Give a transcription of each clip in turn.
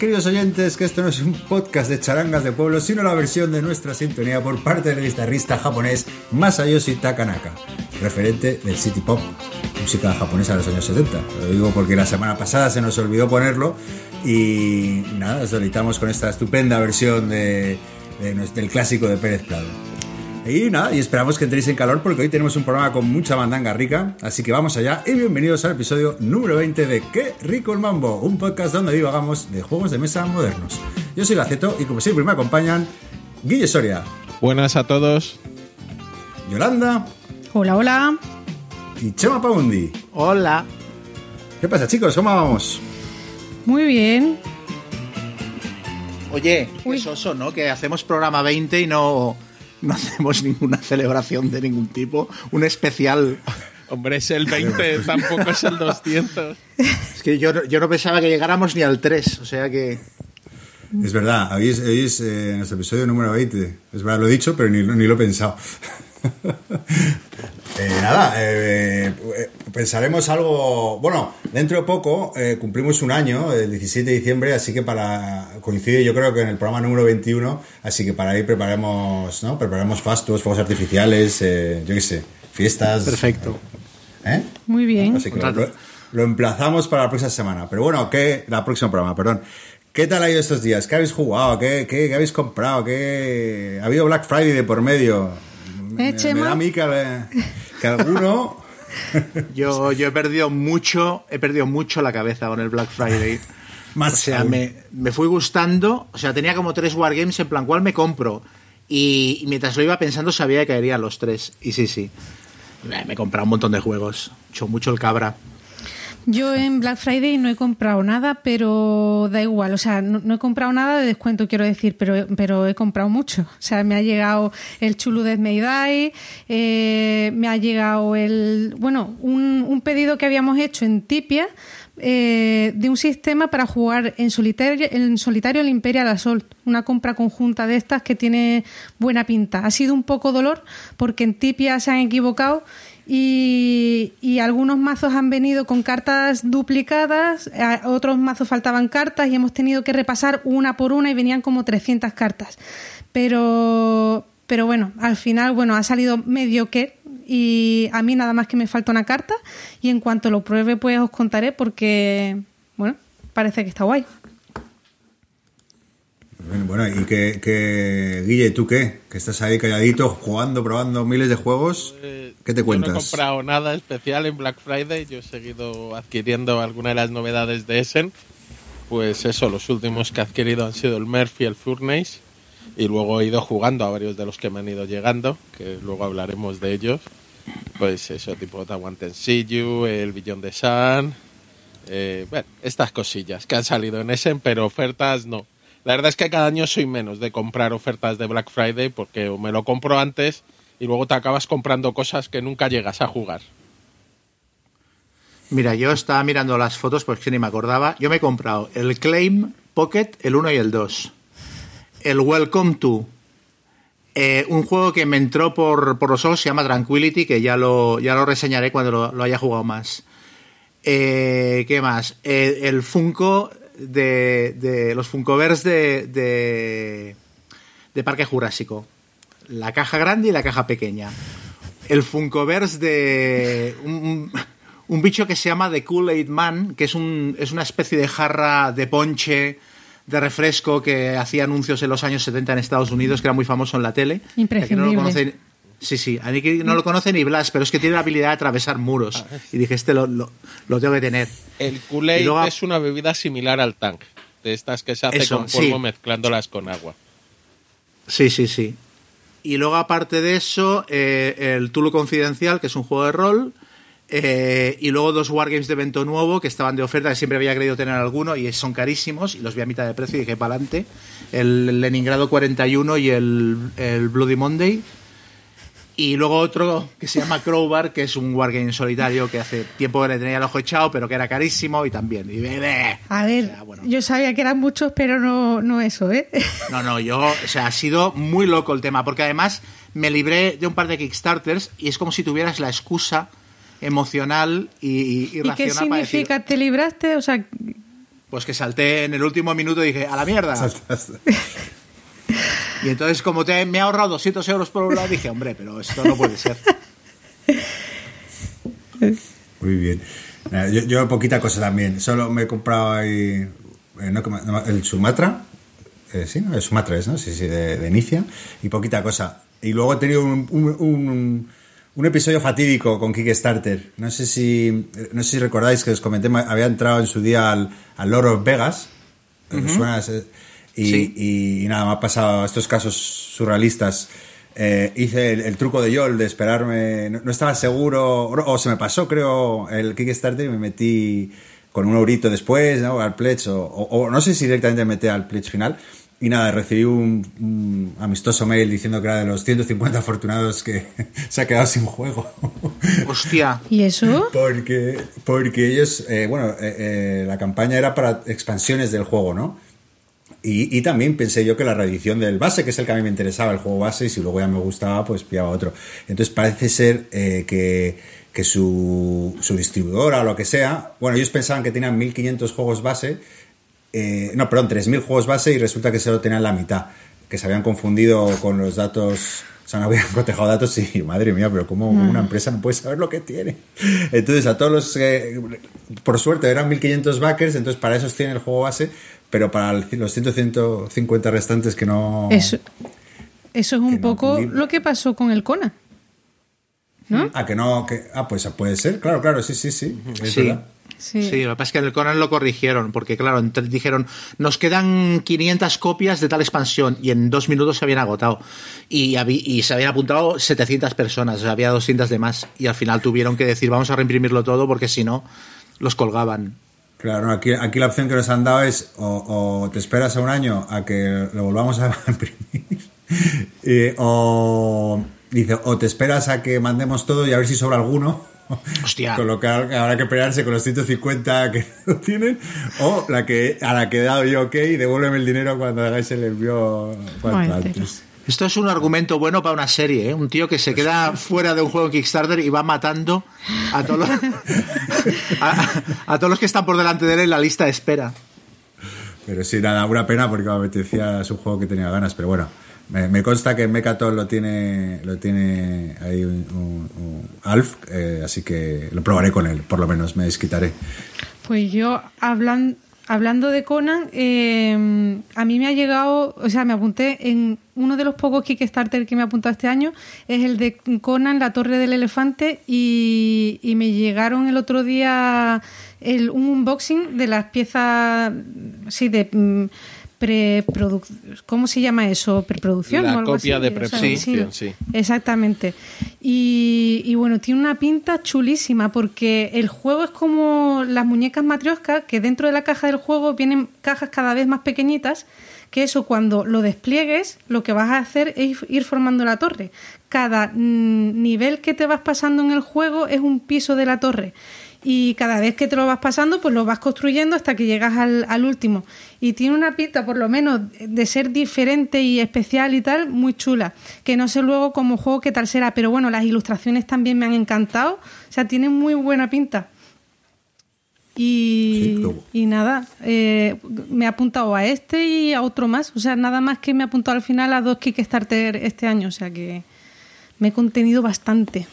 Queridos oyentes, que esto no es un podcast de charangas de pueblo, sino la versión de nuestra sintonía por parte del guitarrista japonés Masayoshi Takanaka, referente del City Pop, música japonesa de los años 70. Lo digo porque la semana pasada se nos olvidó ponerlo y nada, os deleitamos con esta estupenda versión de, del clásico de Pérez Prado. Y nada, y esperamos que entréis en calor porque hoy tenemos un programa con mucha mandanga rica. Así que vamos allá y bienvenidos al episodio número 20 de Qué rico el mambo, un podcast donde divagamos de juegos de mesa modernos. Yo soy Gaceto y como siempre me acompañan Guille Soria. Buenas a todos. Yolanda. Hola, hola. Y Chema Paundi. Hola. ¿Qué pasa chicos? ¿Cómo vamos? Muy bien. Oye, qué soso, ¿no? Que hacemos programa 20 y no no hacemos ninguna celebración de ningún tipo, un especial. Hombre, es el 20, tampoco es el 200. Es que yo, yo no pensaba que llegáramos ni al 3, o sea que... Es verdad, habéis, eh, en nuestro episodio número 20. Es verdad, lo he dicho, pero ni, ni lo he pensado. Eh, nada, eh, pensaremos algo. Bueno, dentro de poco cumplimos un año, el 17 de diciembre, así que para. Coincide, yo creo que en el programa número 21, así que para ahí preparemos, ¿no? Preparemos fastos, fuegos artificiales, yo qué sé, fiestas. Perfecto. Muy bien. lo, emplazamos para la próxima semana. Pero bueno, que la próxima programa, perdón. ¿Qué tal ha ido estos días? ¿Qué habéis jugado? ¿Qué, qué, habéis comprado? ¿Qué... ¿Ha habido Black Friday de por medio? ¿Eh, me, da a mí que, alguno... yo, yo he perdido mucho, he perdido mucho la cabeza con el Black Friday. o sea, me, me, fui gustando, o sea, tenía como tres wargames en plan, ¿cuál me compro? Y, mientras lo iba pensando sabía que caerían los tres. Y sí, sí. Me he comprado un montón de juegos. He hecho mucho el cabra. Yo en Black Friday no he comprado nada, pero da igual. O sea, no, he comprado nada de descuento, quiero decir, pero, pero he comprado mucho. O sea, me ha llegado el Chulu de Mayday, eh, me ha llegado el. Bueno, un, un pedido que habíamos hecho en Tipia. Eh, de un sistema para jugar en solitario, en solitario el Imperial Assault, una compra conjunta de estas que tiene buena pinta. Ha sido un poco dolor porque en Tipia se han equivocado y, algunos mazos han venido con cartas duplicadas, otros mazos faltaban cartas y hemos tenido que repasar una por una y venían como 300 cartas. Pero, pero bueno, al final, bueno, ha salido medio que y a mí nada más que me falta una carta y en cuanto lo pruebe pues os contaré porque, bueno, parece que está guay. Bueno, y que, Guille, ¿tú qué? Que estás ahí calladito, jugando, probando miles de juegos. Pues, ¿Qué te cuentas? no he comprado nada especial en Black Friday. Yo he seguido adquiriendo algunas de las novedades de Essen. Pues eso, los últimos que he adquirido han sido el Murphy y el Furnace. Y luego he ido jugando a varios de los que me han ido llegando, que luego hablaremos de ellos. Pues eso, tipo Tawanten You, el Billón de Sun. Eh, bueno, estas cosillas que han salido en Essen, pero ofertas no. La verdad es que cada año soy menos de comprar ofertas de Black Friday porque me lo compro antes y luego te acabas comprando cosas que nunca llegas a jugar. Mira, yo estaba mirando las fotos porque ni me acordaba. Yo me he comprado el Claim Pocket, el 1 y el 2. El Welcome to. Eh, un juego que me entró por, por, los ojos se llama Tranquility, que ya lo, ya lo reseñaré cuando lo, haya jugado más. Eh, ¿Qué más? Eh, el Funko de, de los Funkovers de, de, de, Parque Jurásico. La caja grande y la caja pequeña. El Funkoverse de un, un bicho que se llama The Kool-Aid Man, que es, un, es una especie de jarra de ponche de refresco que hacía anuncios en los años 70 en Estados Unidos, que era muy famoso en la tele. Imprescindible. Sí, sí, a mí no lo conoce ni Blas, pero es que tiene la habilidad de atravesar muros. Ah, y dije, este lo, lo, tengo que tener. El kool es una bebida similar al tank, de estas que se hace con polvo mezclándolas con agua. Sí, sí, sí. Y luego, aparte de eso, eh, el Tulu Confidencial, que es un juego de rol. Eh, y luego dos Wargames de evento nuevo que estaban de oferta, que siempre había querido tener alguno y son carísimos. Y los vi a mitad de precio y dije, para adelante. El Leningrado 41 y el, el Bloody Monday y luego otro que se llama Crowbar, que es un wargame solitario que hace tiempo que le tenía el ojo echado, pero que era carísimo y también. Y, a ver, yo sabía que eran muchos, pero no, no eso, ¿eh? No, no, yo, o sea, ha sido muy loco el tema, porque además me libré de un par de Kickstarters y es como si tuvieras la excusa emocional y, y, ¿Y qué significa te libraste? O sea, Pues que salté en el último minuto y dije, a la mierda. Saltaste. Y entonces, como te, me he ahorrado 200 euros por un lado, dije, hombre, pero esto no puede ser. Muy bien. Yo, yo poquita cosa también. Solo me he comprado ahí eh, no, el Sumatra. Eh, sí, ¿no? El Sumatra es, ¿no? Sí, sí, de, de Inicia. Y poquita cosa. Y luego he tenido un, un- un- un episodio fatídico con Kickstarter. No sé si no sé si recordáis que os comenté, había entrado en su día al, al Lord of Vegas. ¿Os suena ese? Y, Sí. y- y nada, me ha pasado estos casos surrealistas. Eh, hice el, el truco de Yol de esperarme, no, no estaba seguro, o, o se me pasó, creo, el Kickstarter y me metí con un eurito después, ¿no? Al pledge, o, o- o no sé si directamente me metí al pledge final. Y nada, recibí un, un amistoso mail diciendo que era de los 150 afortunados que se ha quedado sin juego. Hostia. ¿Y eso? Porque, porque ellos, eh, bueno, eh, eh, la campaña era para expansiones del juego, ¿no? Y, y también pensé yo que la reedición del base, que es el que a mí me interesaba, el juego base, y si luego ya me gustaba, pues pillaba otro. Entonces parece ser eh, que, que su, su distribuidora o lo que sea, bueno, ellos pensaban que tenían 1500 juegos base, eh, no, perdón, 3.000 juegos base y resulta que solo tenían la mitad, que se habían confundido con los datos, o sea, no habían cotejado datos y madre mía, pero ¿cómo una empresa no puede saber lo que tiene? Entonces, a todos los, eh, por suerte eran 1.500 backers, entonces para esos tienen el juego base, pero para los 100, 150 restantes que no... Eso, eso es un no, poco lo que pasó con el Conan. ¿No? Ah, que no, que, ah, pues puede ser, claro, claro, sí, sí, sí. es Sí. verdad. Sí. Sí, lo que pasa es que en el Conan lo corrigieron, porque claro, dijeron, nos quedan 500 copias de tal expansión, y en dos minutos se habían agotado. Y, y se habían apuntado 700 personas, o sea, había 200 de más, y al final tuvieron que decir, vamos a reimprimirlo todo, porque si no, los colgaban. Claro, aquí, aquí la opción que nos han dado es o, o te esperas a un año a que lo volvamos a imprimir, y- o, dice, o te esperas a que mandemos todo y a ver si sobra alguno. Hostia. Con lo que habrá que pelearse con los 150 que no tienen, o la que, a la que he dado yo ok, devuélveme el dinero cuando hagáis el envío cuanto antes. Esto es un argumento bueno para una serie, ¿eh? Un tío que se queda fuera de un juego en Kickstarter y va matando a todos los, a, a todos los que están por delante de él en la lista de espera. Pero sí, nada, una pena porque me apetecía, es un juego que tenía ganas, pero bueno, me, me consta que Mechaton lo tiene, lo tiene ahí un, un- un Alf, eh, así que lo probaré con él, por lo menos me desquitaré. Pues yo, hablan, hablando de Conan, eh, a mí me ha llegado, o sea, me apunté en uno de los pocos Kickstarter que me ha apuntado este año, es el de Conan, la Torre del Elefante, y, y me llegaron el otro día el, un unboxing de las piezas, sí, de... preproduc- ¿Cómo se llama eso? ¿Preproducción? La o algo copia así? de O sea, preproducción, sí. Exactamente. Y, y bueno, tiene una pinta chulísima porque el juego es como las muñecas matrioscas, que dentro de la caja del juego vienen cajas cada vez más pequeñitas, que eso cuando lo despliegues, lo que vas a hacer es ir formando la torre. Cada mm, nivel que te vas pasando en el juego es un piso de la torre. Y cada vez que te lo vas pasando, pues lo vas construyendo hasta que llegas al, al último. Y tiene una pinta, por lo menos, de ser diferente y especial y tal, muy chula. Que no sé luego como juego qué tal será, pero bueno, las ilustraciones también me han encantado. O sea, tiene muy buena pinta. Y, Sí, y nada, eh, me he apuntado a este y a otro más. O sea, nada más que me he apuntado al final a dos Kickstarter este año. O sea que me he contenido bastante.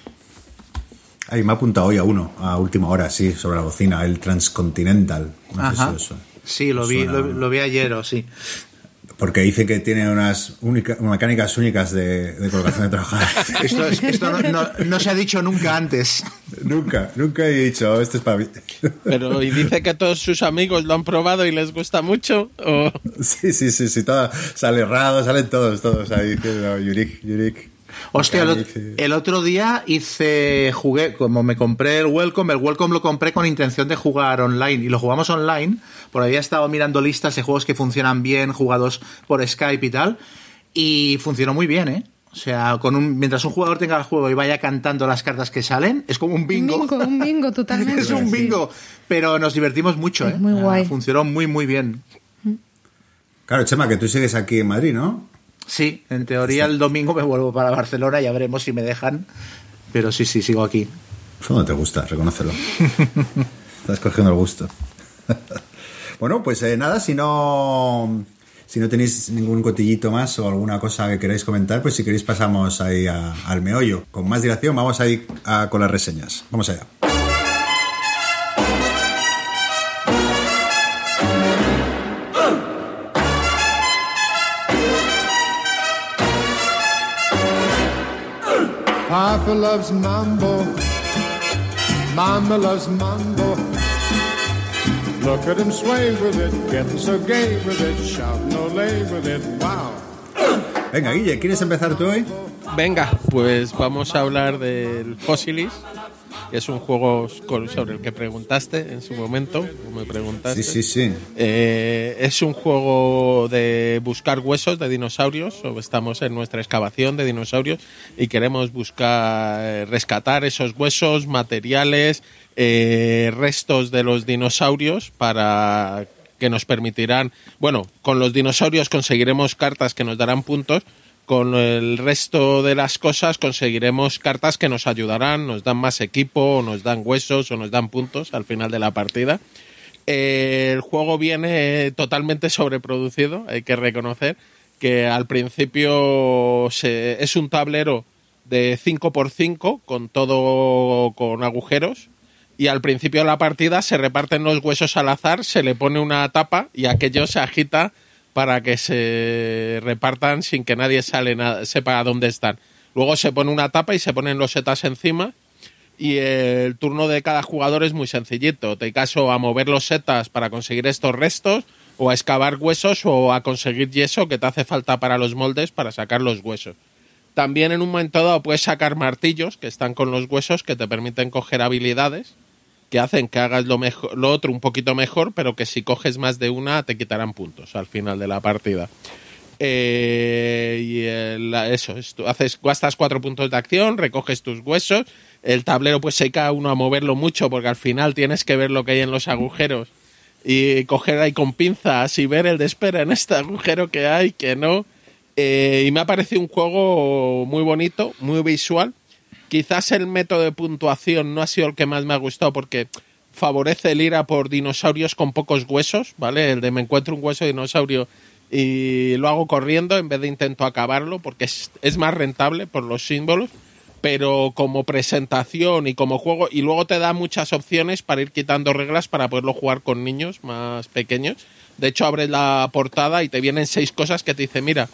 Ay, me ha apuntado hoy a uno, a última hora, sí, sobre la bocina, el Transcontinental. No sé si Ajá. Sí, lo vi, Suena- lo, lo vi ayer o sí. Porque dice que tiene unas única- mecánicas únicas de, de colocación de trabajadores. Esto, es- esto no, no- no se ha dicho nunca antes. nunca, nunca he dicho, "Oh, esto es para mí. Pero, ¿y dice que todos sus amigos lo han probado y les gusta mucho? ¿O Sí, sí, sí, sí, todo, sale Rado, salen todos, todos ahí diciendo Yurik, Yurik. Hostia, el, otro día hice, jugué, como me compré el Welcome, el Welcome lo compré con intención de jugar online y lo jugamos online, por había estado mirando listas de juegos que funcionan bien, jugados por Skype y tal, y funcionó muy bien, ¿eh? O sea, con un, mientras un jugador tenga el juego y vaya cantando las cartas que salen, es como un bingo. Un bingo, un bingo totalmente. es un bingo, pero nos divertimos mucho, Es ¿eh? muy guay. Funcionó muy, muy bien. Claro, Chema, que tú sigues aquí en Madrid, ¿no? Sí, en teoría el domingo me vuelvo para Barcelona, ya veremos si me dejan, pero sí, sí, sigo aquí. Eso no te gusta, reconócelo. Estás cogiendo el gusto. Bueno, pues eh, nada, si no si no tenéis ningún cotillito más o alguna cosa que queráis comentar, pues si queréis pasamos ahí al meollo. Con más dilación vamos a ir con las reseñas. Vamos allá. Papa loves mambo. Mama loves mambo. Look at him sway with it, getting so gay with it, shout no lay with it, wow. Venga, Guille, ¿quieres empezar tú hoy? Venga, pues vamos a hablar del Fossilis, que es un juego sobre el que preguntaste en su momento, me preguntaste. Sí, sí, sí. Eh, es un juego de buscar huesos de dinosaurios, o estamos en nuestra excavación de dinosaurios y queremos buscar, rescatar esos huesos, materiales, eh, restos de los dinosaurios para que nos permitirán, bueno, con los dinosaurios conseguiremos cartas que nos darán puntos, con el resto de las cosas conseguiremos cartas que nos ayudarán, nos dan más equipo, o nos dan huesos o nos dan puntos al final de la partida. El juego viene totalmente sobreproducido, hay que reconocer que al principio es un tablero de 5x5 con todo con agujeros y al principio de la partida se reparten los huesos al azar, se le pone una tapa y aquello se agita para que se repartan sin que nadie sale sepa dónde están. Luego se pone una tapa y se ponen los setas encima y el turno de cada jugador es muy sencillito. Te caso a mover los setas para conseguir estos restos o a excavar huesos o a conseguir yeso que te hace falta para los moldes para sacar los huesos. También en un momento dado puedes sacar martillos que están con los huesos que te permiten coger habilidades que hacen que hagas lo, mejor, lo otro un poquito mejor, pero que si coges más de una te quitarán puntos al final de la partida. Eh, y eso, haces, gastas cuatro puntos de acción, recoges tus huesos, el tablero pues se cae uno a moverlo mucho porque al final tienes que ver lo que hay en los agujeros y coger ahí con pinzas y ver el de espera en este agujero que hay, que no. Eh, y me ha parecido un juego muy bonito, muy visual Quizás el método de puntuación no ha sido el que más me ha gustado porque favorece el ir a por dinosaurios con pocos huesos, ¿vale? El de me encuentro un hueso de dinosaurio y lo hago corriendo en vez de intento acabarlo porque es, es más rentable por los símbolos, pero como presentación y como juego, y luego te da muchas opciones para ir quitando reglas para poderlo jugar con niños más pequeños. De hecho, abres la portada y te vienen seis cosas que te dicen, mira,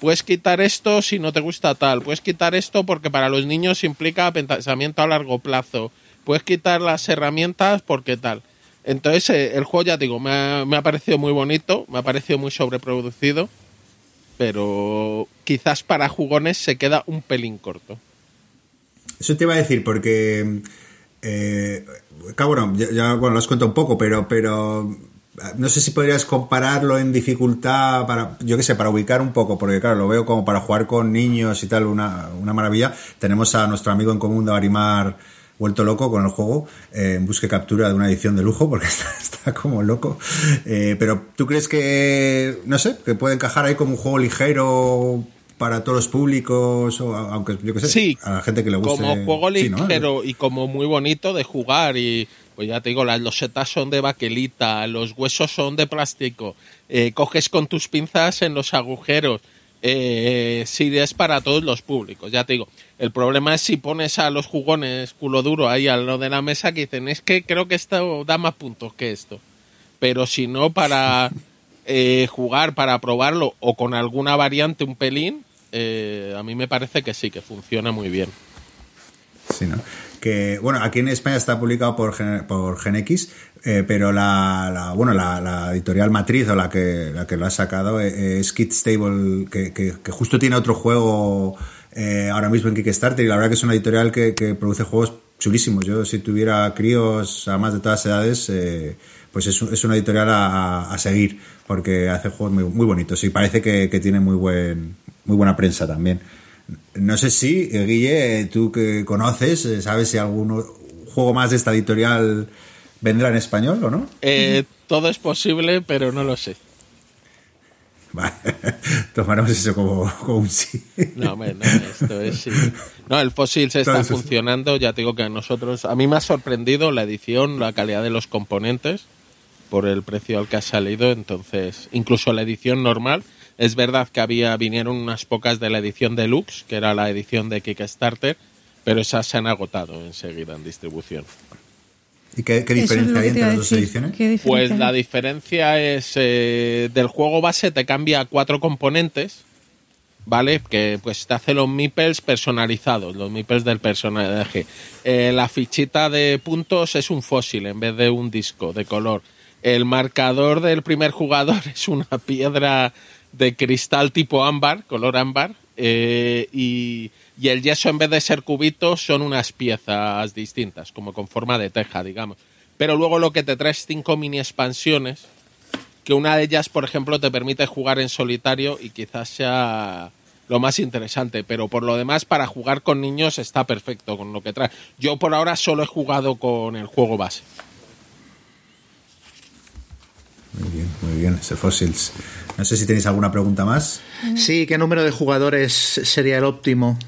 puedes quitar esto si no te gusta tal, puedes quitar esto porque para los niños implica pensamiento a largo plazo, puedes quitar las herramientas porque tal. Entonces eh, el juego ya digo, me ha, parecido muy bonito, me ha parecido muy sobreproducido, pero quizás para jugones se queda un pelín corto. Eso te iba a decir porque... Eh, bueno, ya, bueno, lo has contado un poco, pero, pero no sé si podrías compararlo en dificultad para, yo qué sé, para ubicar un poco, porque claro, lo veo como para jugar con niños y tal, una, una maravilla. Tenemos a nuestro amigo en común, Darimar, vuelto loco con el juego, eh, en busca y captura de una edición de lujo, porque está, como loco. Eh, pero ¿tú crees que, no sé, que puede encajar ahí como un juego ligero para todos los públicos, o aunque yo qué sé, a la gente que le guste. Como juego ligero y como muy bonito de jugar y pues ya te digo, las losetas son de baquelita, los huesos son de plástico, eh, coges con tus pinzas en los agujeros, eh, sí es para todos los públicos, ya te digo. El problema es si pones a los jugones culo duro ahí al lado de la mesa que dicen, es que creo que esto da más puntos que esto. Pero si no, para eh, jugar, para probarlo o con alguna variante un pelín, eh, a mí me parece que sí, que funciona muy bien. Sí, ¿no? Que bueno aquí en España está publicado por por GenX eh, pero la, bueno la, editorial matriz o la que la que lo ha sacado eh, es Kid Stable que, que, justo tiene otro juego eh, ahora mismo en Kickstarter y la verdad que es una editorial que, produce juegos chulísimos. Yo si tuviera críos además de todas edades pues es, es, una editorial a, seguir porque hace juegos muy, muy bonitos y parece que, que tiene muy buen muy buena prensa también no sé si, eh, Guille, tú que conoces, eh, ¿sabes si algún juego más de esta editorial vendrá en español o no? Eh, todo es posible, pero no lo sé. Vale, tomaremos eso como, un sí. No, no, esto es sí. No, el fósil se está funcionando, ya te digo que a nosotros, a mí me ha sorprendido la edición, la calidad de los componentes. por el precio al que ha salido, entonces incluso la edición normal, es verdad que había vinieron unas pocas de la edición deluxe, que era la edición de Kickstarter, pero esas se han agotado enseguida en distribución. ¿Y qué, qué diferencia hay entre las dos ediciones? Pues la diferencia es eh, del juego base te cambia cuatro componentes, ¿vale? Que pues te hace los meeples personalizados, los meeples del personaje. Eh, la fichita de puntos es un fósil en vez de un disco de color. El marcador del primer jugador es una piedra de cristal tipo ámbar, color ámbar, eh, y, y, el yeso en vez de ser cubitos son unas piezas distintas, como con forma de teja, digamos. Pero luego lo que te traes cinco mini expansiones, que una de ellas, por ejemplo, te permite jugar en solitario y quizás sea lo más interesante, pero por lo demás para jugar con niños está perfecto con lo que trae. Yo por ahora solo he jugado con el juego base. Muy bien, muy bien, ese Fossils. No sé si tenéis alguna pregunta más. Sí, ¿qué número de jugadores sería el óptimo?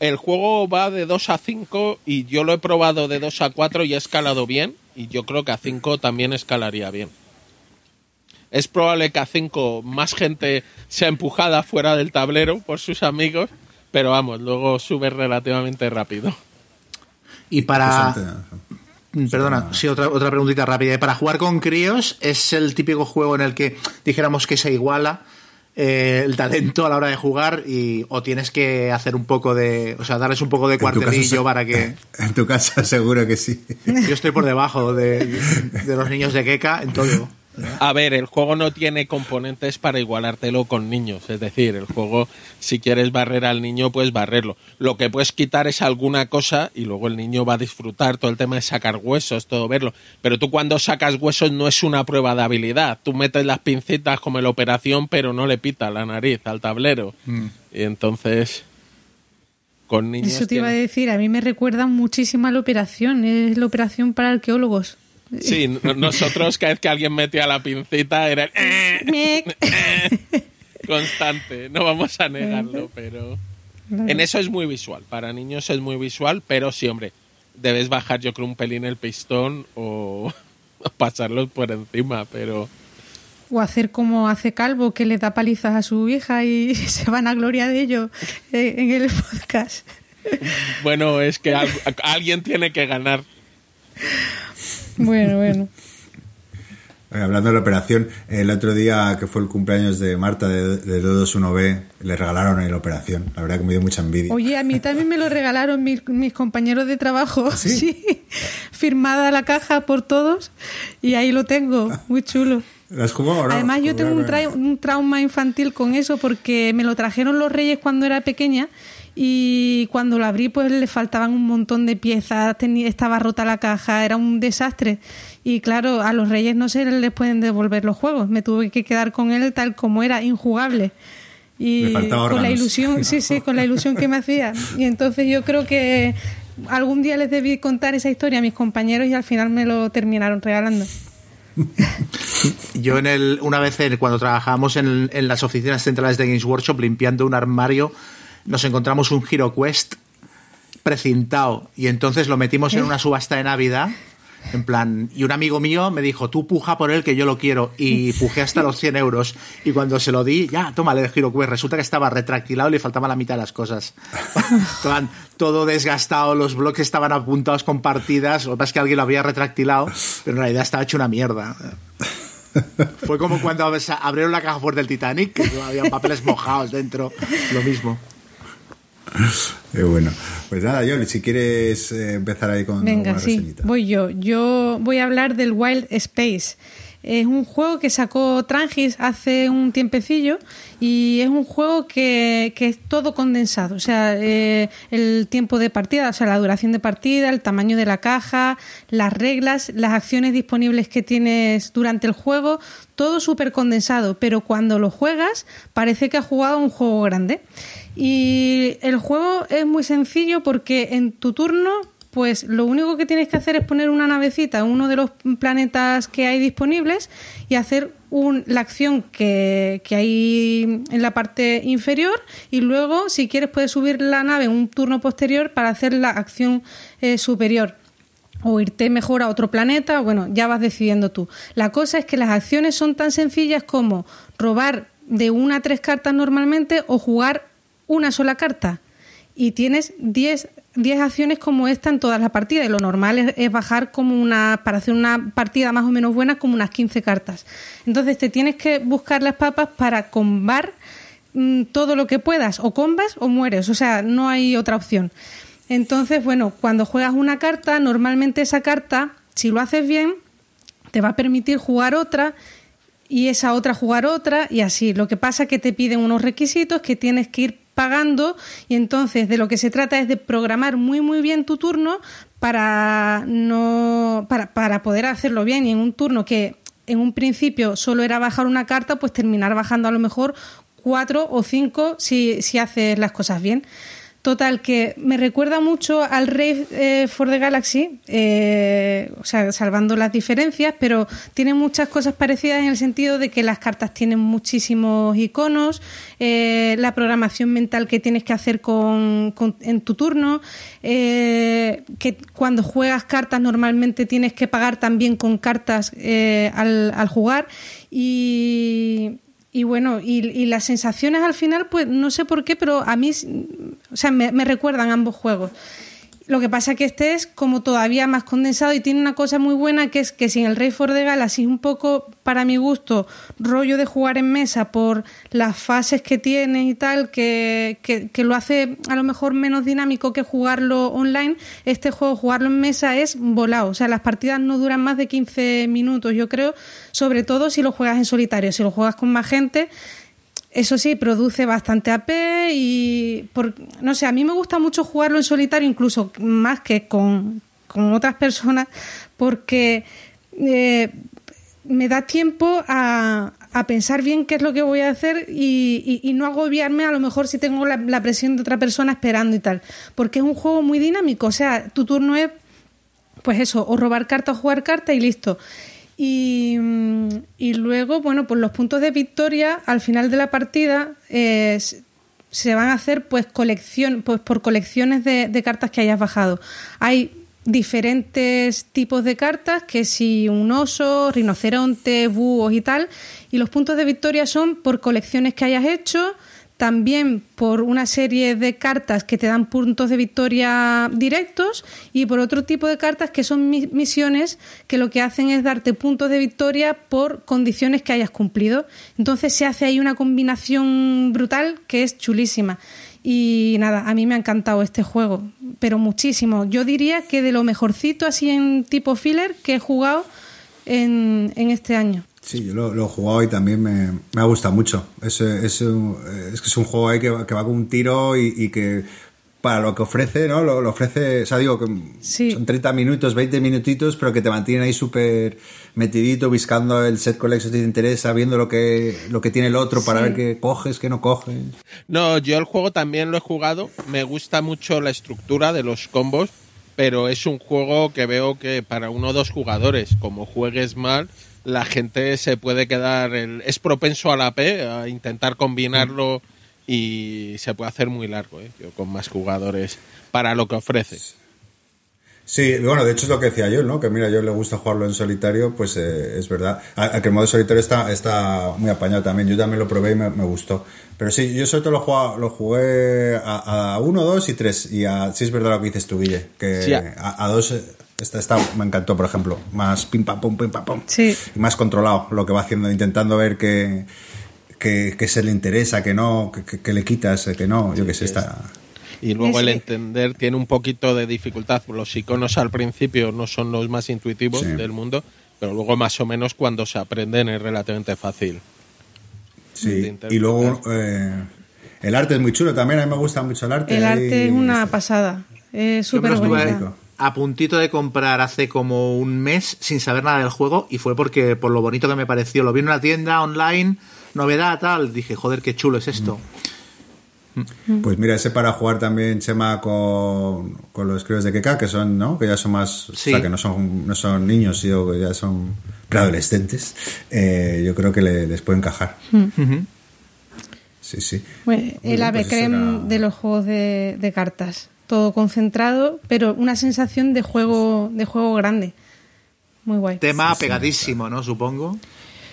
El juego va de 2 a 5 y yo lo he probado de 2 a 4 y he escalado bien y yo creo que a 5 también escalaría bien. Es probable que a 5 más gente sea empujada fuera del tablero por sus amigos, pero vamos, luego sube relativamente rápido. Y para... Perdona, sí, otra, otra preguntita rápida. Para jugar con críos, ¿es el típico juego en el que dijéramos que se iguala eh, el talento a la hora de jugar y o tienes que hacer un poco de, o sea, darles un poco de cuartelillo para que... En tu casa seguro que sí. Yo estoy por debajo de, de los niños de Keka en todo. A ver, el juego no tiene componentes para igualártelo con niños. Es decir, el juego, si quieres barrer al niño, puedes barrerlo. Lo que puedes quitar es alguna cosa y luego el niño va a disfrutar todo el tema de sacar huesos, todo verlo. Pero tú cuando sacas huesos no es una prueba de habilidad. Tú metes las pincitas como en la operación, pero no le pita la nariz al tablero. Mm. Y entonces. Con niños Eso te iba a decir, a mí me recuerda muchísimo a la operación, es la operación para arqueólogos. Sí, nosotros cada vez que alguien metía la pincita era el eh, eh, constante, no vamos a negarlo, pero en eso es muy visual, para niños es muy visual, pero sí, hombre, debes bajar yo creo un pelín el pistón o pasarlos por encima, pero... O hacer como hace Calvo, que le da palizas a su hija y se van a gloria de ello eh, en el podcast. Bueno, es que alguien tiene que ganar. Bueno, bueno. Hablando de la operación, el otro día que fue el cumpleaños de Marta de, de 221B, le regalaron ahí la operación. La verdad que me dio mucha envidia. Oye, a mí también me lo regalaron mis, compañeros de trabajo. ¿Ah, ¿Sí? Firmada la caja por todos y ahí lo tengo. Muy chulo. ¿Las jugó Además, yo tengo un, un trauma infantil con eso porque me lo trajeron los reyes cuando era pequeña y cuando lo abrí pues le faltaban un montón de piezas, tenía, estaba rota la caja, era un desastre. Y claro, a los reyes no se les pueden devolver los juegos, me tuve que quedar con él tal como era, injugable. Y con la ilusión, sí, sí, con la ilusión que me hacía. Y entonces yo creo que algún día les debí contar esa historia a mis compañeros y al final me lo terminaron regalando. Yo en el, una vez cuando trabajábamos en, en, las oficinas centrales de Games Workshop limpiando un armario nos encontramos un Hero Quest precintado y entonces lo metimos en una subasta de Navidad. En plan, y un amigo mío me dijo, tú puja por él que yo lo quiero. Y pujé hasta los 100 euros. Y cuando se lo di, ya, tómale el Quest. Resulta que estaba retractilado y le faltaba la mitad de las cosas. todo desgastado, los bloques estaban apuntados con partidas. Lo que pasa es que alguien lo había retractilado, pero en realidad estaba hecho una mierda. Fue como cuando abrieron la caja fuerte del Titanic, que había papeles mojados dentro. Lo mismo. Bueno. Pues nada, Yoli, si quieres eh, empezar ahí con Venga, sí, voy yo. Yo voy a hablar del Wild Space. Es un juego que sacó Trangis hace un tiempecillo y es un juego que, que es todo condensado. O sea, eh, el tiempo de partida, o sea, la duración de partida, el tamaño de la caja, las reglas, las acciones disponibles que tienes durante el juego, todo súper condensado. Pero cuando lo juegas, parece que has jugado un juego grande. Y el juego es muy sencillo porque en tu turno, pues lo único que tienes que hacer es poner una navecita en uno de los planetas que hay disponibles y hacer la acción que, hay en la parte inferior y luego, si quieres, puedes subir la nave en un turno posterior para hacer la acción eh, superior. o irte mejor a otro planeta, bueno, ya vas decidiendo tú. La cosa es que las acciones son tan sencillas como robar de una a tres cartas normalmente o jugar una sola carta. Y tienes 10 acciones como esta en todas las partidas. Y lo normal es, bajar como una, para hacer una partida más o menos buena, como unas 15 cartas. Entonces te tienes que buscar las papas para combar mm, todo lo que puedas. O combas o mueres. O sea, no hay otra opción. Entonces, bueno, cuando juegas una carta, normalmente esa carta, si lo haces bien, te va a permitir jugar otra y esa otra jugar otra y así. Lo que pasa es que te piden unos requisitos que tienes que ir pagando y entonces de lo que se trata es de programar muy muy bien tu turno para no para, para poder hacerlo bien y en un turno que en un principio solo era bajar una carta, pues terminar bajando a lo mejor cuatro o cinco si, si haces las cosas bien. Total, que me recuerda mucho al Rey eh, for the Galaxy, eh, o sea, salvando las diferencias, pero tiene muchas cosas parecidas en el sentido de que las cartas tienen muchísimos iconos, eh, la programación mental que tienes que hacer con, en tu turno, que cuando juegas cartas normalmente tienes que pagar también con cartas al, al jugar y y bueno, y, las sensaciones al final, pues no sé por qué, pero a mí, o sea, me, me recuerdan ambos juegos. Lo que pasa es que este es como todavía más condensado y tiene una cosa muy buena que es que sin el Rey for the Galaxy es un poco, para mi gusto, rollo de jugar en mesa por las fases que tiene y tal, que, que, lo hace a lo mejor menos dinámico que jugarlo online. Este juego, jugarlo en mesa es volado. O sea, las partidas no duran más de 15 minutos, yo creo, sobre todo si lo juegas en solitario. Si lo juegas con más gente, eso sí, produce bastante AP y, no sé, a mí me gusta mucho jugarlo en solitario, incluso más que con, otras personas, porque eh, me da tiempo a, pensar bien qué es lo que voy a hacer y, no agobiarme a lo mejor si tengo la, la, presión de otra persona esperando y tal. Porque es un juego muy dinámico, o sea, tu turno es, pues eso, o robar carta o jugar carta y listo. Y, y, luego, bueno, pues los puntos de victoria al final de la partida eh, se van a hacer pues, colección, pues por colecciones de, de, cartas que hayas bajado. Hay diferentes tipos de cartas, que si un oso, rinoceronte, búhos y tal, y los puntos de victoria son por colecciones que hayas hecho, también por una serie de cartas que te dan puntos de victoria directos y por otro tipo de cartas que son misiones que lo que hacen es darte puntos de victoria por condiciones que hayas cumplido. Entonces se hace ahí una combinación brutal que es chulísima. Y nada, a mí me ha encantado este juego, pero muchísimo. Yo diría que de lo mejorcito así en tipo filler que he jugado en, en este año. Sí, yo lo, he jugado y también me, me ha gustado mucho. Es, es, un, es que es un juego ahí que, va, que va con un tiro y, que para lo que ofrece, ¿no? Lo, ofrece, o sea, digo que son 30 minutos, 20 minutitos, pero que te mantienen ahí súper metidito, buscando el set collection si te interesa, viendo lo que, lo que tiene el otro para ver qué coges, qué no coges. No, yo el juego también lo he jugado. Me gusta mucho la estructura de los combos, pero es un juego que veo que para uno o dos jugadores, como juegues mal, la gente se puede quedar, es propenso a la P, a intentar combinarlo y se puede hacer muy largo, ¿eh? con más jugadores para lo que ofrece. Sí, bueno, de hecho es lo que decía yo, ¿no? Que mira, a yo le gusta jugarlo en solitario, pues eh, es verdad. A, que el modo solitario está, está muy apañado también. Yo también lo probé y me, gustó. Pero sí, yo sobre todo lo, lo jugué a, uno, dos y tres. Y a, sí es verdad lo que dices tú, Guille, que a, a, dos esta, esta me encantó, por ejemplo. Más pim pam pum, pim pam pum. Sí. Y más controlado lo que va haciendo, intentando ver qué, que, se le interesa, que no, que, le quitas, que no. Yo que sé, está. Y luego el entender tiene un poquito de dificultad. Los iconos al principio no son los más intuitivos del mundo, pero luego más o menos cuando se aprenden es relativamente fácil. Sí, y luego eh, el arte es muy chulo también, a mí me gusta mucho el arte. El arte es una pasada, es súper bonito a puntito de comprar hace como un mes sin saber nada del juego y fue porque por lo bonito que me pareció. Lo vi en una tienda online, novedad, tal. Dije, joder, qué chulo es esto. Mm. Pues mira, ese para jugar también, Chema, con, con los críos de Keka, que son, ¿no? Que ya son más. O sea, que no son, no son niños, sino que ya son preadolescentes. Eh, yo creo que les puede encajar. Sí, sí. el ave pues de los juegos de, de cartas todo concentrado, pero una sensación de juego, de juego grande. Muy guay. Tema pegadísimo, ¿no? Supongo.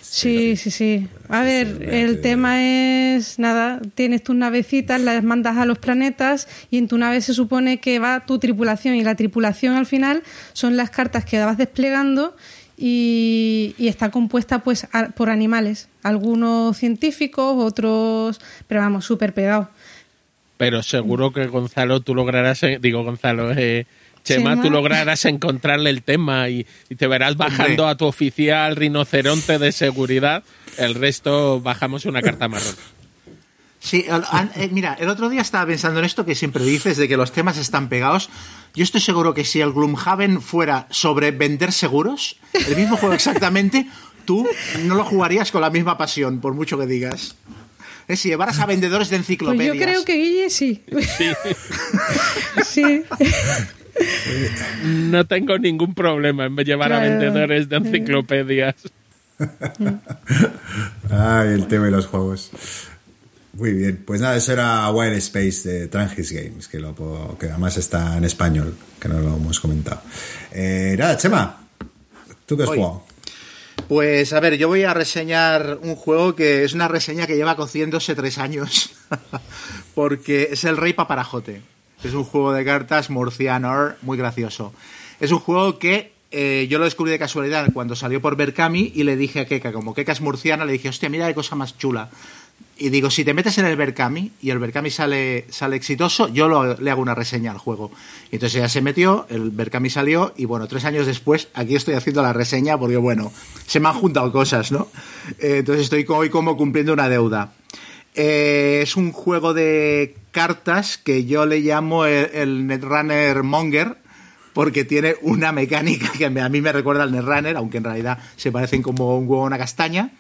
Sí, sí, sí. A ver, el tema es, nada, tienes tus navecitas, las mandas a los planetas y en tu nave se supone que va tu tripulación y la tripulación al final son las cartas que vas desplegando y, está compuesta pues por animales, algunos científicos, otros, pero vamos, súper pegados. Pero seguro que Gonzalo, tú lograrás, eh, digo Gonzalo, eh, Chema, tú lograrás encontrarle el tema y, te verás bajando a tu oficial rinoceronte de seguridad. El resto bajamos una carta marrón. Sí, eh, mira, el otro día estaba pensando en esto que siempre dices de que los temas están pegados. Yo estoy seguro que si el Gloomhaven fuera sobre vender seguros, el mismo juego exactamente, tú no lo jugarías con la misma pasión, por mucho que digas. Es si llevaras a vendedores de enciclopedias. Pues yo creo que Guille sí. Sí. sí. No tengo ningún problema en llevar a vendedores de enciclopedias. Ay, el tema de los juegos. Muy bien, pues nada, eso era Wild Space de Trangis Games, que, lo que además está en español, que no lo hemos comentado. Eh, nada, Chema, ¿tú qué has jugado? Pues a ver, yo voy a reseñar un juego que es una reseña que lleva cociéndose tres años, porque es el Rey Paparajote. Es un juego de cartas murciano muy gracioso. Es un juego que eh, yo lo descubrí de casualidad cuando salió por Berkami y le dije a Keka, como Keka es murciana, le dije, hostia, mira qué cosa más chula. Y digo, si te metes en el Berkami y el Berkami sale, sale exitoso, yo le hago una reseña al juego. Y entonces ella se metió, el Berkami salió y bueno, tres años después aquí estoy haciendo la reseña porque bueno, se me han juntado cosas, ¿no? Eh, entonces estoy hoy como cumpliendo una deuda. Eh, es un juego de cartas que yo le llamo el, Netrunner Monger, porque tiene una mecánica que a mí me recuerda al Netrunner, aunque en realidad se parecen como un huevo a una castaña.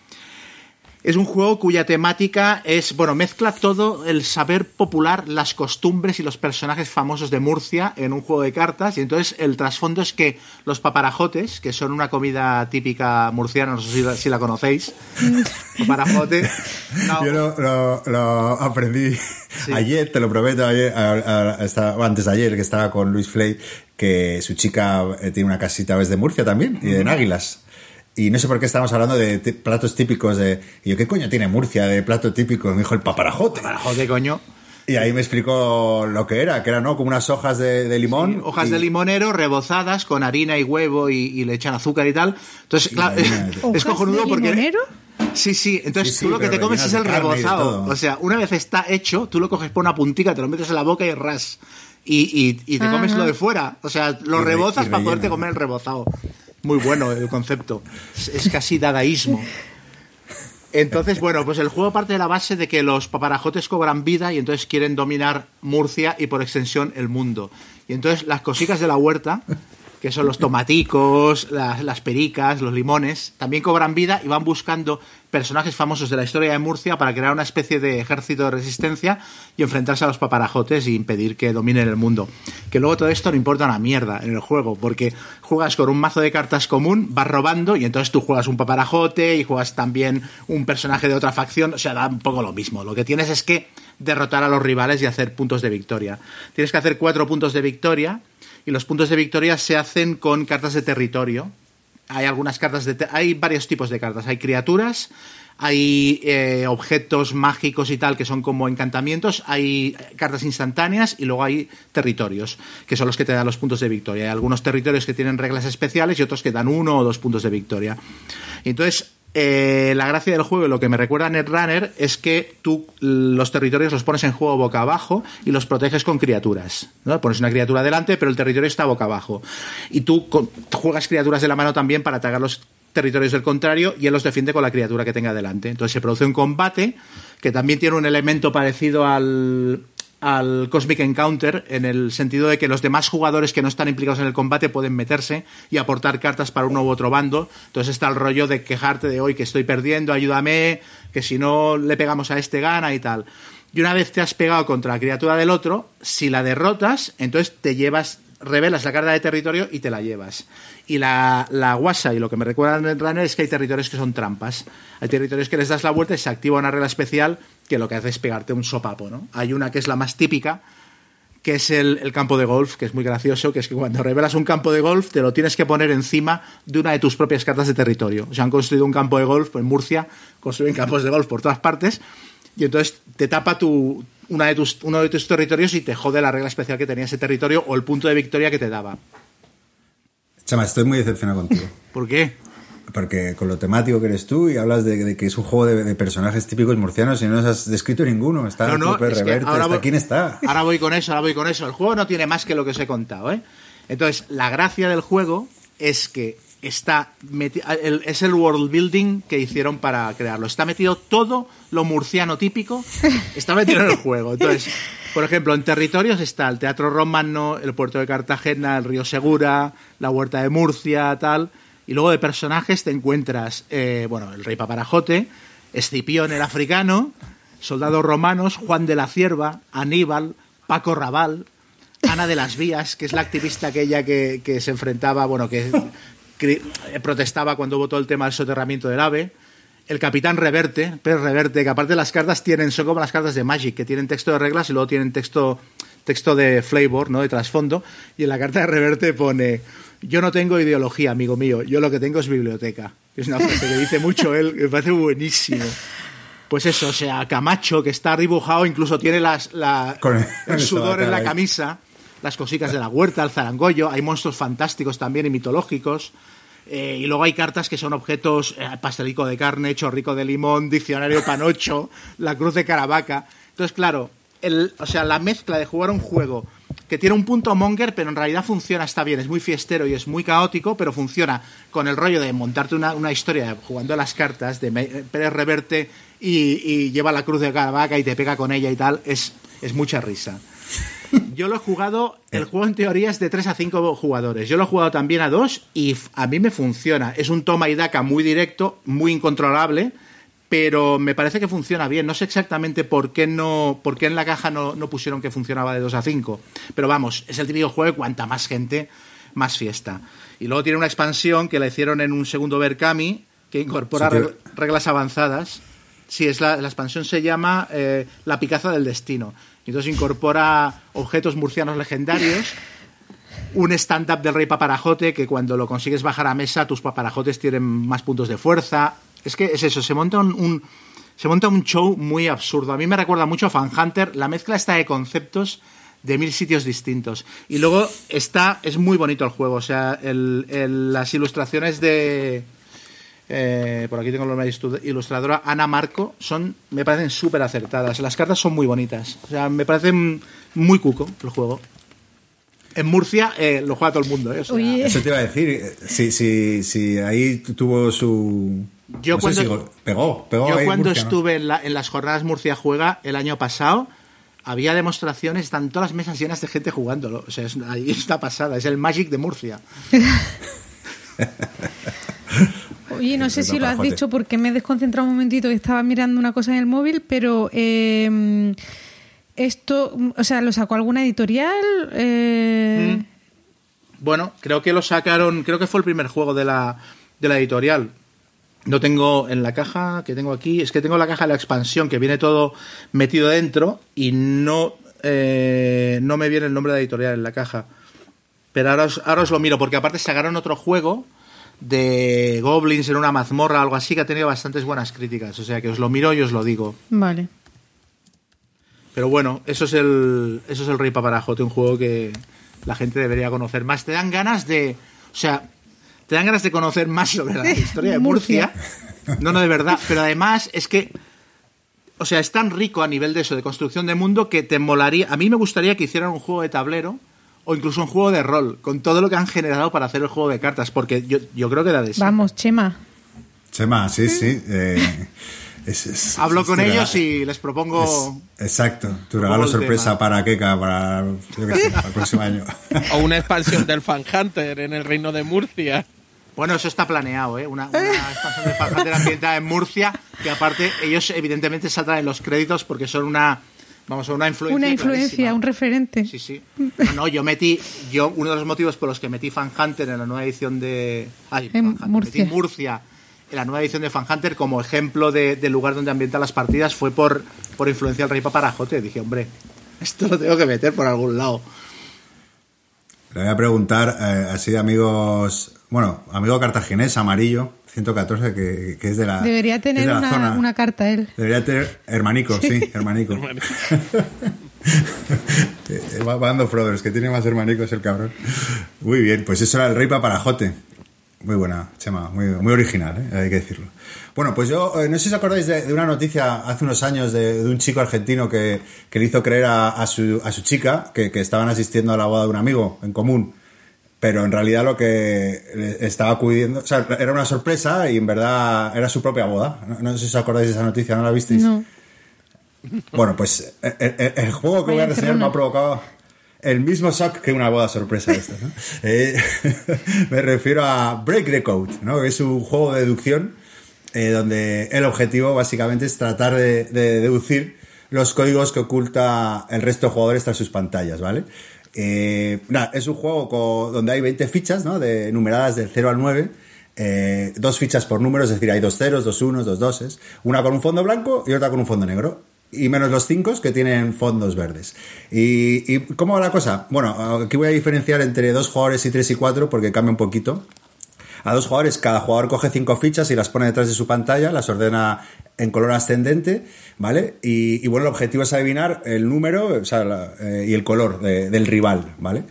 Es un juego cuya temática es, bueno, mezcla todo el saber popular, las costumbres y los personajes famosos de Murcia en un juego de cartas. Y entonces el trasfondo es que los paparajotes, que son una comida típica murciana, no sé si la, conocéis. Paparajote. Yo lo, aprendí ayer, te lo prometo, ayer, antes de ayer, que estaba con Luis Flay, que su chica eh, tiene una casita de Murcia también, y en Águilas. Y no sé por qué estamos hablando de platos típicos de... Y yo, ¿qué coño tiene Murcia de plato típico? Me dijo el paparajote. Paparajote, coño. Y ahí me explicó lo que era, que era, ¿no? Como unas hojas de, limón. hojas de limonero rebozadas con harina y huevo y, le echan azúcar y tal. Entonces, claro, es cojonudo porque... Limonero? Sí, sí, entonces tú lo que te comes es el rebozado. O sea, una vez está hecho, tú lo coges por una puntica, te lo metes en la boca y ras. Y, te comes lo de fuera. O sea, lo rebozas para poderte comer el rebozado. Muy bueno el concepto. Es casi dadaísmo. Entonces, bueno, pues el juego parte de la base de que los paparajotes cobran vida y entonces quieren dominar Murcia y por extensión el mundo. Y entonces las cositas de la huerta que son los tomaticos, las, pericas, los limones, también cobran vida y van buscando personajes famosos de la historia de Murcia para crear una especie de ejército de resistencia y enfrentarse a los paparajotes e impedir que dominen el mundo. Que luego todo esto no importa una mierda en el juego, porque juegas con un mazo de cartas común, vas robando y entonces tú juegas un paparajote y juegas también un personaje de otra facción, o sea, da un poco lo mismo. Lo que tienes es que derrotar a los rivales y hacer puntos de victoria. Tienes que hacer cuatro puntos de victoria y los puntos de victoria se hacen con cartas de territorio. Hay algunas cartas de... hay varios tipos de cartas. Hay criaturas, hay eh, objetos mágicos y tal que son como encantamientos, hay cartas instantáneas y luego hay territorios, que son los que te dan los puntos de victoria. Hay algunos territorios que tienen reglas especiales y otros que dan uno o dos puntos de victoria. entonces, eh, la gracia del juego y lo que me recuerda a Netrunner es que tú los territorios los pones en juego boca abajo y los proteges con criaturas. ¿no? Pones una criatura delante, pero el territorio está boca abajo. Y tú juegas criaturas de la mano también para atacar los territorios del contrario y él los defiende con la criatura que tenga delante. Entonces se produce un combate que también tiene un elemento parecido al, al Cosmic Encounter en el sentido de que los demás jugadores que no están implicados en el combate pueden meterse y aportar cartas para uno u otro bando. Entonces está el rollo de quejarte de hoy que estoy perdiendo, ayúdame, que si no le pegamos a este gana y tal. Y una vez te has pegado contra la criatura del otro, si la derrotas, entonces te llevas, revelas la carta de territorio y te la llevas. Y la, la guasa y lo que me recuerda en el runner es que hay territorios que son trampas. Hay territorios que les das la vuelta y se activa una regla especial que lo que hace es pegarte un sopapo, ¿no? Hay una que es la más típica, que es el, el, campo de golf, que es muy gracioso, que es que cuando revelas un campo de golf te lo tienes que poner encima de una de tus propias cartas de territorio. O sea, han construido un campo de golf en Murcia, construyen campos de golf por todas partes, y entonces te tapa tu, una de tus, uno de tus territorios y te jode la regla especial que tenía ese territorio o el punto de victoria que te daba. Chama, estoy muy decepcionado contigo. ¿Por qué? Porque con lo temático que eres tú y hablas de, de que es un juego de, de, personajes típicos murcianos y no nos has descrito ninguno. Está no, no, es Reverte, ahora está, voy, ¿quién está? Ahora voy con eso, ahora voy con eso. El juego no tiene más que lo que os he contado, ¿eh? Entonces, la gracia del juego es que está el, es el world building que hicieron para crearlo. Está metido todo lo murciano típico, está metido en el juego. Entonces, por ejemplo, en territorios está el Teatro Romano, el puerto de Cartagena, el río Segura, la huerta de Murcia, tal. Y luego de personajes te encuentras, eh, bueno, el rey Paparajote, Escipión el africano, soldados romanos, Juan de la Cierva, Aníbal, Paco Raval, Ana de las Vías, que es la activista aquella que, que se enfrentaba, bueno, que, que, protestaba cuando todo el tema del soterramiento del ave. El capitán Reverte, Pérez Reverte, que aparte las cartas tienen, son como las cartas de Magic, que tienen texto de reglas y luego tienen texto, texto de flavor, ¿no? De trasfondo. Y en la carta de Reverte pone yo no tengo ideología, amigo mío, yo lo que tengo es biblioteca. Es una frase que dice mucho él, me parece buenísimo. Pues eso, o sea, Camacho, que está dibujado, incluso tiene las, la, Con el- el sudor en la ahí. camisa, las cositas de la huerta, el zarangollo, hay monstruos fantásticos también y mitológicos. Eh, y luego hay cartas que son objetos, eh, pastelico de carne, chorrico de limón, diccionario panocho, la cruz de Caravaca. Entonces, claro, el, o sea, la mezcla de jugar un juego que tiene un punto monger, pero en realidad funciona, está bien, es muy fiestero y es muy caótico, pero funciona con el rollo de montarte una, una historia jugando a las cartas de Me- Pérez Reverte y, y lleva la cruz de Caravaca y te pega con ella y tal, es, es mucha risa. Yo lo he jugado, el juego en teoría es de 3 a 5 jugadores. Yo lo he jugado también a 2 y a mí me funciona. Es un toma y daca muy directo, muy incontrolable, pero me parece que funciona bien. No sé exactamente por qué, no, por qué en la caja no, no pusieron que funcionaba de 2 a 5. Pero vamos, es el típico juego de cuanta más gente, más fiesta. Y luego tiene una expansión que la hicieron en un segundo Berkami, que incorpora Sí, pero- reg- reglas avanzadas. Sí, es la, la expansión se llama eh, La Picaza del Destino. Y Entonces incorpora objetos murcianos legendarios, un stand-up del rey paparajote, que cuando lo consigues bajar a mesa, tus paparajotes tienen más puntos de fuerza. Es que es eso, se monta un, se monta un show muy absurdo. A mí me recuerda mucho a Fan Hunter, la mezcla está de conceptos de mil sitios distintos. Y luego está, es muy bonito el juego, o sea, las ilustraciones de, eh, por aquí tengo la ilu- ilustradora Ana Marco, son, me parecen súper acertadas. Las cartas son muy bonitas. O sea, me parecen muy cuco el juego. En Murcia eh, lo juega todo el mundo. ¿eh? Eso te iba a decir. Si, si, si ahí tuvo su. Yo no cuando- si go- pegó, pegó Yo ahí cuando Murcia, ¿no? estuve en, la- en las jornadas Murcia Juega el año pasado, había demostraciones, están todas las mesas llenas de gente jugándolo. O sea, es, ahí está pasada, es el Magic de Murcia. Oye, no sé si lo has dicho porque me he desconcentrado un momentito que estaba mirando una cosa en el móvil, pero eh, esto, o sea, ¿lo sacó alguna editorial? Eh, Bueno, creo que lo sacaron, creo que fue el primer juego de la, de la editorial. No tengo en la caja que tengo aquí, es que tengo la caja de la expansión que viene todo metido dentro y no, eh, no me viene el nombre de la editorial en la caja. Pero ahora os, ahora os lo miro, porque aparte sacaron otro juego de goblins en una mazmorra, algo así, que ha tenido bastantes buenas críticas. O sea que os lo miro y os lo digo. Vale. Pero bueno, eso es el, eso es el Rey Paparajote, un juego que la gente debería conocer más. Te dan ganas de. O sea, te dan ganas de conocer más sobre la historia de Murcia. No, no, de verdad. Pero además es que. O sea, es tan rico a nivel de eso, de construcción de mundo, que te molaría. A mí me gustaría que hicieran un juego de tablero o incluso un juego de rol, con todo lo que han generado para hacer el juego de cartas, porque yo, yo creo que da de sí. Vamos, Chema. Chema, sí, sí. eh, es- es- Hablo es con ellos y les propongo. es- exacto, tu regalo sorpresa tema. para Keka para, yo qué sé, para el próximo año. O una expansión del Fan Hunter en el reino de Murcia. Bueno, eso está planeado, ¿eh? Una, una expansión de Fan Hunter ambientada en Murcia, que aparte ellos evidentemente saldrán en los créditos porque son una, vamos, una influencia. Una influencia, clarísima. un referente. Sí, sí. No, no, yo metí, yo, uno de los motivos por los que metí Fan Hunter en la nueva edición de... Ay, En Fan Hunter, Murcia. Metí Murcia en la nueva edición de Fan Hunter como ejemplo de- del lugar donde ambientan las partidas fue por, por influencia del Rey Paparajote. Dije, hombre, Esto lo tengo que meter por algún lado. Le voy a preguntar eh, así de amigos, bueno, amigo cartaginés, amarillo, 114, que, que es de la. Debería tener de la una, zona. una carta él. Debería tener hermanico, sí, hermanico. Va dando Frodo, que tiene más hermanicos el cabrón. Muy bien, pues eso era el rey paparajote. Muy buena, Chema, muy, muy original, ¿eh? hay que decirlo. Bueno, pues yo, eh, no sé si os acordáis de, de una noticia hace unos años de, de un chico argentino que, que le hizo creer a, a su, a su chica que, que estaban asistiendo a la boda de un amigo en común pero en realidad lo que estaba acudiendo, o sea, era una sorpresa y en verdad era su propia boda. No, no sé si os acordáis de esa noticia, ¿no la visteis? No. Bueno, pues el, el- el juego que voy a reseñar me ha provocado el mismo shock que una boda sorpresa esta, ¿no? Eh, me refiero a Break the Code, ¿no? Que es un juego de deducción eh, donde el objetivo básicamente es tratar de, de deducir los códigos que oculta el resto de jugadores tras sus pantallas, ¿vale? Eh, es un juego donde hay 20 fichas, ¿no? De, numeradas del 0 al 9. eh, dos fichas por número, es decir, hay dos ceros, dos unos, dos doses. Una con un fondo blanco y otra con un fondo negro. Y menos los cinco que tienen fondos verdes. ¿Y, y cómo va la cosa? Bueno, aquí voy a diferenciar entre dos jugadores y tres y cuatro porque cambia un poquito. A dos jugadores, cada jugador coge cinco fichas y las pone detrás de su pantalla, las ordena en color ascendente, ¿vale? Y, bueno, el objetivo es adivinar el número o sea, eh, y el color de- del rival, ¿vale?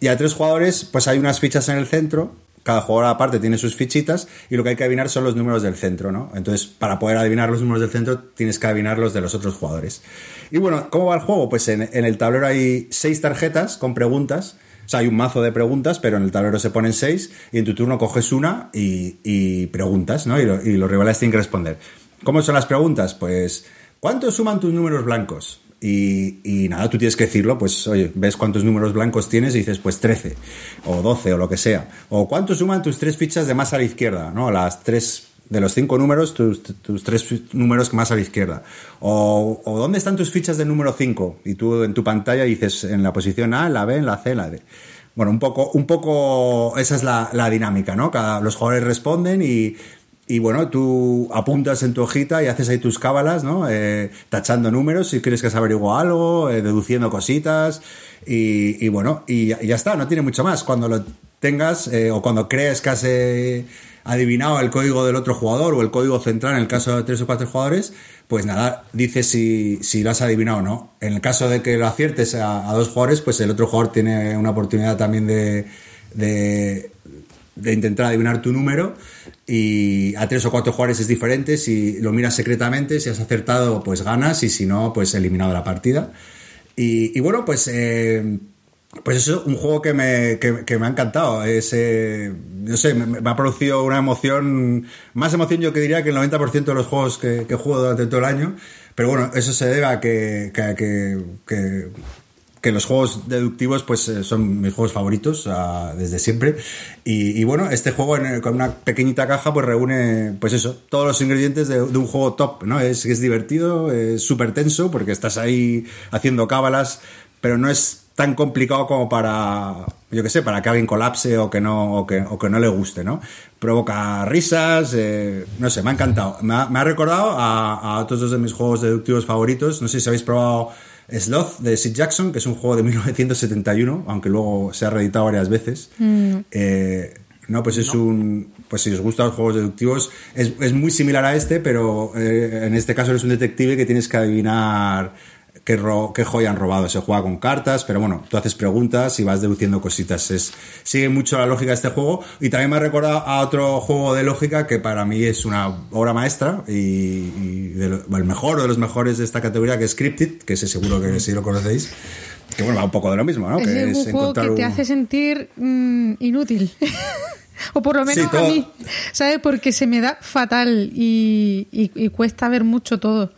Y a tres jugadores, pues hay unas fichas en el centro, cada jugador aparte tiene sus fichitas y lo que hay que adivinar son los números del centro, ¿no? Entonces, para poder adivinar los números del centro, tienes que adivinar los de los otros jugadores. Y bueno, ¿cómo va el juego? Pues en, el tablero hay seis tarjetas con preguntas. O sea, hay un mazo de preguntas, pero en el tablero se ponen seis y en tu turno coges una y, preguntas, ¿no? Y los rivales tienen que responder. ¿Cómo son las preguntas? Pues, ¿cuánto suman tus números blancos? Y, y nada, tú tienes que decirlo, pues oye, ves cuántos números blancos tienes y dices, pues 13 o 12 o lo que sea. O cuánto suman tus tres fichas de más a la izquierda, ¿no? Las tres de los cinco números, tus, tres números más a la izquierda. O, dónde están tus fichas del número 5 y tú en tu pantalla dices en la posición A, la B, en la C, en la D. Bueno, un poco, un poco esa es la, la dinámica, ¿no? Cada, los jugadores responden y, y bueno, tú apuntas en tu hojita y haces ahí tus cábalas, ¿no? Eh, tachando números si crees que has averiguado algo, eh, deduciendo cositas y, y bueno, y, ya- está, no tiene mucho más. Cuando lo tengas eh, o cuando crees que has eh, adivinado el código del otro jugador o el código central en el caso de tres o cuatro jugadores, pues nada, dices si, si lo has adivinado o no. En el caso de que lo aciertes a, a dos jugadores, pues el otro jugador tiene una oportunidad también de, de, de intentar adivinar tu número y a tres o cuatro jugadores es diferente, si lo miras secretamente, si has acertado pues ganas y si no pues eliminado la partida. Y, y bueno pues eh, pues eso, un juego que me, que, que me ha encantado. Es, eh, no sé, me, me ha producido una emoción, más emoción yo que diría que el 90% de los juegos que, que juego durante todo el año. Pero bueno, eso se debe a que, que, que, los juegos deductivos pues eh, son mis juegos favoritos ah, desde siempre. Y, y bueno este juego en- con una pequeñita caja pues reúne pues eso todos los ingredientes de, de un juego top no es es divertido es súper tenso porque estás ahí haciendo cábalas pero no es tan complicado como para yo que sé para que alguien colapse o que no o que, o que no le guste no provoca risas eh, no sé me ha encantado. Me ha, me ha recordado a, a otros dos de mis juegos deductivos favoritos. No sé si habéis probado Sloth de Sid Jackson, que es un juego de 1971, aunque luego se ha reeditado varias veces. Eh, no, pues es un. Pues si os gustan los juegos deductivos, es, es muy similar a este, pero eh, en este caso eres un detective que tienes que adivinar qué, ro- qué joya han robado. Se juega con cartas, pero bueno, tú haces preguntas y vas deduciendo cositas. Es, sigue mucho la lógica de este juego y también me ha recordado a otro juego de lógica que para mí es una obra maestra y, y de lo- el mejor o de los mejores de esta categoría, que es Cryptid, que seguro que sí lo conocéis. Que bueno, va un poco de lo mismo, ¿no? es que un juego que te un- hace sentir mm, inútil. o por lo menos Sí, a mí, ¿sabes? Porque se me da fatal y, y- y cuesta ver mucho todo.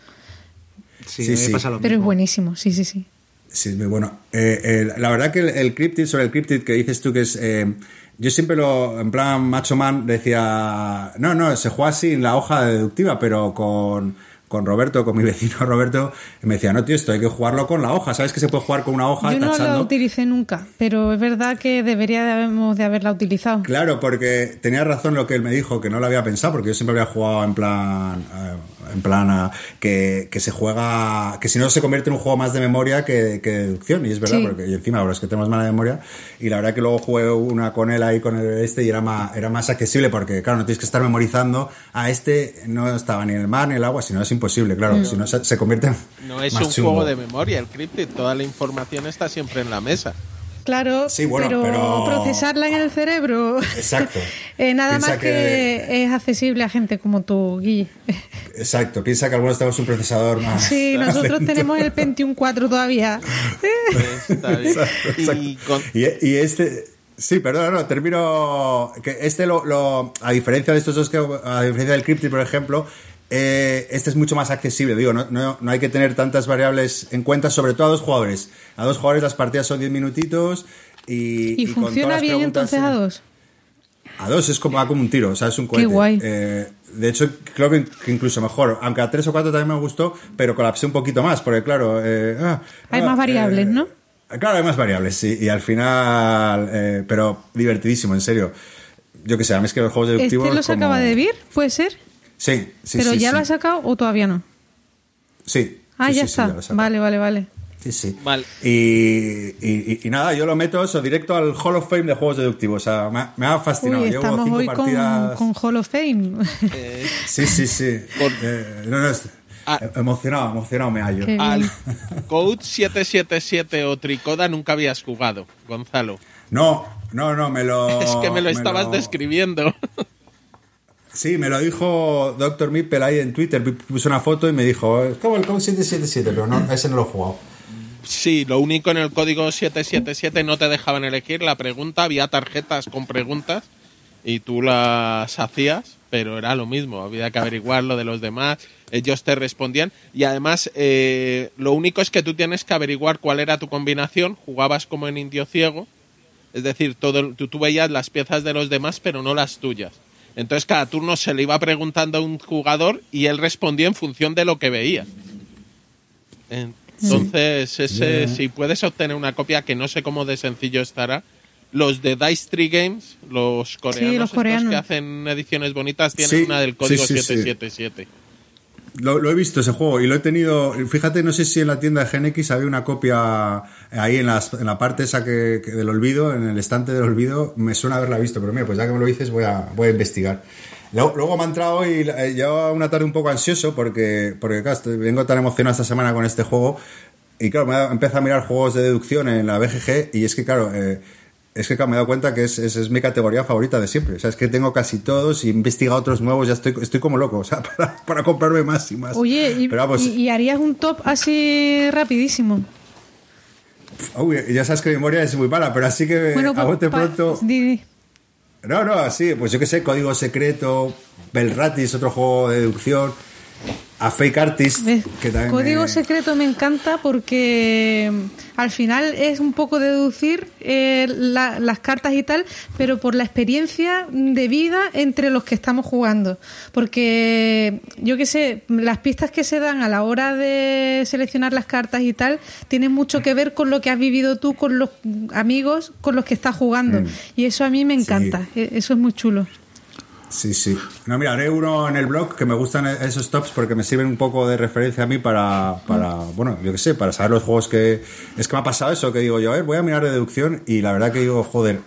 Sí, Sí, me pasa lo Pero es mismo. buenísimo, sí, sí, sí. Sí, es muy bueno. Eh, eh, la verdad que el, el Cryptid, sobre el Cryptid que dices tú que es... eh, yo siempre lo, en plan macho man, decía, no, no, se juega así en la hoja deductiva, pero con, con Roberto, con mi vecino Roberto, me decía, no, tío, esto hay que jugarlo con la hoja. ¿Sabes que se puede jugar con una hoja Yo no tachando? la utilicé nunca, pero es verdad que deberíamos de haberla utilizado. Claro, porque tenía razón lo que él me dijo, que no lo había pensado, porque yo siempre había jugado en plan. En plan, a- que, que se juega, que si no se convierte en un juego más de memoria que, que de deducción, y es verdad, Sí. porque y encima ahora es que tenemos mala memoria, y la verdad que luego jugué una con él ahí con el este y era más, era más accesible, porque claro, no tienes que estar memorizando, a este no estaba ni en el mar ni en el agua, si no es imposible, claro, si no se, se convierte en No es más un chungo. juego de memoria, el Cryptid. Toda la información está siempre en la mesa. Claro, Sí, bueno, pero, pero- procesarla en el cerebro. Exacto. eh, nada Piensa más que... que- es accesible a gente como tú, Guille. Exacto, piensa que algunos tenemos un procesador más. Sí, nosotros lento. tenemos el Pentium 4 todavía. Está bien. Exacto, exacto. Y con- Y, y este. Sí, perdón, no, termino. Que este, lo, lo- a diferencia de estos dos, que, a diferencia del Cryptid, por ejemplo, eh, este es mucho más accesible. Digo, no, no, no hay que tener tantas variables en cuenta, sobre todo a dos jugadores. A dos jugadores las partidas son 10 minutitos y. ¿Y, funciona bien entonces a dos? A dos es como, va como un tiro, o sea, es un cohete. guay. Eh, de hecho, creo que incluso mejor. Aunque a tres o cuatro también me gustó, pero colapsé un poquito más, porque claro. eh, ah, Hay ah, más variables, eh, ¿no? Claro, hay más variables, sí. Y al final. pero divertidísimo, en serio. Yo que sé, a mí es que los juegos deductivos. ¿Este los como- acaba de vir? ¿Puede ser? Sí, sí, ¿Pero sí, ya sí. lo ha sacado o todavía no? Sí. Ah, sí, ya está. sacado. vale, vale, vale. Sí, sí. Vale. Y, y- y- y nada, yo lo meto eso directo al Hall of Fame de juegos deductivos. O sea, me, ha- me ha fascinado. Uy, Llevo estamos cinco hoy con, partidas. con Hall of Fame. eh, Sí, sí, sí. Por- Eh, no, no, es- Ah. Emocionado, emocionado me hallo. Al. Code 777 o Tricoda nunca habías jugado, Gonzalo. No, no, no, me lo. es que me lo estabas lo- describiendo. Sí, me lo dijo Dr. Mippel ahí en Twitter. Puso una foto y me dijo, es como el Code 777, pero no, ese no lo he jugado. Sí, lo único en el código 777 no te dejaban elegir la pregunta, había tarjetas con preguntas y tú las hacías, pero era lo mismo, había que averiguar lo de los demás, ellos te respondían y además eh, lo único es que tú tienes que averiguar cuál era tu combinación, jugabas como en indio ciego, es decir, todo, tú, tú veías las piezas de los demás pero no las tuyas. Entonces cada turno se le iba preguntando a un jugador y él respondía en función de lo que veía. Entonces, ese, si puedes obtener una copia, que no sé cómo de sencillo estará, los de Dice Tree Games, los coreanos, los estos que hacen ediciones bonitas, tienen Sí, una del código sí, sí, sí. 777. Lo, he visto ese juego y lo he tenido. Fíjate, no sé si en la tienda de GNX había una copia ahí en, las- en la parte esa que, del olvido, en el estante del olvido. Me suena haberla visto, pero mira, pues ya que me lo dices, voy a, voy a investigar. Luego, me ha entrado hoy, eh, llevaba una tarde un poco ansioso porque, porque claro, vengo tan emocionado esta semana con este juego. Y claro, me empezado a mirar juegos de deducción en la BGG y es que, claro, eh, es que me he dado cuenta que es, es, es mi categoría favorita de siempre. O sea, es que tengo casi todos y he investigado otros nuevos, ya estoy, estoy como loco, o sea, para, para comprarme más y más. Oye, y, Pero vamos, y- y harías un top así rapidísimo. uy, ya sabes que mi memoria es muy mala, pero así que Bueno, a bote pronto... No, no, sí, pues yo qué sé, Código Secreto, Belratis, otro juego de deducción, a Fake Artist, que también Código me- secreto me encanta porque mm, al final es un poco deducir eh, la- las cartas y tal, pero por la experiencia de vida entre los que estamos jugando. Porque yo qué sé, las pistas que se dan a la hora de seleccionar las cartas y tal tienen mucho que ver con lo que has vivido tú con los amigos con los que estás jugando. Mm. Y eso a mí me encanta, E- eso es muy chulo. Sí, sí. No, mira, haré uno en el blog que me gustan esos tops porque me sirven un poco de referencia a mí para, para bueno, yo qué sé, para saber los juegos que... Es que me ha pasado eso, que digo yo, a ver, voy a mirar de deducción y la verdad que digo, joder,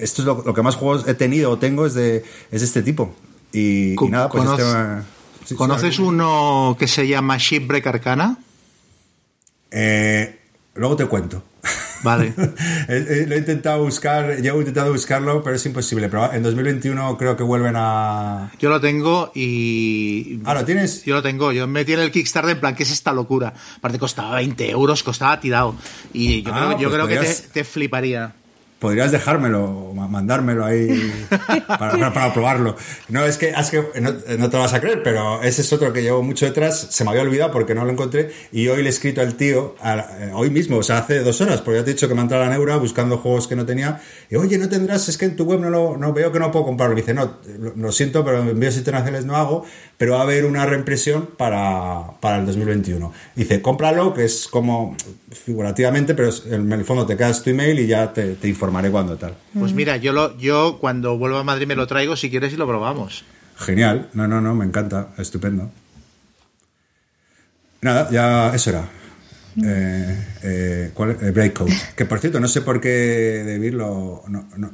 esto es lo, lo que más juegos he tenido o tengo es de, es de este tipo. Y, nada, pues este... sí, ¿Conoces uno que se llama Shipwreck Arcana? Eh, luego te cuento. Vale. Eh, eh, Lo he intentado buscar, llevo intentado buscarlo, pero es imposible. Pero en 2021 creo que vuelven a... Yo lo tengo y. Ah, ¿lo tienes? Yo lo tengo. Yo me tiene el Kickstarter en plan, ¿qué es esta locura? Aparte costaba 20 euros, costaba tirado. Y yo Ah, creo, yo pues creo que te fliparía. Podrías dejármelo, ma- mandármelo ahí para, para- para probarlo. No, es que, es que no, no te vas a creer, pero ese es otro que llevo mucho detrás. Se me había olvidado porque no lo encontré. Y hoy le he escrito al tío, a- eh, hoy mismo, o sea, hace dos horas, porque ya te he dicho que me ha entrado la neura buscando juegos que no tenía. Y oye, no tendrás, es que en tu web no lo no veo que no puedo comprarlo. Me dice, no, lo, lo siento, pero envíos internacionales no hago, pero va a haber una reimpresión para, para el 2021. Dice, cómpralo, que es como figurativamente, pero en el fondo te quedas tu email y ya te, te informaré cuando tal. Pues mira, yo lo, yo cuando vuelva a Madrid me lo traigo si quieres y lo probamos. Genial, no, no, no, me encanta, estupendo. Nada, ya eso era. Eh, eh, ¿cuál, eh, Breakcode. Que por cierto, no sé por qué David lo. No, no.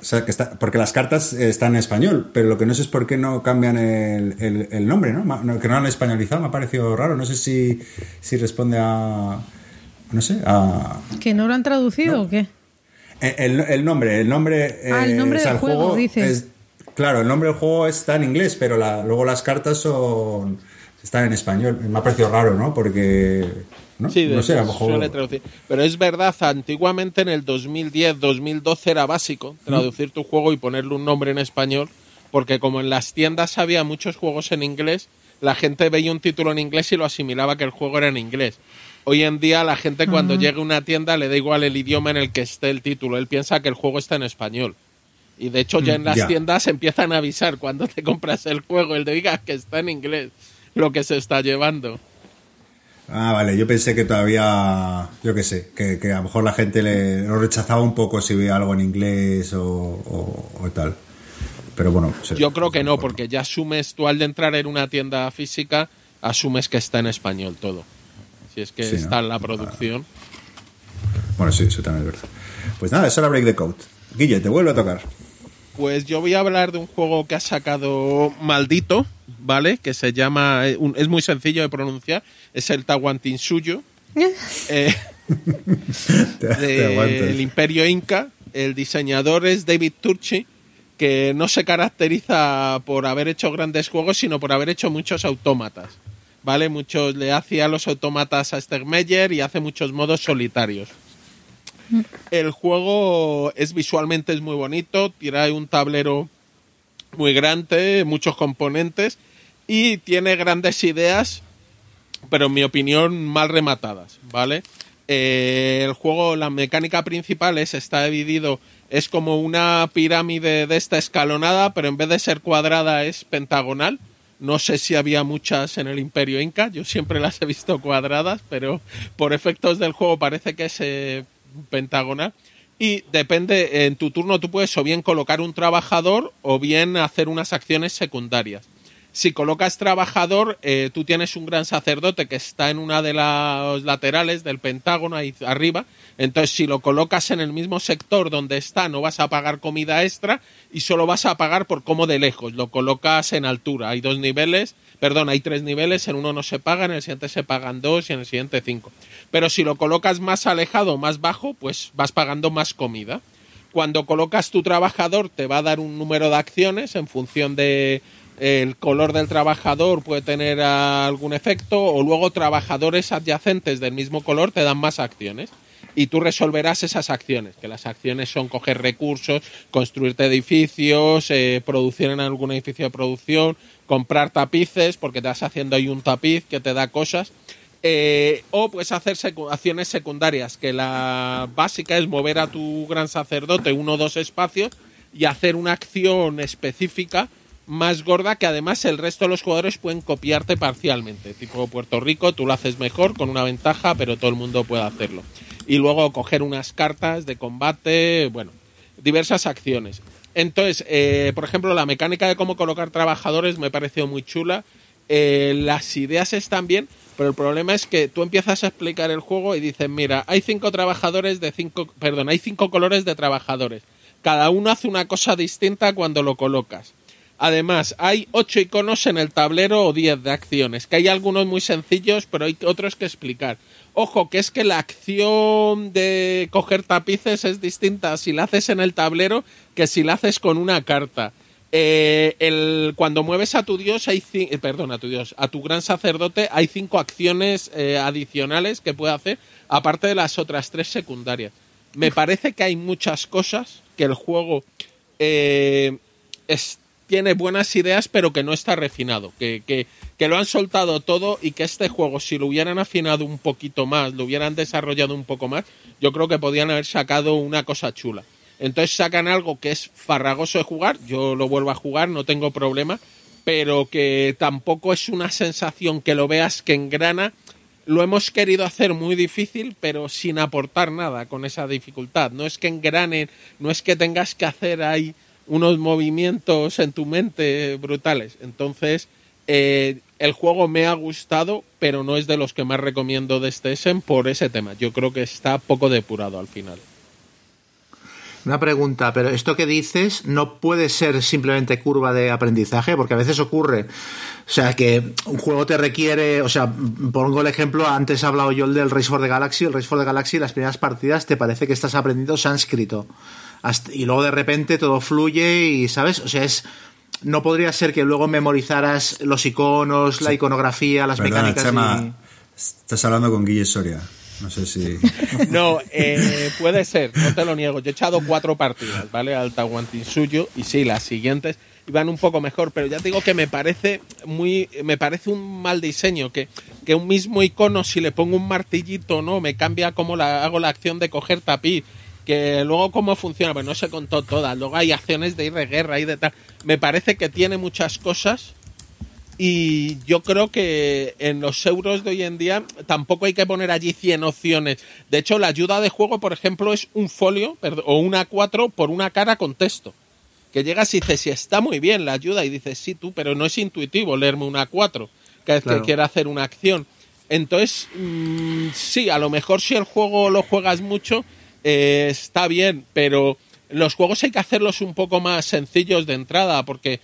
O sea, que está, porque las cartas están en español, pero lo que no sé es por qué no cambian el, el, el nombre, ¿no? Que no lo han españolizado, me ha parecido raro. No sé si, si responde a. No sé, a. ¿Que no lo han traducido No. o qué? El, el nombre, el nombre. Ah, el eh, nombre o sea, del juego, dices. es- claro, el nombre del juego está en inglés, pero la- luego las cartas son están en español. Me ha parecido raro, ¿no? Porque. ¿no? Sí, no sé, a lo mejor. suele traducir. Pero es verdad, antiguamente en el 2010, 2012 era básico traducir tu juego y ponerle un nombre en español, porque como en las tiendas había muchos juegos en inglés, la gente veía un título en inglés y lo asimilaba que el juego era en inglés. Hoy en día la gente cuando llega a una tienda le da igual el idioma en el que esté el título, él piensa que el juego está en español. Y de hecho ya en las tiendas empiezan a avisar cuando te compras el juego, el de diga que está en inglés lo que se está llevando. Ah, vale, yo pensé que todavía. Yo qué sé, que, que a lo mejor la gente le, lo rechazaba un poco si veía algo en inglés o, o- o tal. Pero bueno. Yo creo que no, porque ya asumes, tú al de entrar en una tienda física, asumes que está en español todo. Si es que Sí, ¿no? está en la producción. Bueno, sí, eso también es verdad. Pues nada, eso era Break the Code. Guille, te vuelve a tocar. Pues yo voy a hablar de un juego que ha sacado Maldito, ¿vale? Que se llama, eh, es muy sencillo de pronunciar, es el Tahuantinsuyo. Eh, Te, te aguantas. del Imperio Inca. El diseñador es David Turchi, que no se caracteriza por haber hecho grandes juegos, sino por haber hecho muchos autómatas. ¿Vale? Muchos le hacía los autómatas a Stegmeyer y hace muchos modos solitarios. El juego es visualmente es muy bonito, tiene un tablero muy grande, muchos componentes y tiene grandes ideas, pero en mi opinión mal rematadas, ¿vale? Eh, el juego, la mecánica principal es, está dividido, es como una pirámide de esta escalonada, pero en vez de ser cuadrada es pentagonal. No sé si había muchas en el Imperio Inca, yo siempre las he visto cuadradas, pero por efectos del juego parece que es eh, pentagonal. Y depende, en tu turno tú puedes o bien colocar un trabajador o bien hacer unas acciones secundarias. Si colocas trabajador, eh, tú tienes un gran sacerdote que está en una de las laterales del pentágono ahí arriba. Entonces, si lo colocas en el mismo sector donde está, no vas a pagar comida extra y solo vas a pagar por cómo de lejos. Lo colocas en altura. Hay dos niveles, perdón, hay tres niveles. En uno no se paga, en el siguiente se pagan dos y en el siguiente cinco. Pero si lo colocas más alejado más bajo, pues vas pagando más comida. Cuando colocas tu trabajador te va a dar un número de acciones en función de el color del trabajador puede tener algún efecto o luego trabajadores adyacentes del mismo color te dan más acciones y tú resolverás esas acciones, que las acciones son coger recursos, construirte edificios, eh, producir en algún edificio de producción, comprar tapices, porque te vas haciendo ahí un tapiz que te da cosas, eh, o puedes hacer secu- acciones secundarias, que la básica es mover a tu gran sacerdote uno o dos espacios y hacer una acción específica más gorda que además el resto de los jugadores pueden copiarte parcialmente. Tipo Puerto Rico, tú lo haces mejor con una ventaja, pero todo el mundo puede hacerlo. Y luego coger unas cartas de combate, bueno, diversas acciones. Entonces, eh, por ejemplo, la mecánica de cómo colocar trabajadores me pareció muy chula. Eh, las ideas están bien, pero el problema es que tú empiezas a explicar el juego y dices, mira, hay cinco trabajadores de cinco, perdón, hay cinco colores de trabajadores. Cada uno hace una cosa distinta cuando lo colocas. Además, hay ocho iconos en el tablero o 10 de acciones, que hay algunos muy sencillos, pero hay otros que explicar. Ojo, que es que la acción de coger tapices es distinta si la haces en el tablero que si la haces con una carta. Eh, el, cuando mueves a tu dios, hay eh, perdón, a tu dios, a tu gran sacerdote, hay cinco acciones eh, adicionales que puede hacer, aparte de las otras tres secundarias. Me parece que hay muchas cosas que el juego es- tiene buenas ideas, pero que no está refinado. Que, que, que lo han soltado todo y que este juego, si lo hubieran afinado un poquito más, lo hubieran desarrollado un poco más, yo creo que podían haber sacado una cosa chula. Entonces sacan algo que es farragoso de jugar, yo lo vuelvo a jugar, no tengo problema, pero que tampoco es una sensación que lo veas que engrana. Lo hemos querido hacer muy difícil, pero sin aportar nada con esa dificultad. No es que engranen, no es que tengas que hacer ahí unos movimientos en tu mente brutales. Entonces, eh, el juego me ha gustado, pero no es de los que más recomiendo de este Essen por ese tema. Yo creo que está poco depurado al final. Una pregunta, pero esto que dices no puede ser simplemente curva de aprendizaje, porque a veces ocurre. O sea, que un juego te requiere, o sea, pongo el ejemplo, antes he hablado yo del Race for the Galaxy, el Race for the Galaxy, las primeras partidas te parece que estás aprendiendo sánscrito. Y luego de repente todo fluye y, ¿sabes? O sea, es no podría ser que luego memorizaras los iconos, la iconografía, las mecánicas. Estás hablando con Guille Soria. No sé si. No, eh, puede ser, no te lo niego. Yo he echado cuatro partidas, ¿vale? Al suyo y sí, las siguientes iban un poco mejor, pero ya te digo que me parece muy. Me parece un mal diseño. Que, que un mismo icono, si le pongo un martillito, ¿no? Me cambia como la, hago la acción de coger tapiz que luego cómo funciona, pues no se contó toda. Luego hay acciones de ir de guerra y de tal. Me parece que tiene muchas cosas y yo creo que en los euros de hoy en día tampoco hay que poner allí 100 opciones. De hecho, la ayuda de juego, por ejemplo, es un folio o una A4 por una cara con texto. Que llegas y dices, sí, está muy bien la ayuda, y dices, sí, tú, pero no es intuitivo leerme una A4 cada vez que quiera hacer una acción. Entonces, mm, sí, a lo mejor si el juego lo juegas mucho, eh, está bien, pero los juegos hay que hacerlos un poco más sencillos de entrada, porque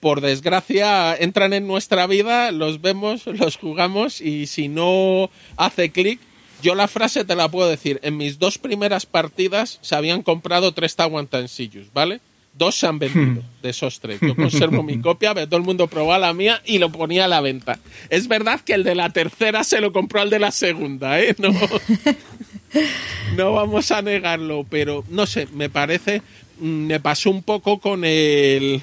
por desgracia entran en nuestra vida, los vemos, los jugamos y si no hace clic, yo la frase te la puedo decir, en mis dos primeras partidas se habían comprado tres Tawantansillos, ¿vale? Dos se han vendido de esos tres. Yo conservo mi copia, pero todo el mundo probaba la mía y lo ponía a la venta. Es verdad que el de la tercera se lo compró al de la segunda, ¿eh? No, no vamos a negarlo, pero no sé, me parece, mm, me pasó un poco con el,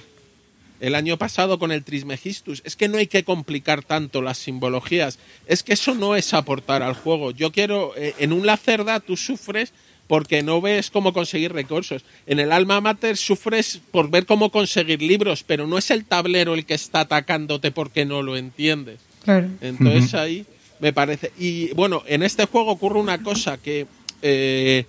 el año pasado con el Trismegistus. Es que no hay que complicar tanto las simbologías, es que eso no es aportar al juego. Yo quiero, eh, en un Lacerda tú sufres porque no ves cómo conseguir recursos. En el Alma Mater sufres por ver cómo conseguir libros, pero no es el tablero el que está atacándote porque no lo entiendes. Entonces ahí me parece. Y bueno, en este juego ocurre una cosa que eh,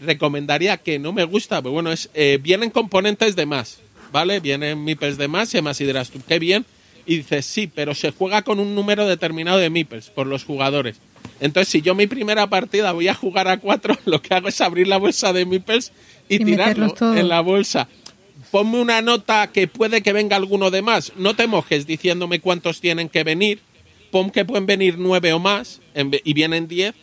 recomendaría que no me gusta, pero bueno, es eh, vienen componentes de más, ¿vale? Vienen MIPES de más y además y dirás tú, qué bien. Y dices, sí, pero se juega con un número determinado de MIPES por los jugadores. Entonces, si yo mi primera partida voy a jugar a cuatro, lo que hago es abrir la bolsa de MIPES y, y tirarlo en la bolsa ponme una nota que puede que venga alguno de más. No te mojes diciéndome cuántos tienen que venir, pon que pueden venir nueve o más y vienen diez,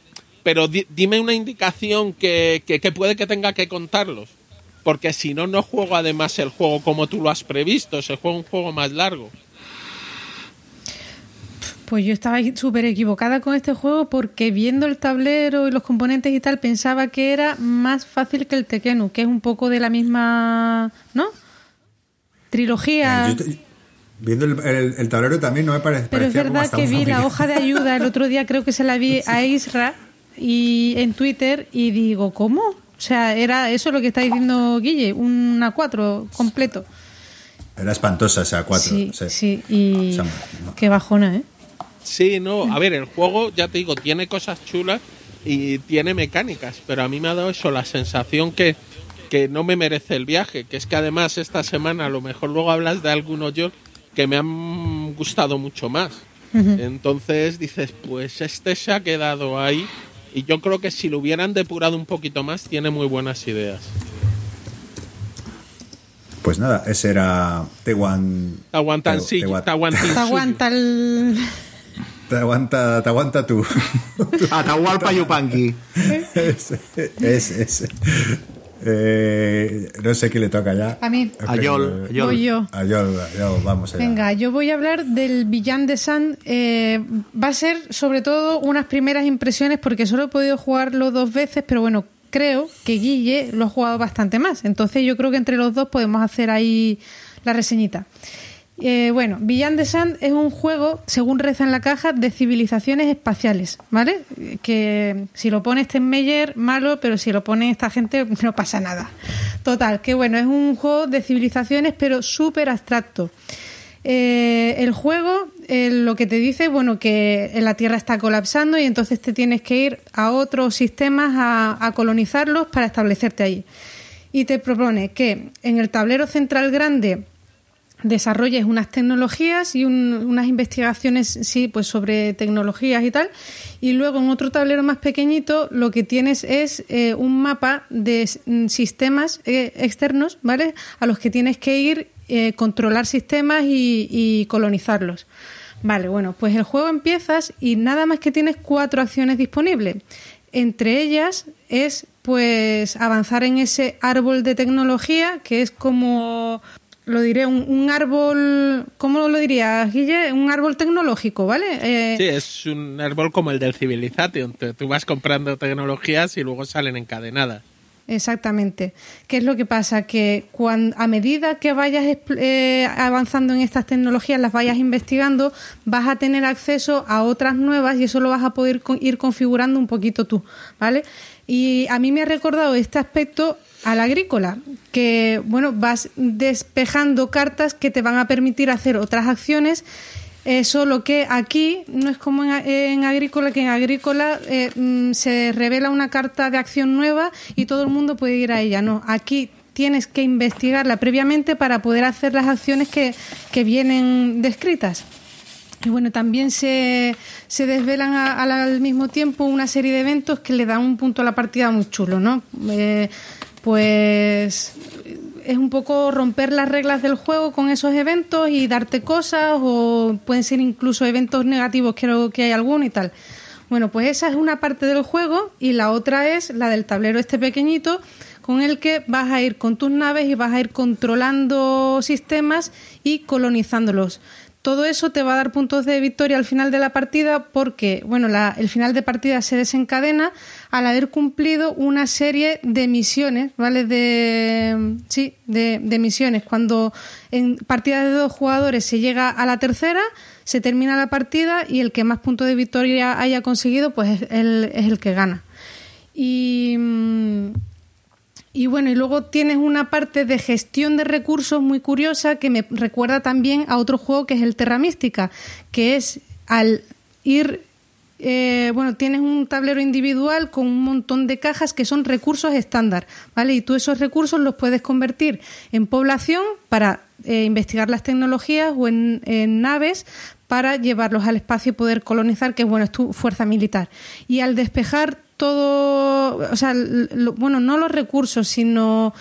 pero dime una indicación que, que, puede que tenga que contarlos. Porque si no, no juego además el juego como tú lo has previsto, se juega un juego más largo. Pues yo estaba súper equivocada con este juego porque viendo el tablero y los componentes y tal, pensaba que era más fácil que el Tekenu, que es un poco de la misma, ¿no? Trilogía. Eh, Viendo el, tablero también no me parece. Pero es verdad que vi la hoja de ayuda el otro día, creo que se la vi a Isra y en Twitter y digo, ¿cómo? O sea, era eso lo que está diciendo Guille, un A4 completo. Era espantosa esa A4. Sí, sí, y qué bajona, ¿eh? Sí, no, a ver, el juego, ya te digo, tiene cosas chulas y tiene mecánicas, pero a mí me ha dado eso, la sensación que, que no me merece el viaje, que es que además esta semana a lo mejor luego hablas de algunos yo que me han gustado mucho más. Entonces dices, pues este se ha quedado ahí y yo creo que si lo hubieran depurado un poquito más tiene muy buenas ideas. Pues nada, ese era Tewan. Te aguantan, sí, te aguanta el. Te aguanta, te aguanta tú. Atahualpa Yupanqui. ese, ese, ese. Eh, no sé qué le toca ya. A mí. A Yol. Voy yo. A Yol, vamos allá. Venga, yo voy a hablar del Villan de Sand. Eh, va a ser sobre todo unas primeras impresiones porque solo he podido jugarlo dos veces, pero bueno, creo que Guille lo ha jugado bastante más. Entonces yo creo que entre los dos podemos hacer ahí la reseñita. Eh, bueno, Villan de Sand es un juego, según reza en la caja, de civilizaciones espaciales, ¿vale? Que si lo pone Meyer, malo, pero si lo pone esta gente, no pasa nada. Total, que bueno, es un juego de civilizaciones, pero súper abstracto. Eh, el juego eh, lo que te dice, bueno, que la Tierra está colapsando y entonces te tienes que ir a otros sistemas a, a colonizarlos para establecerte ahí. Y te propone que en el tablero central grande desarrolles unas tecnologías y unas investigaciones, sí, pues sobre tecnologías y tal. Y luego en otro tablero más pequeñito lo que tienes es eh, un mapa de mm, sistemas eh, externos, ¿vale? A los que tienes que ir, eh, controlar sistemas y, y colonizarlos. Vale, bueno, pues el juego empiezas y nada más que tienes cuatro acciones disponibles. Entre ellas es pues avanzar en ese árbol de tecnología que es como lo diré, un, árbol, ¿cómo lo dirías, Guille? Un árbol tecnológico, ¿vale? Eh, sí, es un árbol como el del Civilization. Tú vas comprando tecnologías y luego salen encadenadas. Exactamente. ¿Qué es lo que pasa? Que cuando, a medida que vayas eh, avanzando en estas tecnologías, las vayas investigando, vas a tener acceso a otras nuevas y eso lo vas a poder ir configurando un poquito tú, ¿vale? Y a mí me ha recordado este aspecto al agrícola, que bueno, vas despejando cartas que te van a permitir hacer otras acciones. Eh, solo que aquí no es como en, agrícola, que en agrícola eh, mm, se revela una carta de acción nueva y todo el mundo puede ir a ella. No, aquí tienes que investigarla previamente para poder hacer las acciones que, que vienen descritas. Y bueno, también se, se desvelan al mismo tiempo una serie de eventos que le dan un punto a la partida muy chulo, ¿no? Eh, pues es un poco romper las reglas del juego con esos eventos y darte cosas o pueden ser incluso eventos negativos, creo que hay alguno y tal. Bueno, pues esa es una parte del juego y la otra es la del tablero este pequeñito con el que vas a ir con tus naves y vas a ir controlando sistemas y colonizándolos. Todo eso te va a dar puntos de victoria al final de la partida porque, bueno, el final de partida se desencadena al haber cumplido una serie de misiones, ¿vale? De, sí, de, misiones. Cuando en partida de dos jugadores se llega a la tercera, se termina la partida y el que más puntos de victoria haya conseguido, pues es el, es el que gana. Y mm, y bueno, y luego tienes una parte de gestión de recursos muy curiosa que me recuerda también a otro juego que es el Terra Mística, que es al ir eh, bueno, tienes un tablero individual con un montón de cajas que son recursos estándar, ¿vale? Y tú esos recursos los puedes convertir en población para eh, investigar las tecnologías o en, en, naves para llevarlos al espacio y poder colonizar, que bueno, es tu fuerza militar. Y al despejar todo, o sea, bueno, no los recursos, sino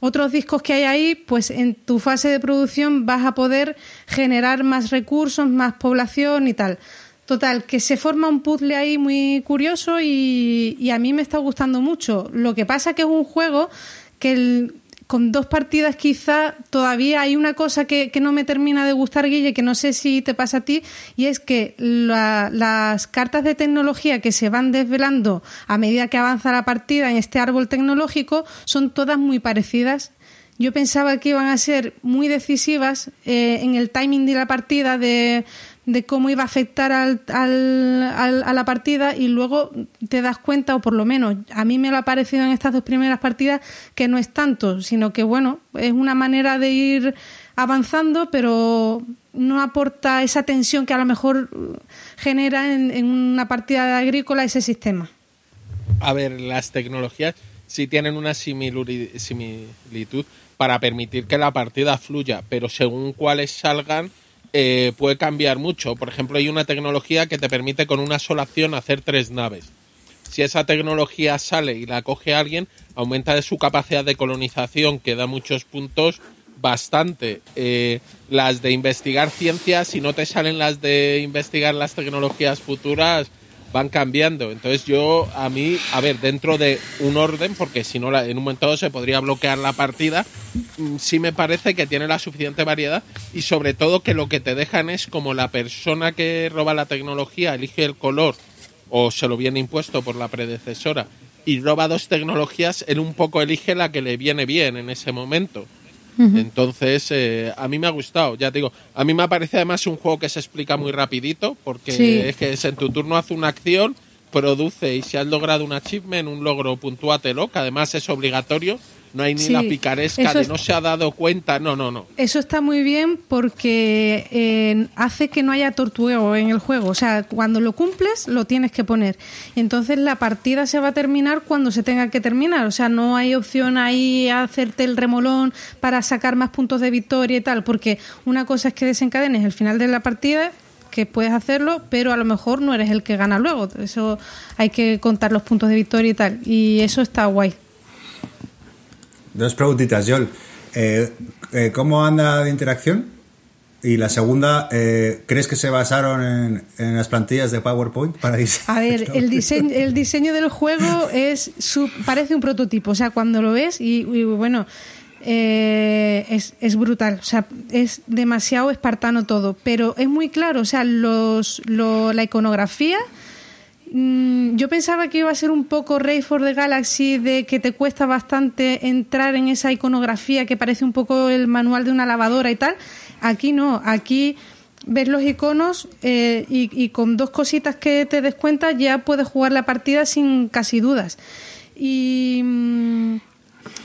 otros discos que hay ahí, pues en tu fase de producción vas a poder generar más recursos, más población y tal. Total, que se forma un puzzle ahí muy curioso y, y a mí me está gustando mucho. Lo que pasa que es un juego que el, con dos partidas quizá todavía hay una cosa que, no me termina de gustar, Guille, que no sé si te pasa a ti, y es que las cartas de tecnología que se van desvelando a medida que avanza la partida en este árbol tecnológico son todas muy parecidas. Yo pensaba que iban a ser muy decisivas eh, en el timing de la partida, de, de cómo iba a afectar al, al, a la partida y luego te das cuenta, o por lo menos a mí me lo ha parecido en estas dos primeras partidas, que no es tanto, sino que bueno, es una manera de ir avanzando, pero no aporta esa tensión que a lo mejor genera en, en una partida agrícola ese sistema. A ver, las tecnologías sí tienen una similitud para permitir que la partida fluya, pero según cuáles salgan, eh, puede cambiar mucho. Por ejemplo, hay una tecnología que te permite con una sola acción hacer tres naves. Si esa tecnología sale y la coge alguien, aumenta su capacidad de colonización, que da muchos puntos, bastante. Eh, las de investigar ciencias, si no te salen las de investigar las tecnologías futuras, van cambiando. Entonces yo, a mí, a ver, dentro de un orden, porque si no en un momento dado se podría bloquear la partida, mm, sí me parece que tiene la suficiente variedad y sobre todo que lo que te dejan es como la persona que roba la tecnología elige el color o se lo viene impuesto por la predecesora y roba dos tecnologías, él un poco elige la que le viene bien en ese momento. Entonces, eh, a mí me ha gustado, ya te digo, a mí me parece además un juego que se explica muy rapidito, porque es que es en tu turno hace una acción, produce y si has logrado un achievement, un logro, puntúatelo, que además es obligatorio. No hay ni Sí, la picaresca de no se ha dado cuenta, no, no, no. Eso está muy bien porque eh, hace que no haya tortugueo en el juego. O sea, cuando lo cumples, lo tienes que poner. Entonces la partida se va a terminar cuando se tenga que terminar. O sea, no hay opción ahí a hacerte el remolón para sacar más puntos de victoria y tal. Porque una cosa es que desencadenes el final de la partida que puedes hacerlo, pero a lo mejor no eres el que gana luego. Eso hay que contar los puntos de victoria y tal. Y eso está guay. Dos preguntitas, Joel. Eh, eh, ¿Cómo anda de interacción? Y la segunda, eh, ¿crees que se basaron en, en las plantillas de PowerPoint para diseñar? A ver, el diseño, el diseño del juego es su- parece un prototipo. O sea, cuando lo ves y, y bueno, eh, es, es brutal. O sea, es demasiado espartano todo. Pero es muy claro. O sea, los, lo- la iconografía. Mm, Yo pensaba que iba a ser un poco Ray for the Galaxy, de que te cuesta bastante entrar en esa iconografía que parece un poco el manual de una lavadora y tal. Aquí no, aquí ves los iconos eh, y, y con dos cositas que te des cuenta ya puedes jugar la partida sin casi dudas. Y, mm,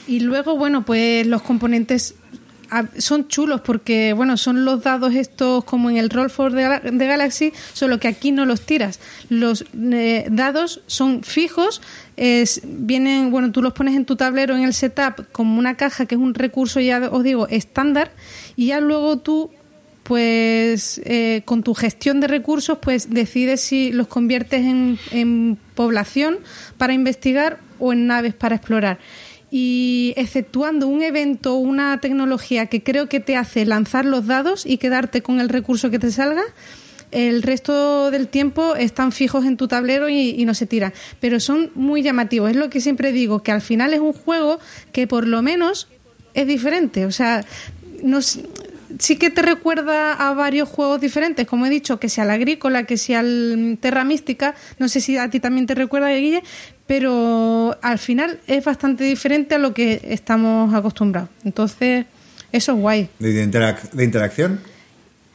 y luego, bueno, pues los componentes son chulos porque, bueno, son los dados estos como en el Roll for Gal- the Galaxy, solo que aquí no los tiras. Los eh, dados son fijos, vienen, bueno, tú los pones en tu tablero en el setup como una caja que es un recurso, ya os digo, estándar, y ya luego tú pues eh, con tu gestión de recursos pues decides si los conviertes en población para investigar o en naves para explorar y exceptuando un evento una tecnología que creo que te hace lanzar los dados y quedarte con el recurso que te salga, el resto del tiempo están fijos en tu tablero y, no se tiran. Pero son muy llamativos. Es lo que siempre digo, que al final es un juego que por lo menos es diferente. O sea, nos, sí que te recuerda a varios juegos diferentes, como he dicho, que sea la agrícola, que sea el Terra Mística, no sé si a ti también te recuerda, Guille, pero al final es bastante diferente a lo que estamos acostumbrados. Entonces, eso es guay. ¿De, interac- de interacción?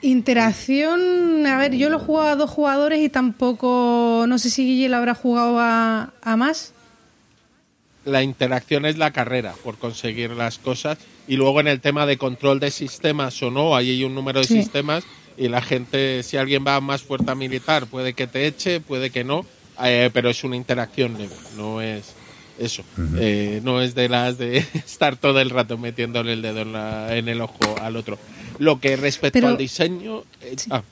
Interacción, a ver, yo lo he jugado a dos jugadores y tampoco, no sé si Guille lo habrá jugado a, a más. La interacción es la carrera por conseguir las cosas y luego en el tema de control de sistemas o no, ahí hay un número de Sí. sistemas y la gente, si alguien va a más fuerza militar, puede que te eche, puede que no, eh, pero es una interacción leve, no es eso, Eh, no es de las de estar todo el rato metiéndole el dedo en, la- en el ojo al otro. Lo que respecto Pero- al diseño, eh, ah,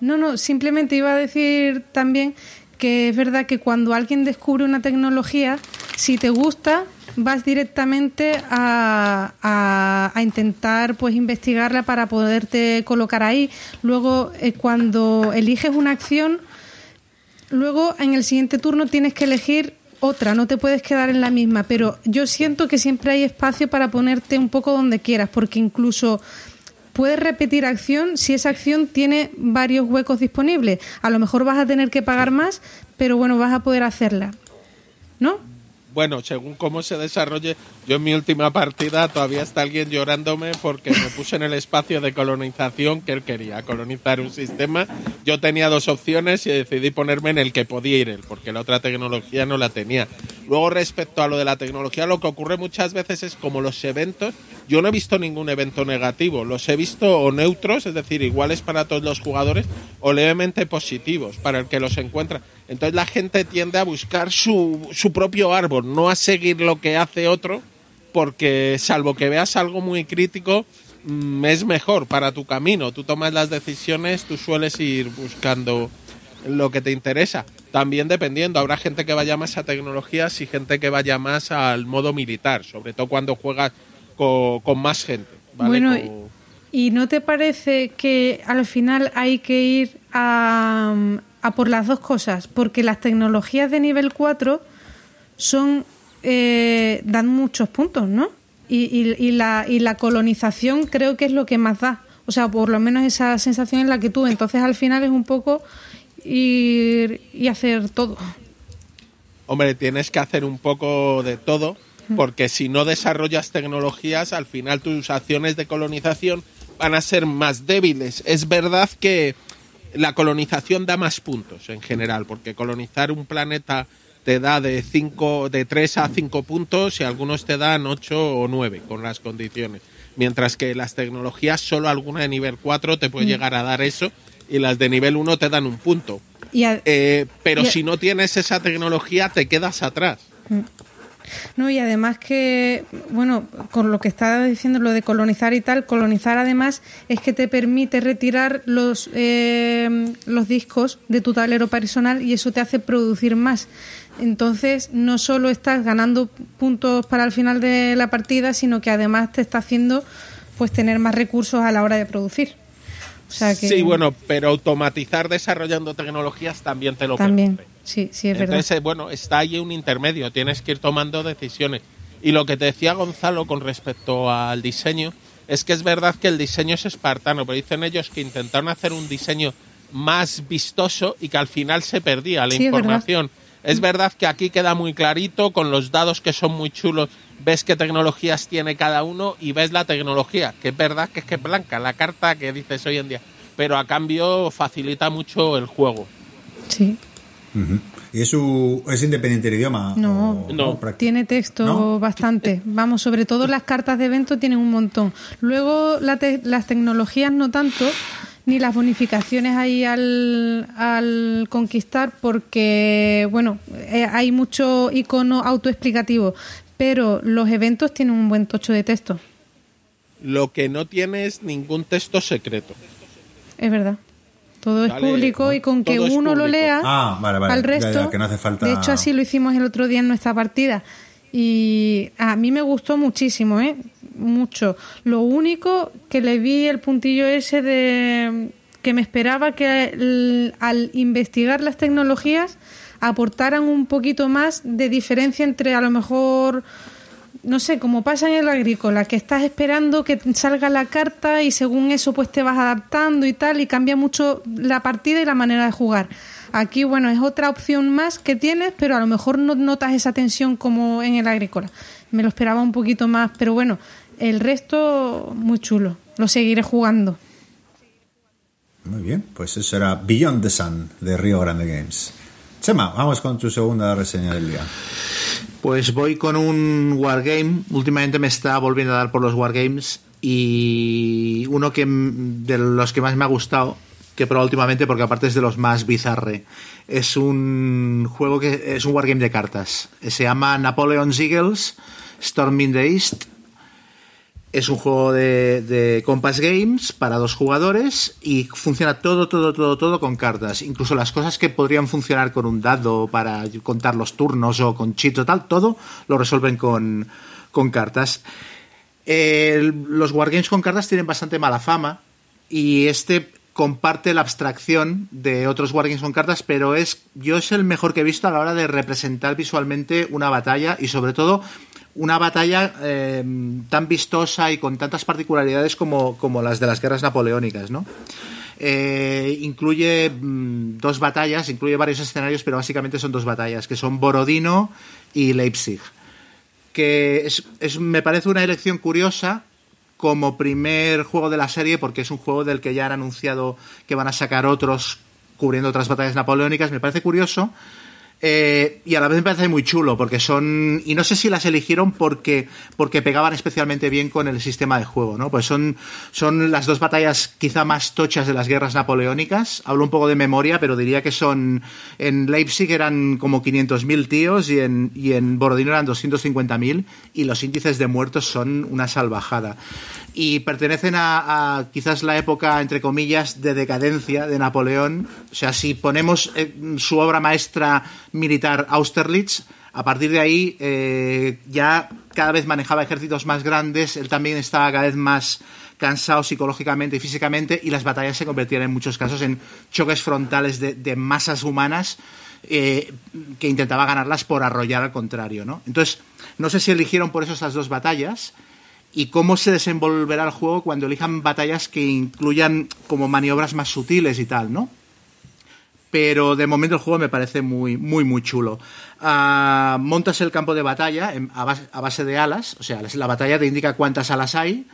No, no, simplemente iba a decir también que es verdad que cuando alguien descubre una tecnología, si te gusta, vas directamente a, a- a intentar pues investigarla para poderte colocar ahí. Luego, eh, cuando eliges una acción, luego en el siguiente turno tienes que elegir otra, no te puedes quedar en la misma, pero yo siento que siempre hay espacio para ponerte un poco donde quieras, porque incluso puedes repetir acción si esa acción tiene varios huecos disponibles. A lo mejor vas a tener que pagar más, pero bueno, vas a poder hacerla. ¿No? Bueno, según cómo se desarrolle, yo en mi última partida todavía está alguien llorándome porque me puse en el espacio de colonización que él quería, colonizar un sistema. Yo tenía dos opciones y decidí ponerme en el que podía ir él, porque la otra tecnología no la tenía. Luego, respecto a lo de la tecnología, lo que ocurre muchas veces es como los eventos. Yo no he visto ningún evento negativo, los he visto o neutros, es decir, iguales para todos los jugadores, o levemente positivos para el que los encuentra. Entonces la gente tiende a buscar su, su propio árbol, no a seguir lo que hace otro, porque salvo que veas algo muy crítico, mm, es mejor para tu camino. Tú tomas las decisiones, tú sueles ir buscando lo que te interesa. También dependiendo, habrá gente que vaya más a tecnologías y gente que vaya más al modo militar, sobre todo cuando juegas co- con, más gente. ¿vale? Bueno, ¿y no te parece que al final hay que ir a, a por las dos cosas? Porque las tecnologías de nivel 4 son eh, dan muchos puntos, ¿no? Y, y- y la, y la colonización creo que es lo que más da. O sea, por lo menos esa sensación en la que tú. Entonces al final es un poco ir y hacer todo. Hombre, tienes que hacer un poco de todo, porque si no desarrollas tecnologías, al final tus acciones de colonización van a ser más débiles. Es verdad que la colonización da más puntos en general, porque colonizar un planeta te da de cinco, de 3 a 5 puntos y algunos te dan 8 o 9 con las condiciones. Mientras que las tecnologías, solo alguna de nivel 4 te puede llegar a dar eso y las de nivel 1 te dan un punto. Y a- Eh, pero y a- si no tienes esa tecnología, te quedas atrás. No, y además que, bueno, con lo que estaba diciendo, lo de colonizar y tal, colonizar además es que te permite retirar los, eh, los discos de tu tablero personal y eso te hace producir más. Entonces, no solo estás ganando puntos para el final de la partida, sino que además te está haciendo pues tener más recursos a la hora de producir. O sea que Sí, bueno, pero automatizar desarrollando tecnologías también te lo también, permite. Sí, sí es verdad. Entonces, eh, bueno, está ahí un intermedio, tienes que ir tomando decisiones. Y lo que te decía Gonzalo con respecto al diseño, es que es verdad que el diseño es espartano, pero dicen ellos que intentaron hacer un diseño más vistoso y que al final se perdía la Sí, es verdad. información. Es verdad que aquí queda muy clarito, con los dados que son muy chulos, ves qué tecnologías tiene cada uno y ves la tecnología, que es verdad que es que es blanca, la carta que dices hoy en día, pero a cambio facilita mucho el juego. Sí. ¿Y es, su, es independiente el idioma? No. ¿O No. Tiene texto ¿No? bastante. Vamos, sobre todo las cartas de evento tienen un montón. Luego la te- las tecnologías no tanto, ni las bonificaciones ahí al, al conquistar, porque, bueno, eh, hay mucho icono autoexplicativo, pero los eventos tienen un buen tocho de texto. Lo que no tiene es ningún texto secreto. Es verdad. Todo es público y con que uno lo lea Ah, vale, vale. al Ya, resto. ya, que no hace falta- De hecho, así lo hicimos el otro día en nuestra partida. Y a mí me gustó muchísimo, ¿eh? Mucho. Lo único que le vi el puntillo ese de que me esperaba que el- al investigar las tecnologías aportaran un poquito más de diferencia entre a lo mejor no sé, como pasa en el agrícola, que estás esperando que salga la carta y según eso pues te vas adaptando y tal y cambia mucho la partida y la manera de jugar. Aquí, bueno, es otra opción más que tienes, pero a lo mejor no notas esa tensión como en el agrícola. Me lo esperaba un poquito más, pero bueno, el resto muy chulo. Lo seguiré jugando. Muy bien, pues eso era Beyond the Sun de Río Grande Games. Chema, vamos con tu segunda reseña del día. Pues voy con un Wargame. Últimamente me está volviendo a dar por los Wargames. Y uno que de los que más me ha gustado, que probado últimamente, porque aparte es de los más bizarre, es un juego que es un Wargame de cartas. Se llama Napoleon's Eagles, Storming the East. Es un juego de, de Compass Games para dos jugadores y funciona todo, todo, todo, todo con cartas. Incluso las cosas que podrían funcionar con un dado para contar los turnos o con cheats o tal, todo lo resuelven con, con cartas. Los wargames con cartas tienen bastante mala fama y este comparte la abstracción de otros wargames con cartas, pero es yo es el mejor que he visto a la hora de representar visualmente una batalla y sobre todo una batalla eh, tan vistosa y con tantas particularidades como, como las de las guerras napoleónicas, ¿no? Eh, incluye mm, dos batallas, incluye varios escenarios, pero básicamente son dos batallas, que son Borodino y Leipzig que es, es- me parece una elección curiosa como primer juego de la serie porque es un juego del que ya han anunciado que van a sacar otros cubriendo otras batallas napoleónicas. Me parece curioso eh, y a la vez me parece muy chulo porque son y no sé si las eligieron porque porque pegaban especialmente bien con el sistema de juego no pues son son las dos batallas quizá más tochas de las guerras napoleónicas. Hablo un poco de memoria pero diría que son en Leipzig eran como 500.000 tíos y en y en Borodino eran 250.000 y los índices de muertos son una salvajada y pertenecen a, quizás la época, entre comillas, de decadencia de Napoleón. O sea, si ponemos eh, su obra maestra militar Austerlitz, a partir de ahí eh, ya cada vez manejaba ejércitos más grandes, él también estaba cada vez más cansado psicológicamente y físicamente y las batallas se convertían en muchos casos en choques frontales de, masas humanas eh, que intentaba ganarlas por arrollar al contrario, ¿no? Entonces, no sé si eligieron por eso esas dos batallas y cómo se desenvolverá el juego cuando elijan batallas que incluyan como maniobras más sutiles y tal, ¿no? Pero de momento el juego me parece muy, muy, muy chulo. Ah, montas el campo de batalla a, base, a base de alas, o sea, la batalla te indica cuántas alas hay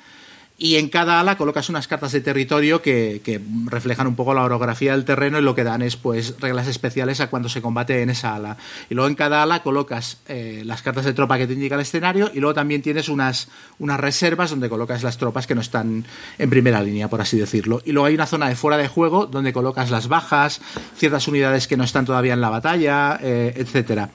y en cada ala colocas unas cartas de territorio que, reflejan un poco la orografía del terreno y lo que dan es pues reglas especiales a cuando se combate en esa ala. Y luego en cada ala colocas eh, las cartas de tropa que te indica el escenario y luego también tienes unas, unas reservas donde colocas las tropas que no están en primera línea, por así decirlo. Y luego hay una zona de fuera de juego donde colocas las bajas, ciertas unidades que no están todavía en la batalla, eh, etcétera.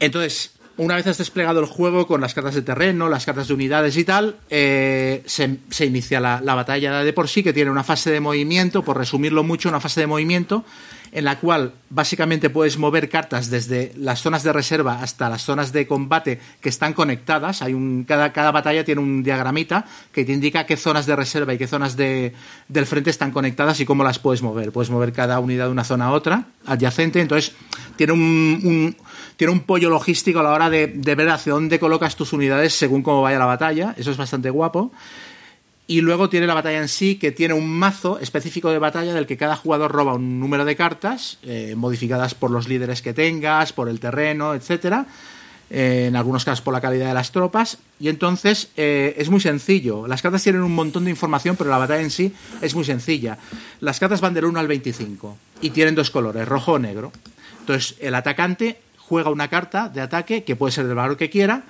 Entonces, una vez has desplegado el juego con las cartas de terreno, las cartas de unidades y tal, eh, se, inicia la, batalla de por sí, que tiene una fase de movimiento, por resumirlo mucho, una fase de movimiento en la cual básicamente puedes mover cartas desde las zonas de reserva hasta las zonas de combate que están conectadas. Hay un, cada, cada batalla tiene un diagramita que te indica qué zonas de reserva y qué zonas de, del frente están conectadas y cómo las puedes mover. Puedes mover cada unidad de una zona a otra, adyacente. Entonces, tiene un, un tiene un pollo logístico a la hora de, de ver hacia dónde colocas tus unidades según cómo vaya la batalla. Eso es bastante guapo. Y luego tiene la batalla en sí, que tiene un mazo específico de batalla del que cada jugador roba un número de cartas, eh, modificadas por los líderes que tengas, por el terreno, etcétera. Eh, en algunos casos por la calidad de las tropas. Y entonces eh, es muy sencillo. Las cartas tienen un montón de información, pero la batalla en sí es muy sencilla. Las cartas van del 1 al 25 y tienen dos colores, rojo o negro. Entonces el atacante juega una carta de ataque que puede ser del valor que quiera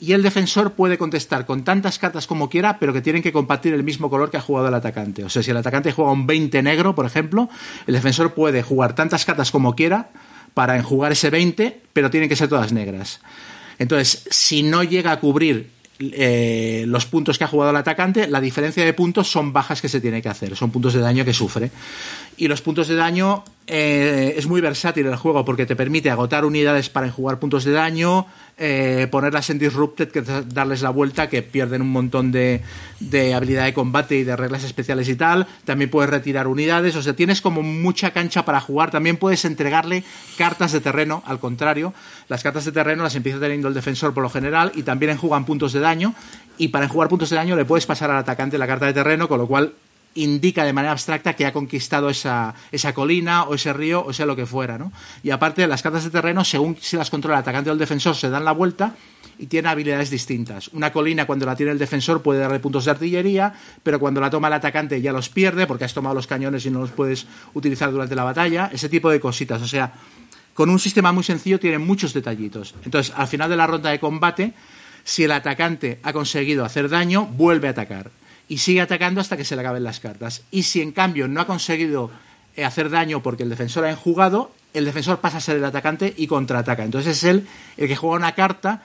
y el defensor puede contestar con tantas cartas como quiera, pero que tienen que compartir el mismo color que ha jugado el atacante. O sea, si el atacante juega un 20 negro, por ejemplo, el defensor puede jugar tantas cartas como quiera para enjugar ese 20, pero tienen que ser todas negras. Entonces, si no llega a cubrir eh, los puntos que ha jugado el atacante, la diferencia de puntos son bajas que se tiene que hacer, son puntos de daño que sufre. Y los puntos de daño eh, es muy versátil el juego porque te permite agotar unidades para enjugar puntos de daño, eh, ponerlas en Disrupted, que darles la vuelta, que pierden un montón de, de, habilidad de combate y de reglas especiales y tal. También puedes retirar unidades, o sea, tienes como mucha cancha para jugar. También puedes entregarle cartas de terreno, al contrario. Las cartas de terreno las empieza teniendo el defensor por lo general y también enjugan puntos de daño. Y para enjugar puntos de daño le puedes pasar al atacante la carta de terreno, con lo cual indica de manera abstracta que ha conquistado esa, esa, colina o ese río o sea lo que fuera. ¿no? Y aparte, las cartas de terreno, según si las controla el atacante o el defensor, se dan la vuelta y tienen habilidades distintas. Una colina, cuando la tiene el defensor, puede darle puntos de artillería, pero cuando la toma el atacante ya los pierde porque has tomado los cañones y no los puedes utilizar durante la batalla. Ese tipo de cositas. O sea, con un sistema muy sencillo tiene muchos detallitos. Entonces, al final de la ronda de combate, si el atacante ha conseguido hacer daño, vuelve a atacar y sigue atacando hasta que se le acaben las cartas. Y si en cambio no ha conseguido eh, hacer daño porque el defensor ha enjugado, el defensor pasa a ser el atacante y contraataca. Entonces es él el que juega una carta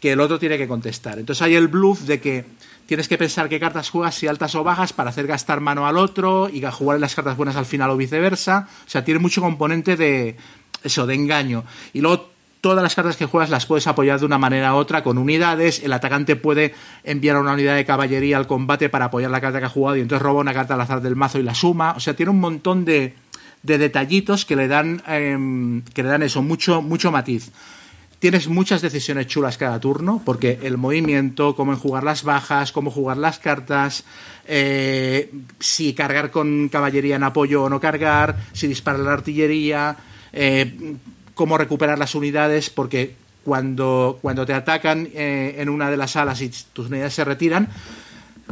que el otro tiene que contestar. Entonces hay el bluff de que tienes que pensar qué cartas juegas, si altas o bajas, para hacer gastar mano al otro y jugar las cartas buenas al final o viceversa. O sea, tiene mucho componente de eso, de engaño. Y luego todas las cartas que juegas las puedes apoyar de una manera u otra con unidades. El atacante puede enviar una unidad de caballería al combate para apoyar la carta que ha jugado y entonces roba una carta al azar del mazo y la suma. O sea, tiene un montón de, de detallitos que le dan eh, que le dan eso, mucho, mucho matiz. Tienes muchas decisiones chulas cada turno, porque el movimiento, cómo enjugar las bajas, cómo jugar las cartas, eh, si cargar con caballería en apoyo o no cargar, si disparar la artillería, eh, cómo recuperar las unidades, porque cuando, cuando te atacan eh, en una de las salas y tus unidades se retiran,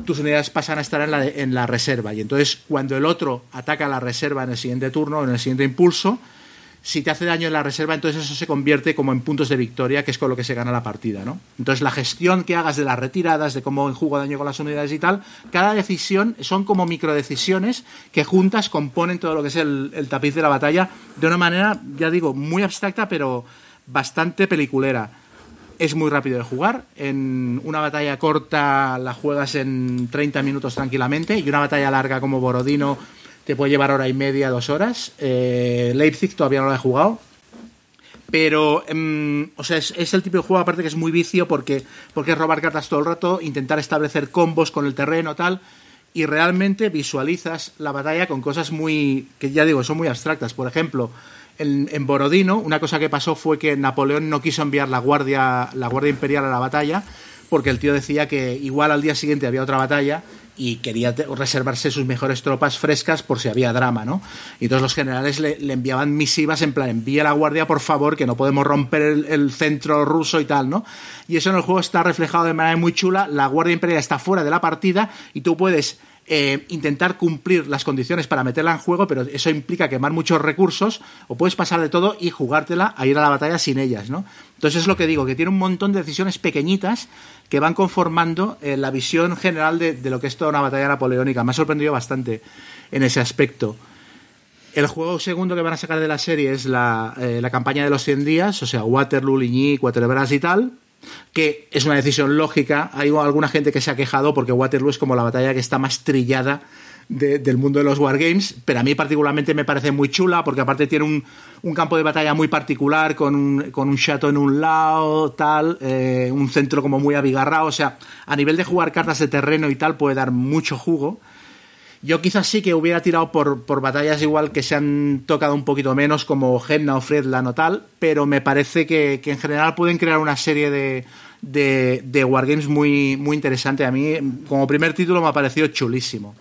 tus unidades pasan a estar en la, en la reserva. Y entonces, cuando el otro ataca la reserva en el siguiente turno, en el siguiente impulso, si te hace daño en la reserva, entonces eso se convierte como en puntos de victoria, que es con lo que se gana la partida, ¿no? Entonces la gestión que hagas de las retiradas, de cómo enjugo daño con las unidades y tal, cada decisión son como microdecisiones que juntas componen todo lo que es el, el tapiz de la batalla de una manera, ya digo, muy abstracta, pero bastante peliculera. Es muy rápido de jugar. En una batalla corta la juegas en 30 minutos tranquilamente y una batalla larga como Borodino te puede llevar hora y media, dos horas. Eh, Leipzig todavía no lo he jugado. Pero, eh, o sea, es, es, el tipo de juego, aparte que es muy vicio, porque, porque es robar cartas todo el rato, intentar establecer combos con el terreno, tal. Y realmente visualizas la batalla con cosas muy. que ya digo, son muy abstractas. Por ejemplo, en, en Borodino, una cosa que pasó fue que Napoleón no quiso enviar la guardia, la guardia imperial a la batalla, porque el tío decía que igual al día siguiente había otra batalla y quería reservarse sus mejores tropas frescas por si había drama, ¿no? Y entonces los generales le, enviaban misivas en plan, envía la guardia por favor, que no podemos romper el, centro ruso y tal, ¿no? Y eso en el juego está reflejado de manera muy chula, la guardia imperial está fuera de la partida y tú puedes eh, intentar cumplir las condiciones para meterla en juego, pero eso implica quemar muchos recursos, o puedes pasar de todo y jugártela a ir a la batalla sin ellas, ¿no? Entonces es lo que digo, que tiene un montón de decisiones pequeñitas que van conformando eh, la visión general de, lo que es toda una batalla napoleónica. Me ha sorprendido bastante en ese aspecto. El juego segundo que van a sacar de la serie es la, eh, campaña de los 100 días, o sea, Waterloo, Ligny, Cuatro y tal, que es una decisión lógica. Hay alguna gente que se ha quejado porque Waterloo es como la batalla que está más trillada del mundo de los wargames, pero a mí particularmente me parece muy chula porque aparte tiene un, campo de batalla muy particular con un, con un chateau en un lado, tal, eh, un centro como muy abigarrado, o sea, a nivel de jugar cartas de terreno y tal puede dar mucho jugo. Yo quizás sí que hubiera tirado por, por batallas igual que se han tocado un poquito menos, como Gemna o Fredland o tal, pero me parece que, en general pueden crear una serie de, de, wargames muy, muy interesante. A mí, como primer título, me ha parecido chulísimo.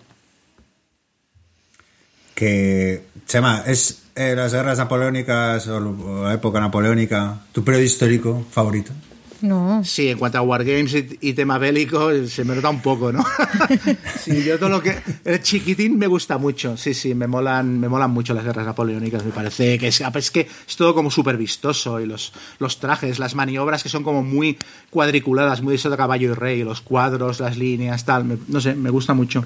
Que, Chema, ¿es eh, las guerras napoleónicas o la época napoleónica tu periodo histórico favorito? No. Sí, en cuanto a Wargames y, tema bélico, se me nota un poco, ¿no? sí, yo todo lo que. El chiquitín me gusta mucho, sí, sí, me molan, me molan mucho las guerras napoleónicas, me parece que es, es que es todo como súper vistoso y los, los trajes, las maniobras que son como muy cuadriculadas, muy de eso de caballo y rey, los cuadros, las líneas, tal, no sé, me gusta mucho.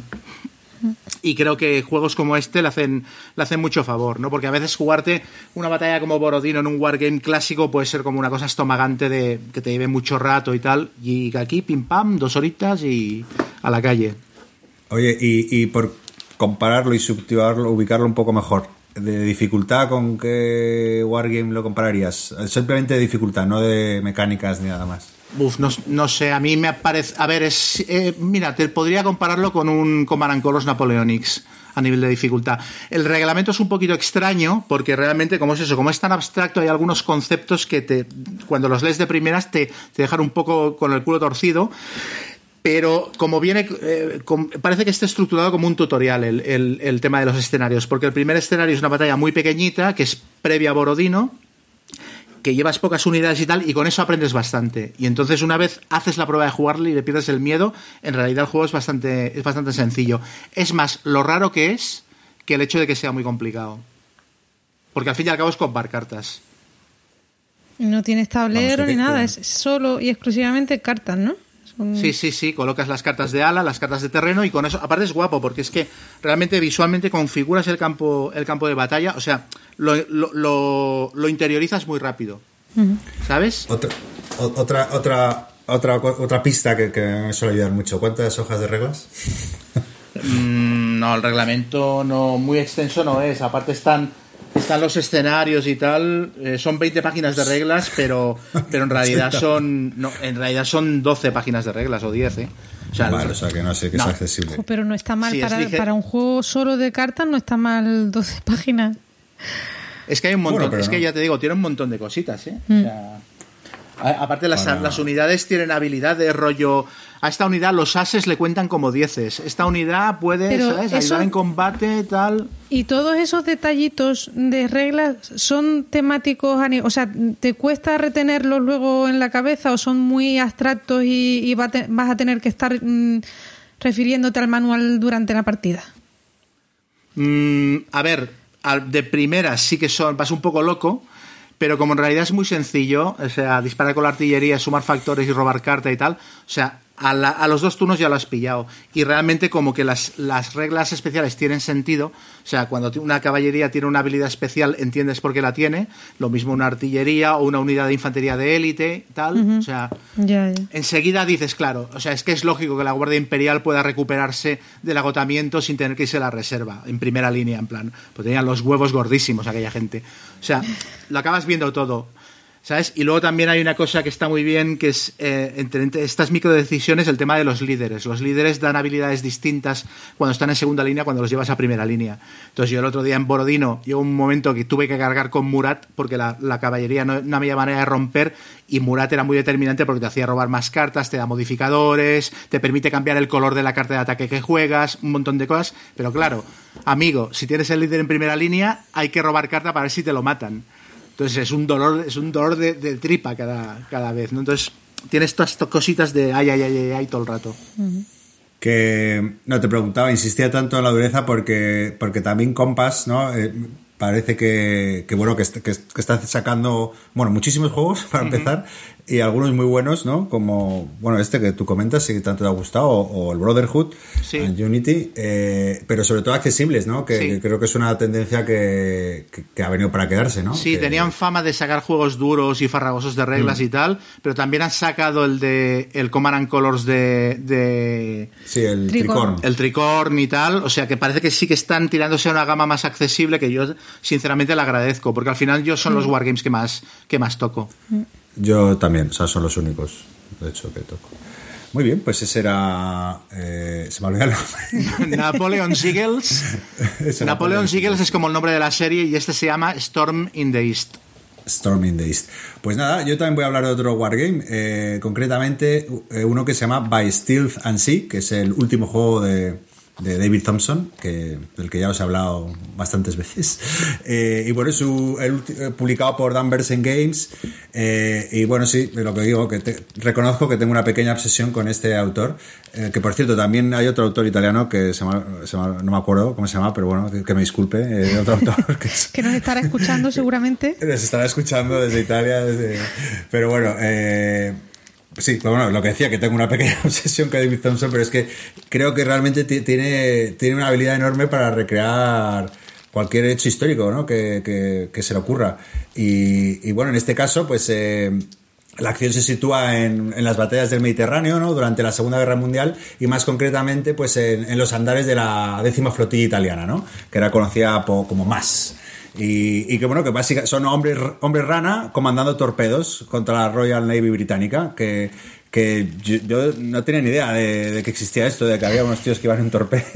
Y creo que juegos como este le hacen, le hacen mucho favor, ¿no? Porque a veces jugarte una batalla como Borodino en un wargame clásico puede ser como una cosa estomagante de que te lleve mucho rato y tal. Y aquí, pim pam, dos horitas y a la calle. Oye, y, y por compararlo y subtitularlo, ubicarlo un poco mejor, ¿de dificultad con qué wargame lo compararías? Simplemente de dificultad, no de mecánicas ni nada más. Uf, no, sé, a mí me parece... A ver, es, eh, mira, te podría compararlo con un Command Colors Napoleonics a nivel de dificultad. El reglamento es un poquito extraño porque realmente, como es eso, como es tan abstracto, hay algunos conceptos que te, cuando los lees de primeras te, te dejan un poco con el culo torcido. Pero como viene, eh, parece que está estructurado como un tutorial el, el tema de los escenarios, porque el primer escenario es una batalla muy pequeñita, que es previa a Borodino, que llevas pocas unidades y tal, y con eso aprendes bastante. Y entonces una vez haces la prueba de jugarle y le pierdes el miedo, en realidad el juego es bastante, es bastante sencillo. Es más, lo raro que es que el hecho de que sea muy complicado. Porque al fin y al cabo es comprar cartas. No tienes tablero ni nada, es solo y exclusivamente cartas, ¿no? Sí, sí, sí, colocas las cartas de ala, las cartas de terreno y con eso, aparte es guapo porque es que realmente visualmente configuras el campo, el campo de batalla, o sea, lo, lo, lo, interiorizas muy rápido. ¿Sabes? Otra, otra, otra, otra, otra pista que, me suele ayudar mucho. ¿Cuántas hojas de reglas? Mm, no, el reglamento no muy extenso no es. Aparte están están los escenarios y tal, eh, son 20 páginas de reglas, pero, pero en realidad son no, en realidad son 12 páginas de reglas o 10, ¿eh? O sea, vale, o sea que no sé que es accesible. Pero no está mal para, para, un juego solo de cartas, no está mal 12 páginas. Es que hay un montón, es que ya te digo, tiene un montón de cositas, ¿eh? O mm. sea, aparte las, las unidades tienen habilidad de rollo a esta unidad los ases le cuentan como dieces. Esta unidad puede ayudar en combate, tal. ¿Y todos esos detallitos de reglas son temáticos? O sea, ¿te cuesta retenerlos luego en la cabeza o son muy abstractos y, vas a tener que estar mm, refiriéndote al manual durante la partida? Mm, a ver, de primera sí que son, vas un poco loco, pero como en realidad es muy sencillo, o sea, disparar con la artillería, sumar factores y robar carta y tal, o sea, a, los dos turnos ya lo has pillado. Y realmente como que las, las, reglas especiales tienen sentido. O sea, cuando una caballería tiene una habilidad especial, entiendes por qué la tiene. Lo mismo una artillería o una unidad de infantería de élite, tal. O sea, enseguida dices, claro, o sea, es que es lógico que la Guardia Imperial pueda recuperarse del agotamiento sin tener que irse a la reserva, en primera línea, en plan. Pues tenían los huevos gordísimos aquella gente. O sea, lo acabas viendo todo. Y luego también hay una cosa que está muy bien, que es eh, entre, estas microdecisiones, el tema de los líderes. Los líderes dan habilidades distintas cuando están en segunda línea, cuando los llevas a primera línea. Entonces yo el otro día en Borodino, llegó un momento que tuve que cargar con Murat porque la, la caballería no, no había manera de romper y Murat era muy determinante porque te hacía robar más cartas, te da modificadores, te permite cambiar el color de la carta de ataque que juegas, un montón de cosas. Pero claro, amigo, si tienes el líder en primera línea, hay que robar carta para ver si te lo matan. Entonces es un dolor, es un dolor de, de tripa cada, cada vez, ¿no? Entonces tienes todas estas cositas de ay, ay, ay, ay, ay todo el rato. Que no te preguntaba, insistía tanto en la dureza porque, porque también Compass, ¿no? Eh, parece que, que bueno, que, que está sacando, bueno, muchísimos juegos para empezar y algunos muy buenos, ¿no? Como, bueno, este que tú comentas, si tanto te ha gustado, o, o el Brotherhood, Sí. and Unity, eh, pero sobre todo accesibles, ¿no? Que, Sí. que creo que es una tendencia que, que, que ha venido para quedarse, ¿no? Sí, Que- tenían fama de sacar juegos duros y farragosos de reglas y tal, pero también han sacado el de el Command and Colors de, de Sí, el Tricorn. Tricorn. el Tricorn y tal, o sea que parece que sí que están tirándose a una gama más accesible que yo sinceramente le agradezco, porque al final yo son los wargames que más que más toco. Yo también, o sea, son los únicos, de hecho, que toco. Muy bien, pues ese era. eh, se me olvidó el nombre. Napoleon Siegels. Napoleon Siegels es como el nombre de la serie y este se llama Storm in the East. Storm in the East. Pues nada, yo también voy a hablar de otro wargame, eh, concretamente eh, uno que se llama By Stealth and Sea, que es el último juego de, de David Thompson, que, del que ya os he hablado bastantes veces. Eh, y bueno, es eh, publicado por Dan Bersen Games. eh, y bueno, sí, lo que digo, que te- reconozco que tengo una pequeña obsesión con este autor. eh, que por cierto, también hay otro autor italiano que se llama, se llama- no me acuerdo cómo se llama, pero bueno, que, que me disculpe, eh, otro autor que es, Que nos estará escuchando seguramente. les estará escuchando desde Italia, desde... pero bueno, eh, sí, pero bueno, lo que decía, que tengo una pequeña obsesión con David Thompson, pero es que creo que realmente ti- tiene, tiene una habilidad enorme para recrear cualquier hecho histórico ¿no? que, que- que se le ocurra. Y, y bueno, en este caso, pues... eh, la acción se sitúa en, en las batallas del Mediterráneo, ¿no? Durante la Segunda Guerra Mundial y más concretamente, pues en, en los andares de la décima flotilla italiana, ¿no? Que era conocida po- como MAS. Y, y que bueno, que básicamente son hombres, hombres rana comandando torpedos contra la Royal Navy británica, que, que yo, yo no tenía ni idea de, de que existía esto, de que había unos tíos que iban en torpedos.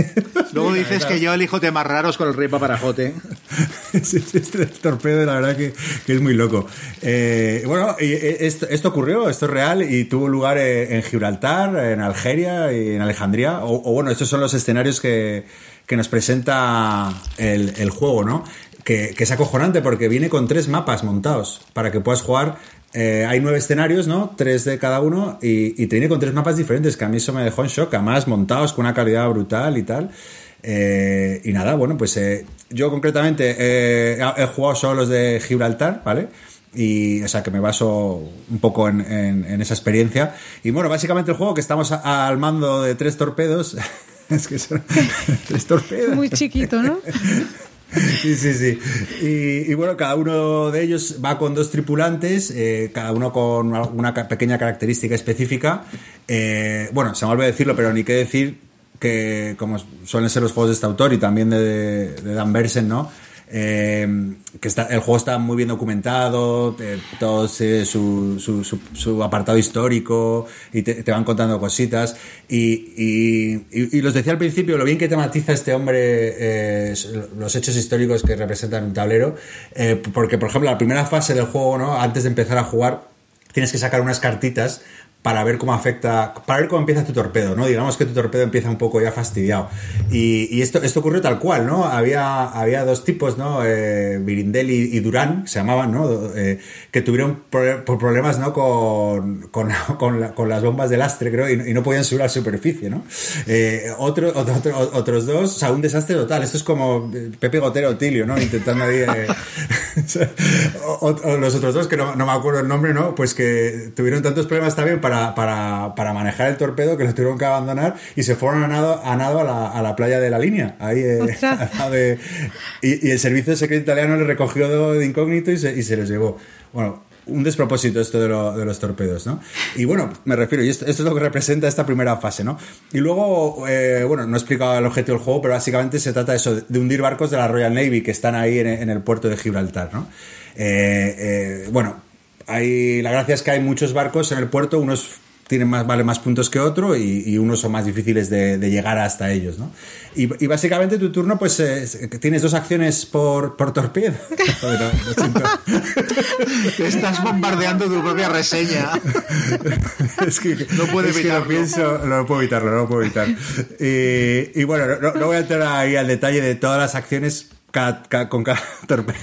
Luego dices que yo elijo temas raros con el rey paparajote. Este torpedo, la verdad que, que es muy loco. Eh, bueno, y esto, esto ocurrió, esto es real y tuvo lugar eh, en Gibraltar, en Algeria y en Alejandría. O, o bueno, estos son los escenarios que, que nos presenta el, el juego, ¿no? Que, que es acojonante porque viene con tres mapas montados para que puedas jugar. Eh, hay nueve escenarios, ¿no? Tres de cada uno y, y te viene con tres mapas diferentes, que a mí eso me dejó en shock, además montados con una calidad brutal y tal. Eh, y nada, bueno, pues eh, yo concretamente eh, he, he jugado solo los de Gibraltar, ¿vale? Y, o sea, que me baso un poco en, en- en esa experiencia. Y bueno, básicamente el juego que estamos a- al mando de tres torpedos. es que son tres torpedos. Muy chiquito, ¿no? Sí, sí, sí. Y, bueno, cada uno de ellos va con dos tripulantes, eh, cada uno con una pequeña característica específica. Eh, bueno, se me olvidó decirlo, pero ni qué decir que, como suelen ser los juegos de este autor y también de, de Dan Bersen, ¿no? Eh, que está, el juego está muy bien documentado, todo su, su, su- apartado histórico y te, van contando cositas. Y, y, y- y los decía al principio, lo bien que tematiza este hombre eh, los hechos históricos que representan un tablero, eh, porque por ejemplo la primera fase del juego, ¿no? antes de empezar a jugar, tienes que sacar unas cartitas para ver cómo afecta, para ver cómo empieza tu torpedo, ¿no? Digamos que tu torpedo empieza un poco ya fastidiado. Y, y esto, esto ocurrió tal cual, ¿no? Había, había dos tipos, ¿no? Eh, Virindel y, y Durán, se llamaban, ¿no? Eh, que tuvieron pro- problemas, ¿no? Con, con, con, la- con las bombas de lastre, creo, y, y no podían subir a la superficie, ¿no? Eh, otro, otro- otro- otros dos, o sea, un desastre total. Esto es como eh, Pepe Gotero Otilio, ¿no? Intentando ahí... o, o los otros dos, que no, no me acuerdo el nombre, ¿no? Pues que tuvieron tantos problemas también para, para, para manejar el torpedo que lo tuvieron que abandonar y se fueron a nado a, nado a, la, a la playa de la línea. Ahí, eh, de- y, y el servicio secreto italiano le recogió de, de incógnito y se, y se los llevó. Bueno, un despropósito esto de, lo- de los torpedos, ¿no? Y bueno, me refiero, y esto, esto es lo que representa esta primera fase, ¿no? Y luego, eh, bueno, no he explicado el objetivo del juego, pero básicamente se trata de eso, de hundir barcos de la Royal Navy que están ahí en, en el puerto de Gibraltar, ¿no? Eh, eh, bueno, hay, la gracia es que hay muchos barcos en el puerto, unos tienen más, vale más puntos que otro y, unos son más difíciles de, llegar hasta ellos, ¿no? Y, básicamente tu turno, pues tienes dos acciones por, por torpedo. estás bombardeando tu propia reseña. es que no puedo evitarlo. pienso, no puedo evitarlo, no lo puedo evitar. Y, bueno, no, voy a entrar ahí al detalle de todas las acciones con cada torpedo.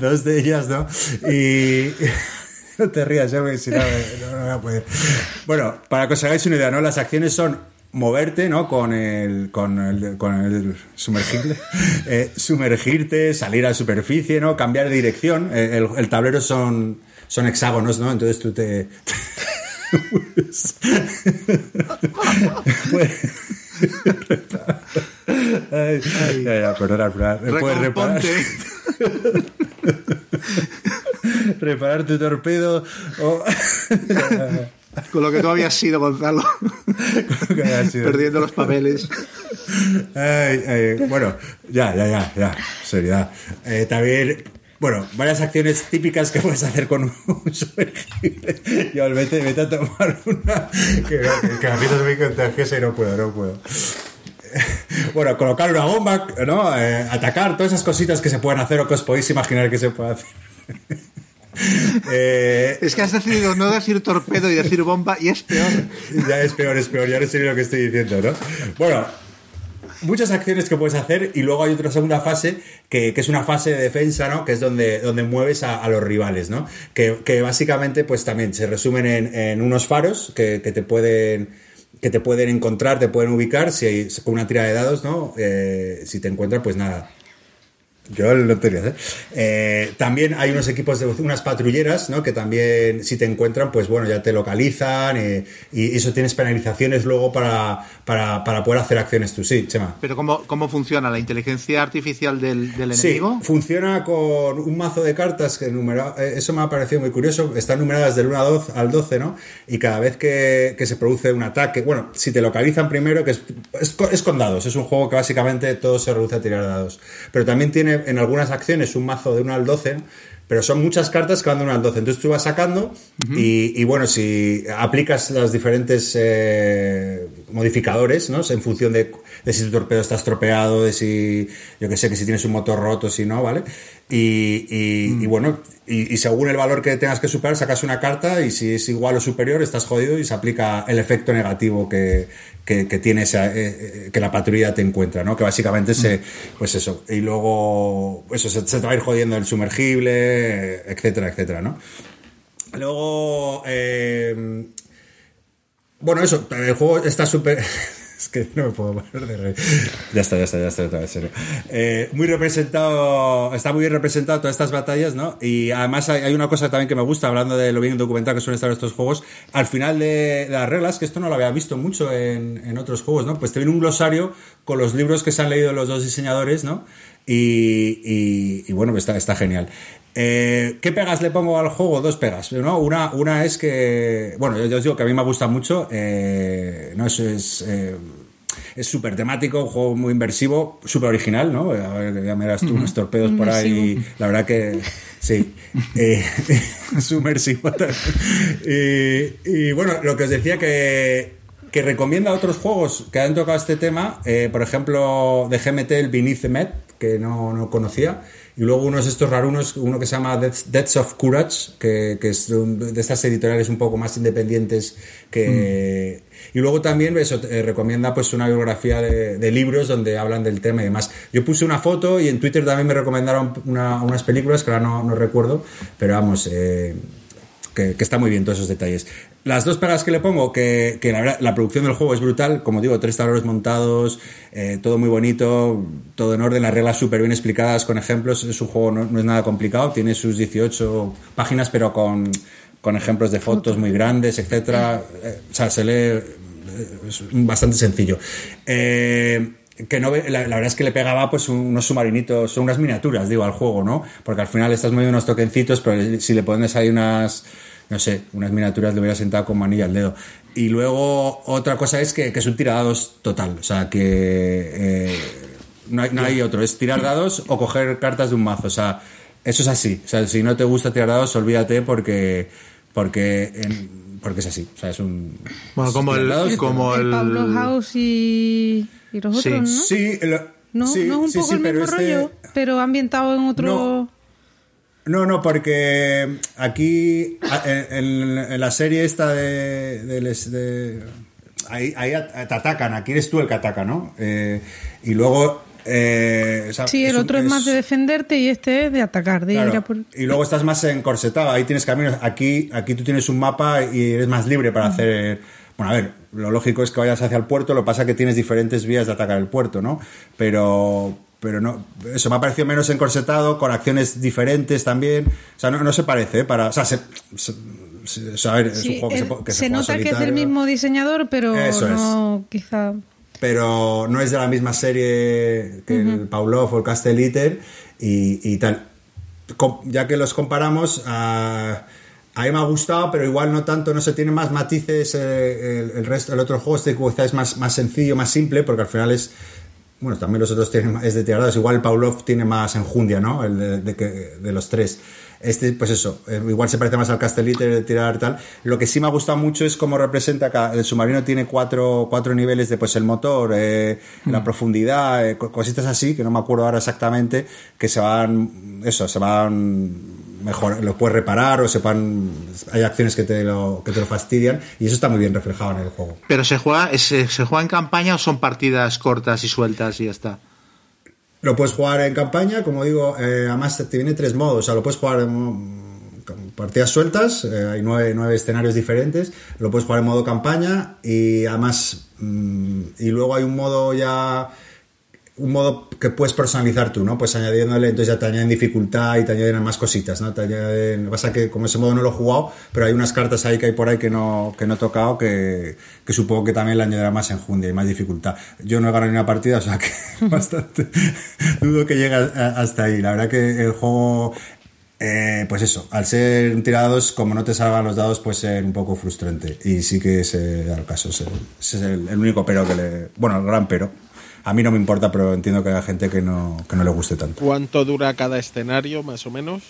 dos de ellas, ¿no? Y no te rías, ya si no, no, voy a poder. Bueno, para que os hagáis una idea, ¿no? Las acciones son moverte, ¿no? Con el, con el, con el sumergible, eh, sumergirte, salir a la superficie, ¿no? Cambiar de dirección. Eh, el, el, tablero son, son hexágonos, ¿no? Entonces tú te... ay, ya, ya, perdona, Puedes reparar. reparar tu torpedo o... Con lo que tú habías sido, Gonzalo. Perdiendo los papeles. bueno, ya, ya, ya, ya. Seriedad. Eh, también, bueno, varias acciones típicas que puedes hacer con un sumergible. Yo, vete, vete a tomar una. Que, que, a mí no me contagiosa y no puedo, no puedo. Bueno, colocar una bomba, ¿no? Eh, atacar, todas esas cositas que se pueden hacer o que os podéis imaginar que se puede hacer. Eh, es que has decidido no decir torpedo y decir bomba y es peor. Ya es peor, es peor, ya no sé lo que estoy diciendo, ¿no? Bueno, muchas acciones que puedes hacer y luego hay otra segunda fase que, es una fase de defensa, ¿no? Que es donde, donde mueves a, los rivales, ¿no? Que, básicamente pues también se resumen en, unos faros que, te pueden que te pueden encontrar, te pueden ubicar si hay, con una tira de dados, ¿no? Eh, si te encuentran, pues nada, yo lo tenía, ¿eh? ¿eh? También hay unos equipos de unas patrulleras, ¿no? Que también, si te encuentran, pues bueno, ya te localizan eh, y eso tienes penalizaciones luego para, para, para, poder hacer acciones tú. Sí, Chema. Pero ¿cómo, cómo funciona la inteligencia artificial del, del enemigo? Sí, funciona con un mazo de cartas que numera, eh, eso me ha parecido muy curioso. Están numeradas del 1 al 12, ¿no? Y cada vez que, que, se produce un ataque, bueno, si te localizan primero, que es, es, es con dados, es un juego que básicamente todo se reduce a tirar dados. Pero también tiene en algunas acciones un mazo de 1 al 12, pero son muchas cartas que van de 1 al 12. Entonces tú vas sacando y, bueno, si aplicas los diferentes eh, modificadores, ¿no? En función de, si tu torpedo está estropeado, de si, yo que sé, que si tienes un motor roto, si no, ¿vale? Y, y, mm. bueno, y, según el valor que tengas que superar, sacas una carta y si es igual o superior, estás jodido y se aplica el efecto negativo que, que, tiene esa, eh, eh, que la patrulla te encuentra, ¿no? Que básicamente se, pues eso, y luego, eso, se, te va a ir jodiendo el sumergible, etcétera, etcétera, ¿no? Luego, eh, bueno, eso, el juego está súper es que no me puedo de reír. Ya está, ya está, ya está, en serio. Eh, muy representado, está muy bien representado todas estas batallas, ¿no? Y además hay, una cosa también que me gusta, hablando de lo bien documentado que suelen estar estos juegos, al final de, las reglas, que esto no lo había visto mucho en, en otros juegos, ¿no? Pues te viene un glosario con los libros que se han leído los dos diseñadores, ¿no? Y, y, y, bueno, pues está, está genial. Eh, ¿Qué pegas le pongo al juego? Dos pegas. ¿no? Una, una es que, bueno, yo, os digo que a mí me gusta mucho. Eh, no, eso es. Eh, es súper temático, un juego muy inversivo, súper original, ¿no? A ver, ya me das tú unos torpedos por ahí. La verdad que sí. eh, sumersivo y, y bueno, lo que os decía que que recomienda otros juegos que han tocado este tema, por ejemplo, de GMT el Beneath Met, que no, no conocía, y luego unos estos rarunos, uno que se llama Deaths of Courage, que, que es de estas editoriales un poco más independientes que... Mm. Y luego también eso, eh, recomienda pues una bibliografía de, libros donde hablan del tema y demás. Yo puse una foto y en Twitter también me recomendaron unas películas que ahora no, no recuerdo, pero vamos, eh, que, está muy bien todos esos detalles. Las dos pegas que le pongo, que, la, verdad, la producción del juego es brutal, como digo, tres tableros montados, eh, todo muy bonito, todo en orden, las reglas súper bien explicadas con ejemplos, es un juego, no, es nada complicado, tiene sus 18 páginas, pero con, con ejemplos de fotos muy grandes, etcétera. Eh, o sea, se lee, eh, es bastante sencillo. que no, la, la, verdad es que le pegaba pues unos submarinitos, son unas miniaturas, digo, al juego, ¿no? Porque al final estás moviendo unos toquencitos, pero si le pones ahí unas no sé, unas miniaturas le hubiera sentado con manilla al dedo. Y luego otra cosa es que, es un tirados total, o sea que eh, no, hay, otro, es tirar dados o coger cartas de un mazo, o sea, Eso es así. O sea, si no te gusta tirar dados, olvídate porque porque en- porque es así. O sea, es un Bueno, como el, dados, como el el, Pablo House y, y los Sí. otros, ¿no? Sí, lo- No, sí, no es un sí, poco sí, el pero mismo este- rollo, pero ambientado en otro. No. No, no, porque aquí en, en la serie esta de, de les- de- ahí, ahí te atacan, aquí eres tú el que ataca, ¿no? Eh, y luego eh, o sea, Sí, el otro es, más de defenderte y este es de atacar, de Claro, ir a por... Y luego estás más encorsetado, ahí tienes caminos. Aquí, aquí tú tienes un mapa y eres más libre para hacer. Bueno, a ver, lo lógico es que vayas hacia el puerto, lo que pasa es que tienes diferentes vías de atacar el puerto, ¿no? Pero. Pero no, eso me ha parecido menos encorsetado, con acciones diferentes también. O sea, no, no se parece, ¿eh? Para, o sea, se, se- se- o sea, a ver, es un juego que se, que se nota que es del mismo diseñador, pero Eso es. no, quizá... pero no es de la misma serie que el Pavlov o el Castelliter y, y tal. Ya que los comparamos, a, a mí me ha gustado, pero igual no tanto, no sé, tiene más matices eh, el, el resto, el otro juego este quizá es más, más sencillo, más simple, porque al final es... Bueno, también los otros tienen más- es de tiradas, igual Pavlov tiene más enjundia, ¿no? El de, de que- de los tres. Este, pues eso, eh, igual se parece más al Castelliter de tirar tal. Lo que sí me ha gustado mucho es cómo representa que el submarino tiene cuatro, cuatro niveles de pues el motor, eh, la profundidad, eh, co- cositas así, que no me acuerdo ahora exactamente, que se van, eso, se van mejor, lo puedes reparar o se van, hay acciones que te lo, que te lo fastidian y eso está muy bien reflejado en el juego. Pero se juega, es- se, se juega en campaña o son partidas cortas y sueltas y ya está. Lo puedes jugar en campaña, como digo, eh, además te viene tres modos, o sea, lo puedes jugar en partidas sueltas, eh, hay nueve, nueve escenarios diferentes, lo puedes jugar en modo campaña y además, mm, y luego hay un modo ya, un modo que puedes personalizar tú, ¿no? Pues añadiéndole, entonces ya te añaden dificultad y te añaden más cositas, ¿no? Te añaden, pasa que como ese modo no lo he jugado, pero hay unas cartas ahí que hay por ahí que no, que no he tocado que, que supongo que también le añadirá más enjundia y más dificultad. Yo no he ganado ni una partida, o sea que bastante dudo que llegue hasta ahí. La verdad que el juego eh, pues eso, al ser tirados, como no te salgan los dados, puede ser un poco frustrante. Y sí que da el caso. Ese es el, el único pero que le. Bueno, el gran pero. A mí no me importa, pero entiendo que haya gente que no, que no le guste tanto. ¿Cuánto dura cada escenario, más o menos?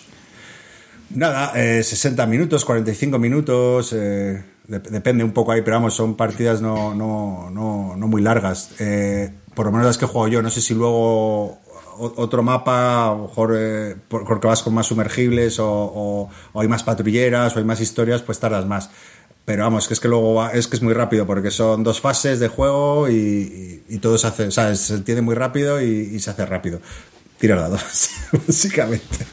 Nada, eh, 60 minutos, 45 minutos, eh, dep- depende un poco ahí, pero vamos, son partidas no, no, no, no muy largas. Eh, por lo menos las que jugado yo, no sé si luego otro mapa, a lo mejor eh, por- porque vas con más sumergibles o, o- o hay más patrulleras o hay más historias, pues tardas más. Pero vamos, que es que luego va- es que es muy rápido porque son dos fases de juego y, todo se hace, o sea, se entiende muy rápido y, se hace rápido. Tirar dados, básicamente.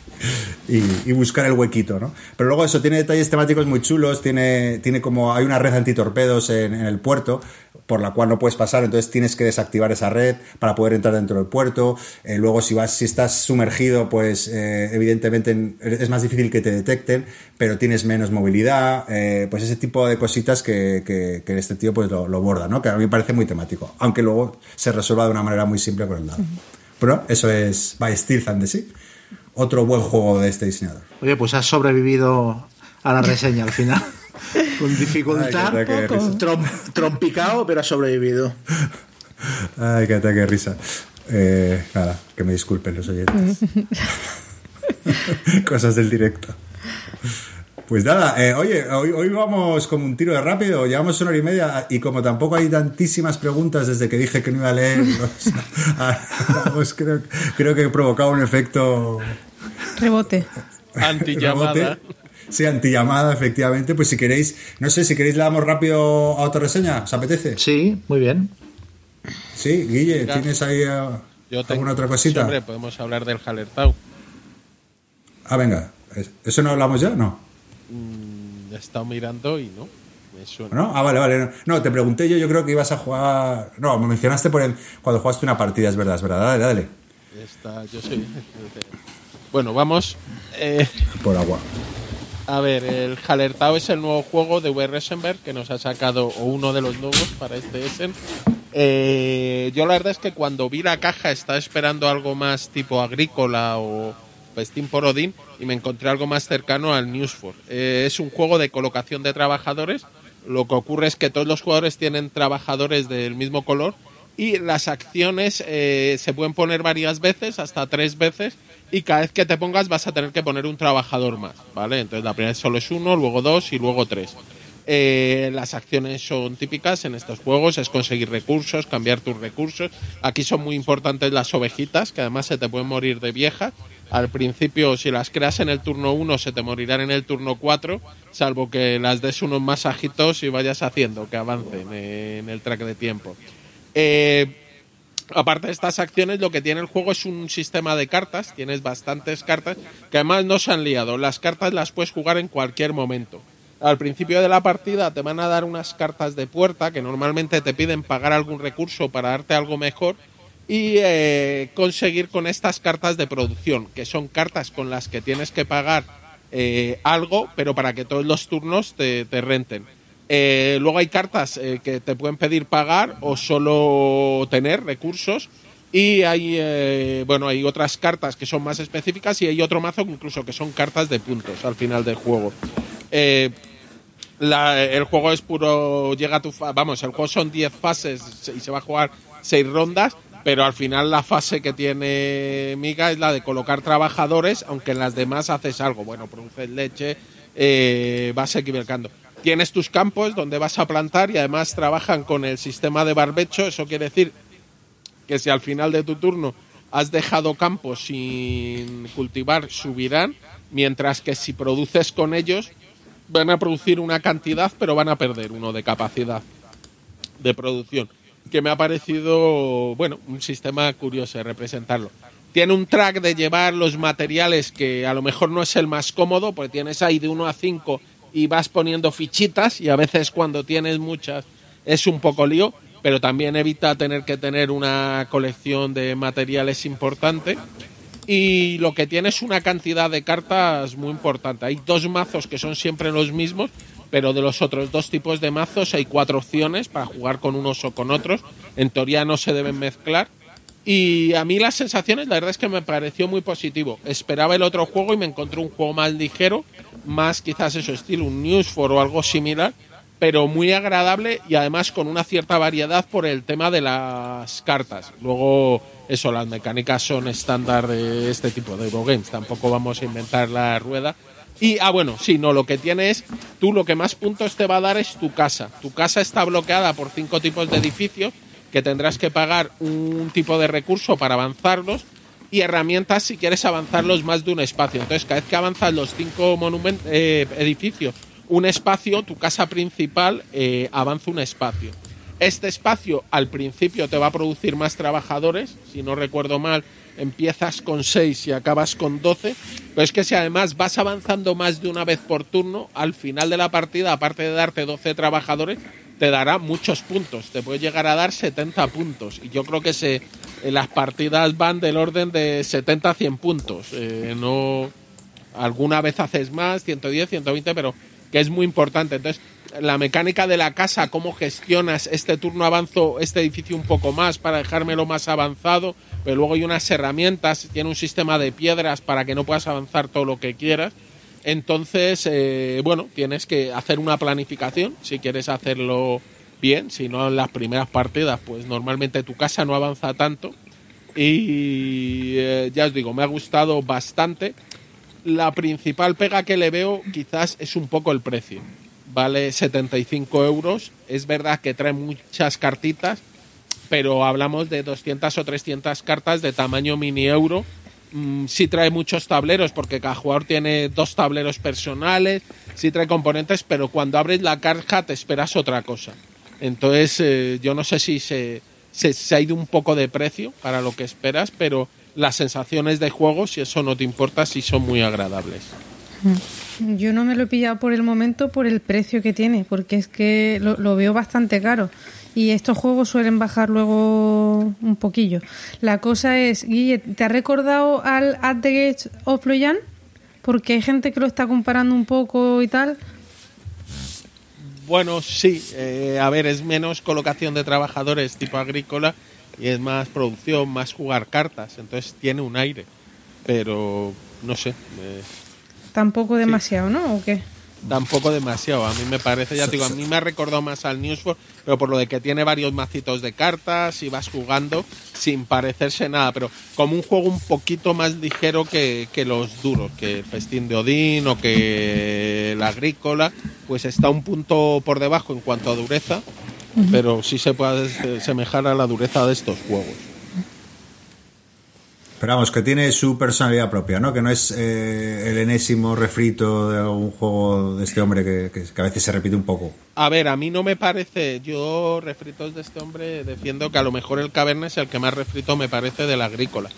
Y, y buscar el huequito, ¿no? Pero luego eso, tiene detalles temáticos muy chulos, tiene, tiene como, hay una red antitorpedos en, en el puerto por la cual no puedes pasar, entonces tienes que desactivar esa red para poder entrar dentro del puerto. Eh, luego si vas, si estás sumergido, pues eh, evidentemente es más difícil que te detecten, pero tienes menos movilidad, eh, pues ese tipo de cositas que, que, que este tío pues lo, lo borda, ¿no? Que a mí me parece muy temático, aunque luego se resuelva de una manera muy simple con el dado. Pero eso es by Steel the Sea. Otro buen juego de este diseñador. Oye, pues has sobrevivido a la reseña al final. Con dificultad, Ay, qué trom- trompicado, pero has sobrevivido. Ay, qué ataque de risa. Eh, nada, que me disculpen los oyentes. Cosas del directo. Pues nada, eh, oye, hoy, hoy vamos como un tiro de rápido, llevamos una hora y media y como tampoco hay tantísimas preguntas desde que dije que no iba a leer, vamos, creo, creo que he provocado un efecto Rebote. Antillamada. Sí, antillamada, efectivamente. Pues si queréis, no sé, si queréis le damos rápido a otra reseña, ¿os apetece? Sí, muy bien. Sí, Guille, Venga. ¿tienes ahí Yo tengo- alguna otra Sí, cosita? hombre, podemos hablar del Hallertau. Ah, venga, ¿eso no hablamos ya? No. Mm, He estado mirando y no. Me suena. ¿No? Ah, vale, vale. No, No, te pregunté yo, yo creo que ibas a jugar. No, me mencionaste por el... cuando jugaste una partida, es verdad, es verdad. Dale, dale. Está- yo soy. Bueno, vamos. Eh, Por agua. a ver, el Hallertau es el nuevo juego de V. Rosenberg que nos ha sacado, o uno de los nuevos para este Essen. Eh, yo la verdad es que cuando vi la caja estaba esperando algo más tipo agrícola o Festín por Odín y me encontré algo más cercano al Newsfor. Eh, es un juego de colocación de trabajadores. Lo que ocurre es que todos los jugadores tienen trabajadores del mismo color y las acciones eh, se pueden poner varias veces, hasta tres veces, y cada vez que te pongas vas a tener que poner un trabajador más, ¿vale? Entonces la primera vez solo es uno, luego dos y luego tres. Eh, las acciones son típicas en estos juegos, es conseguir recursos, cambiar tus recursos. Aquí son muy importantes las ovejitas, que además se te pueden morir de vieja. Al principio, si las creas en el turno 1, se te morirán en el turno 4, salvo que las des unos masajitos y vayas haciendo que avancen en el track de tiempo. Eh, aparte de estas acciones, lo que tiene el juego es un sistema de cartas. Tienes bastantes cartas que además no se han liado. Las cartas las puedes jugar en cualquier momento. Al principio de la partida te van a dar unas cartas de puerta que normalmente te piden pagar algún recurso para darte algo mejor y eh, conseguir con estas cartas de producción, que son cartas con las que tienes que pagar eh, algo, pero para que todos los turnos te, renten. Eh, luego hay cartas que te pueden pedir pagar o solo tener recursos. Y hay, bueno, hay otras cartas que son más específicas y hay otro mazo incluso que son cartas de puntos al final del juego. el juego es puro, llega a tu, vamos, el juego son 10 fases y se va a jugar 6 rondas pero al final la fase que tiene Miga es la de colocar trabajadores, aunque en las demás haces algo. Bueno, produces leche, eh, vas equivocando. Tienes tus campos donde vas a plantar y además trabajan con el sistema de barbecho. Eso quiere decir que si al final de tu turno has dejado campos sin cultivar, subirán, mientras que si produces con ellos, van a producir una cantidad, pero van a perder uno de capacidad de producción que me ha parecido, bueno, un sistema curioso de representarlo. Tiene un track de llevar los materiales que a lo mejor no es el más cómodo, porque tienes ahí de 1 a 5 y vas poniendo fichitas y a veces cuando tienes muchas es un poco lío, pero también evita tener que tener una colección de materiales importante. Y lo que tiene es una cantidad de cartas muy importante. Hay dos mazos que son siempre los mismos, pero de los otros dos tipos de mazos hay cuatro opciones para jugar con unos o con otros. En teoría no se deben mezclar. Y a mí las sensaciones, la verdad es que me pareció muy positivo. Esperaba el otro juego y me encontré un juego más ligero, más quizás eso estilo, un News for o algo similar, pero muy agradable y además con una cierta variedad por el tema de las cartas. Luego, eso, las mecánicas son estándar de este tipo de games. Tampoco vamos a inventar la rueda y, ah, bueno, sí, no, lo que tiene es, tú lo que más puntos te va a dar es tu casa. Tu casa está bloqueada por cinco tipos de edificios que tendrás que pagar un tipo de recurso para avanzarlos y herramientas si quieres avanzarlos más de un espacio. Entonces, cada vez que avanzas los cinco eh, edificios, un espacio, tu casa principal eh, avanza un espacio. Este espacio al principio te va a producir más trabajadores, si no recuerdo mal, empiezas con 6 y acabas con 12, pero es que si además vas avanzando más de una vez por turno, al final de la partida, aparte de darte 12 trabajadores, te dará muchos puntos, te puede llegar a dar 70 puntos. Y yo creo que se, las partidas van del orden de 70 a 100 puntos. Eh, no, alguna vez haces más, 110, 120, pero que es muy importante. Entonces, la mecánica de la casa, cómo gestionas este turno avanzo, este edificio un poco más para dejármelo más avanzado, pero luego hay unas herramientas, tiene un sistema de piedras para que no puedas avanzar todo lo que quieras. Entonces, eh, bueno, tienes que hacer una planificación si quieres hacerlo bien, si no en las primeras partidas, pues normalmente tu casa no avanza tanto. Y eh, ya os digo, me ha gustado bastante. La principal pega que le veo quizás es un poco el precio. Vale 75 euros. Es verdad que trae muchas cartitas, pero hablamos de 200 o 300 cartas de tamaño mini euro. Mm, sí trae muchos tableros porque cada jugador tiene dos tableros personales, sí trae componentes, pero cuando abres la caja te esperas otra cosa. Entonces eh, yo no sé si se, se, ha ido un poco de precio para lo que esperas, pero las sensaciones de juego, si eso no te importa, sí son muy agradables. Mm. Yo no me lo he pillado por el momento por el precio que tiene, porque es que lo, veo bastante caro y estos juegos suelen bajar luego un poquillo. La cosa es, Guille, ¿te ha recordado al At the Gates of Loyan? Porque hay gente que lo está comparando un poco y tal. Bueno, sí. Eh, a ver, es menos colocación de trabajadores tipo agrícola y es más producción, más jugar cartas. Entonces tiene un aire. Pero no sé. Tampoco demasiado, ¿no? ¿O qué? tampoco demasiado. A mí me parece, ya te digo, a mí me ha recordado más al News for, pero por lo de que tiene varios macitos de cartas y vas jugando sin parecerse nada, pero como un juego un poquito más ligero que, que los duros, que el Festín de Odín o que la Agrícola, pues está un punto por debajo en cuanto a dureza, pero sí se puede semejar a la dureza de estos juegos. Pero vamos, que tiene su personalidad propia, ¿no? Que no es eh, el enésimo refrito de algún juego de este hombre que, que- que a veces se repite un poco. A ver, a mí no me parece, yo refritos de este hombre defiendo que a lo mejor el Caverna es el que más refrito me parece del Agrícola.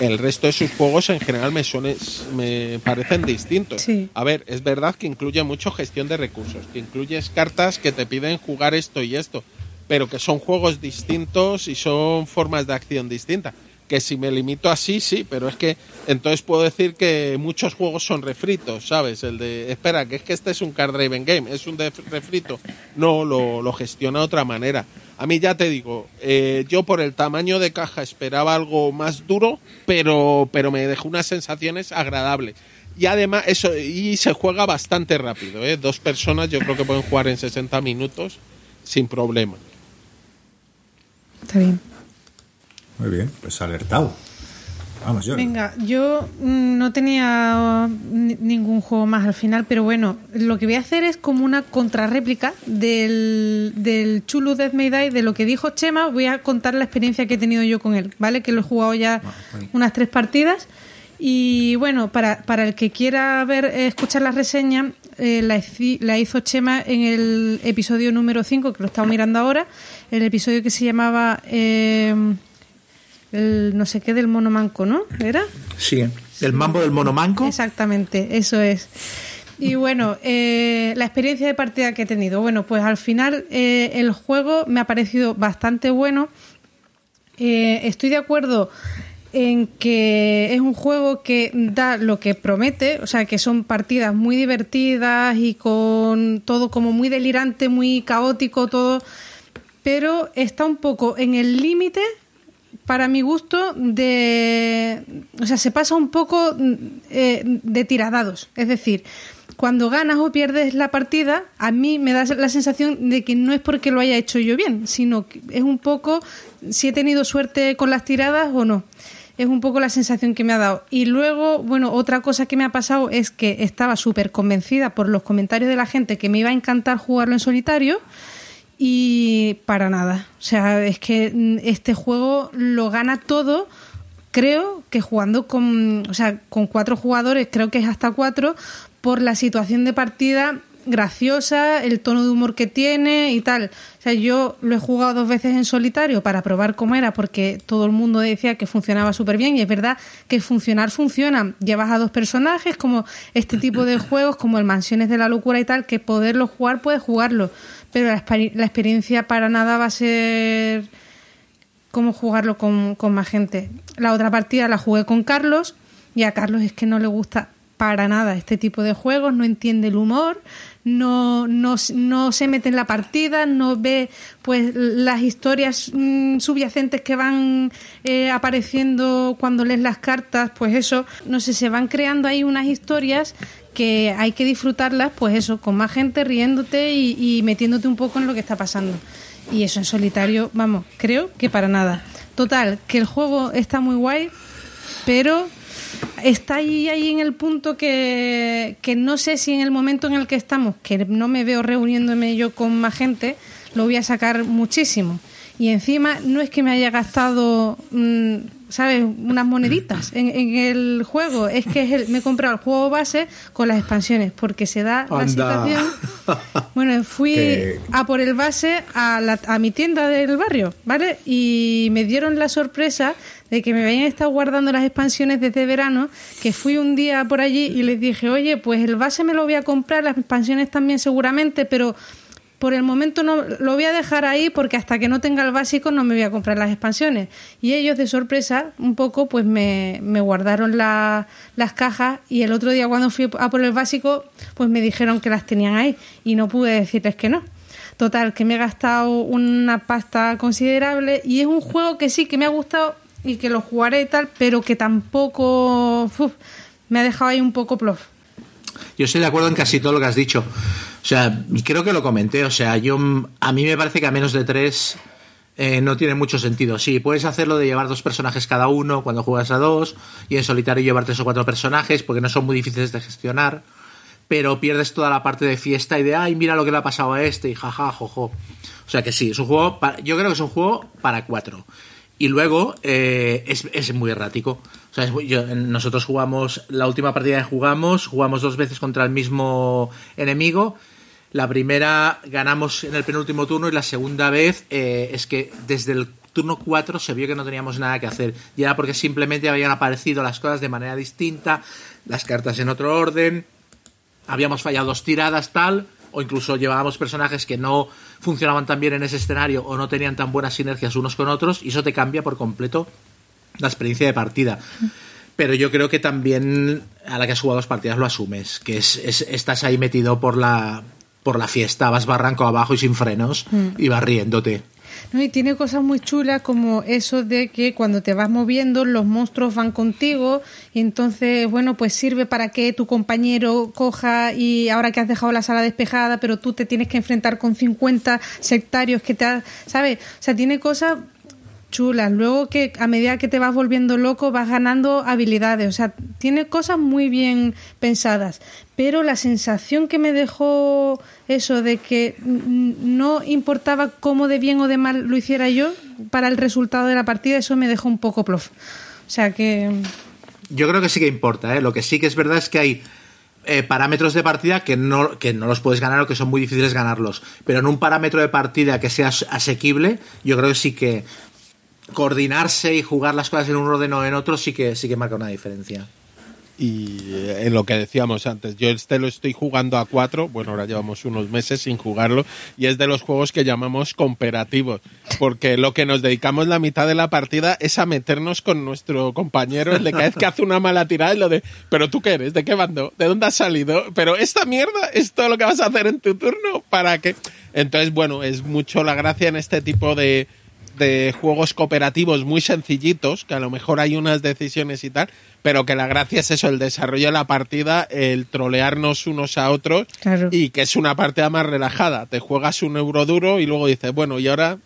El resto de sus juegos en general me, suene- me parecen distintos. Sí. A ver, es verdad que incluye mucho gestión de recursos, que incluyes cartas que te piden jugar esto y esto, pero que son juegos distintos y son formas de acción distintas. Que si me limito así, sí, pero es que entonces puedo decir que muchos juegos son refritos, ¿sabes? El de, espera, que es que este es un card driven game, es un refrito. No, lo, lo gestiona de otra manera. A mí ya te digo, eh, yo por el tamaño de caja esperaba algo más duro, pero, pero me dejó unas sensaciones agradables. Y además, eso, y se juega bastante rápido, ¿eh? Dos personas yo creo que pueden jugar en 60 minutos sin problema. Está bien. Muy bien, pues alertado. Vamos, yo. Venga, yo mm, no tenía ni- ningún juego más al final, pero bueno, lo que voy a hacer es como una contrarréplica del, del Chulu Death May Die, de lo que dijo Chema, voy a contar la experiencia que he tenido yo con él, ¿vale? Que lo he jugado ya unas tres partidas. Y bueno, para, para el que quiera ver, eh, escuchar la reseña, eh, la hizo Chema en el episodio número 5, que lo estamos mirando ahora, el episodio que se llamaba... eh, el no sé qué del mono manco, ¿no? ¿Era? Sí, el mambo del monomanco. Exactamente, eso es. Y bueno, eh, la experiencia de partida que he tenido. Bueno, pues al final eh, el juego me ha parecido bastante bueno. Eh, estoy de acuerdo en que es un juego que da lo que promete, o sea, que son partidas muy divertidas y con todo como muy delirante, muy caótico, todo, pero está un poco en el límite para mi gusto, de. O sea, se pasa un poco eh, de tiradados. Es decir, cuando ganas o pierdes la partida, a mí me da la sensación de que no es porque lo haya hecho yo bien, sino que es un poco si he tenido suerte con las tiradas o no. Es un poco la sensación que me ha dado. Y luego, bueno, otra cosa que me ha pasado es que estaba súper convencida por los comentarios de la gente que me iba a encantar jugarlo en solitario y para nada. O sea, es que mm, este juego lo gana todo. Creo que jugando con, o sea, con cuatro jugadores, creo que es hasta cuatro, por la situación de partida graciosa, el tono de humor que tiene y tal. O sea, yo lo he jugado dos veces en solitario para probar cómo era, porque todo el mundo decía que funcionaba súper bien y es verdad que funcionar funciona. Llevas a dos personajes, como este tipo de juegos, como el Mansiones de la Locura y tal, que poderlo jugar, puedes jugarlo. Pero la, la experiencia para nada va a ser como jugarlo con, con más gente. La otra partida la jugué con Carlos y a Carlos es que no le gusta para nada este tipo de juegos, no entiende el humor, no, no, no se mete en la partida, no ve pues las historias mm, subyacentes que van eh, apareciendo cuando lees las cartas, pues eso, no sé, se van creando ahí unas historias que hay que disfrutarlas, pues eso, con más gente riéndote y, metiéndote un poco en lo que está pasando. Y eso en solitario, vamos, creo que para nada. Total, que el juego está muy guay, pero está ahí, ahí en el punto que, que no sé si en el momento en el que estamos, que no me veo reuniéndome yo con más gente, lo voy a sacar muchísimo. Y encima no es que me haya gastado, mm, ¿sabes?, unas moneditas en, en el juego. Es que es el- me he comprado el juego base con las expansiones, porque se da la Anda. situación. Bueno, fui a por el base a, la- a mi tienda del barrio, ¿vale? Y me dieron la sorpresa de que me habían estado guardando las expansiones desde verano, que fui un día por allí y les dije, oye, pues el base me lo voy a comprar, las expansiones también seguramente, pero por el momento no lo voy a dejar ahí porque hasta que no tenga el básico no me voy a comprar las expansiones. Y ellos de sorpresa, un poco, pues me, me guardaron la- las cajas y el otro día cuando fui a por el básico, pues me dijeron que las tenían ahí y no pude decirles que no. Total, que me he gastado una pasta considerable y es un juego que sí, que me ha gustado y que lo jugaré y tal, pero que tampoco me ha dejado ahí un poco plof. Yo estoy de acuerdo en casi todo lo que has dicho. O sea, creo que lo comenté. O sea, yo a mí me parece que a menos de tres eh, no tiene mucho sentido. Sí, puedes hacerlo de llevar dos personajes cada uno cuando juegas a dos y en solitario llevar tres o cuatro personajes porque no son muy difíciles de gestionar. Pero pierdes toda la parte de fiesta y de, ay, mira lo que le ha pasado a este y jaja, jojo. O sea que sí, es un juego, yo creo que es un juego para cuatro. Y luego eh, es, es muy errático. O sea, nosotros jugamos, la última partida que jugamos, jugamos dos veces contra el mismo enemigo. La primera ganamos en el penúltimo turno y la segunda vez eh, es que desde el turno 4 se vio que no teníamos nada que hacer. Y era porque simplemente habían aparecido las cosas de manera distinta, las cartas en otro orden, habíamos fallado dos tiradas, tal, o incluso llevábamos personajes que no funcionaban tan bien en ese escenario o no tenían tan buenas sinergias unos con otros, y eso te cambia por completo la experiencia de partida. Pero yo creo que también a la que has jugado dos partidas lo asumes, que es, estás ahí metido por la, por la fiesta, vas barranco abajo y sin frenos mm. y vas riéndote. No, y tiene cosas muy chulas como eso de que cuando te vas moviendo los monstruos van contigo y entonces, bueno, pues sirve para que tu compañero coja y ahora que has dejado la sala despejada, pero tú te tienes que enfrentar con 50 sectarios que te, ¿sabes? O sea, tiene cosas chulas. Luego que a medida que te vas volviendo loco vas ganando habilidades. O sea, tiene cosas muy bien pensadas. Pero la sensación que me dejó eso de que no importaba cómo de bien o de mal lo hiciera yo para el resultado de la partida, eso me dejó un poco plof. O sea que... Yo creo que sí que importa. ¿eh? Lo que sí que es verdad es que hay... Eh, parámetros de partida que no, que no los puedes ganar o que son muy difíciles ganarlos. Pero en un parámetro de partida que sea asequible, yo creo que sí que coordinarse y jugar las cosas en un orden o en otro sí que, sí que marca una diferencia. Y eh, en lo que decíamos antes, yo este lo estoy jugando a cuatro, bueno, ahora llevamos unos meses sin jugarlo, y es de los juegos que llamamos cooperativos, porque lo que nos dedicamos la mitad de la partida es a meternos con nuestro compañero, el de cada vez que hace una mala tirada, es lo de, pero tú qué eres, de qué bando, de dónde has salido, pero esta mierda es todo lo que vas a hacer en tu turno, para que... Entonces, bueno, es mucho la gracia en este tipo de, de juegos cooperativos muy sencillitos, que a lo mejor hay unas decisiones y tal, pero que la gracia es eso, el desarrollo de la partida, el trolearnos unos a otros y que es una partida más relajada. Te juegas un euro duro y luego dices, bueno, y ahora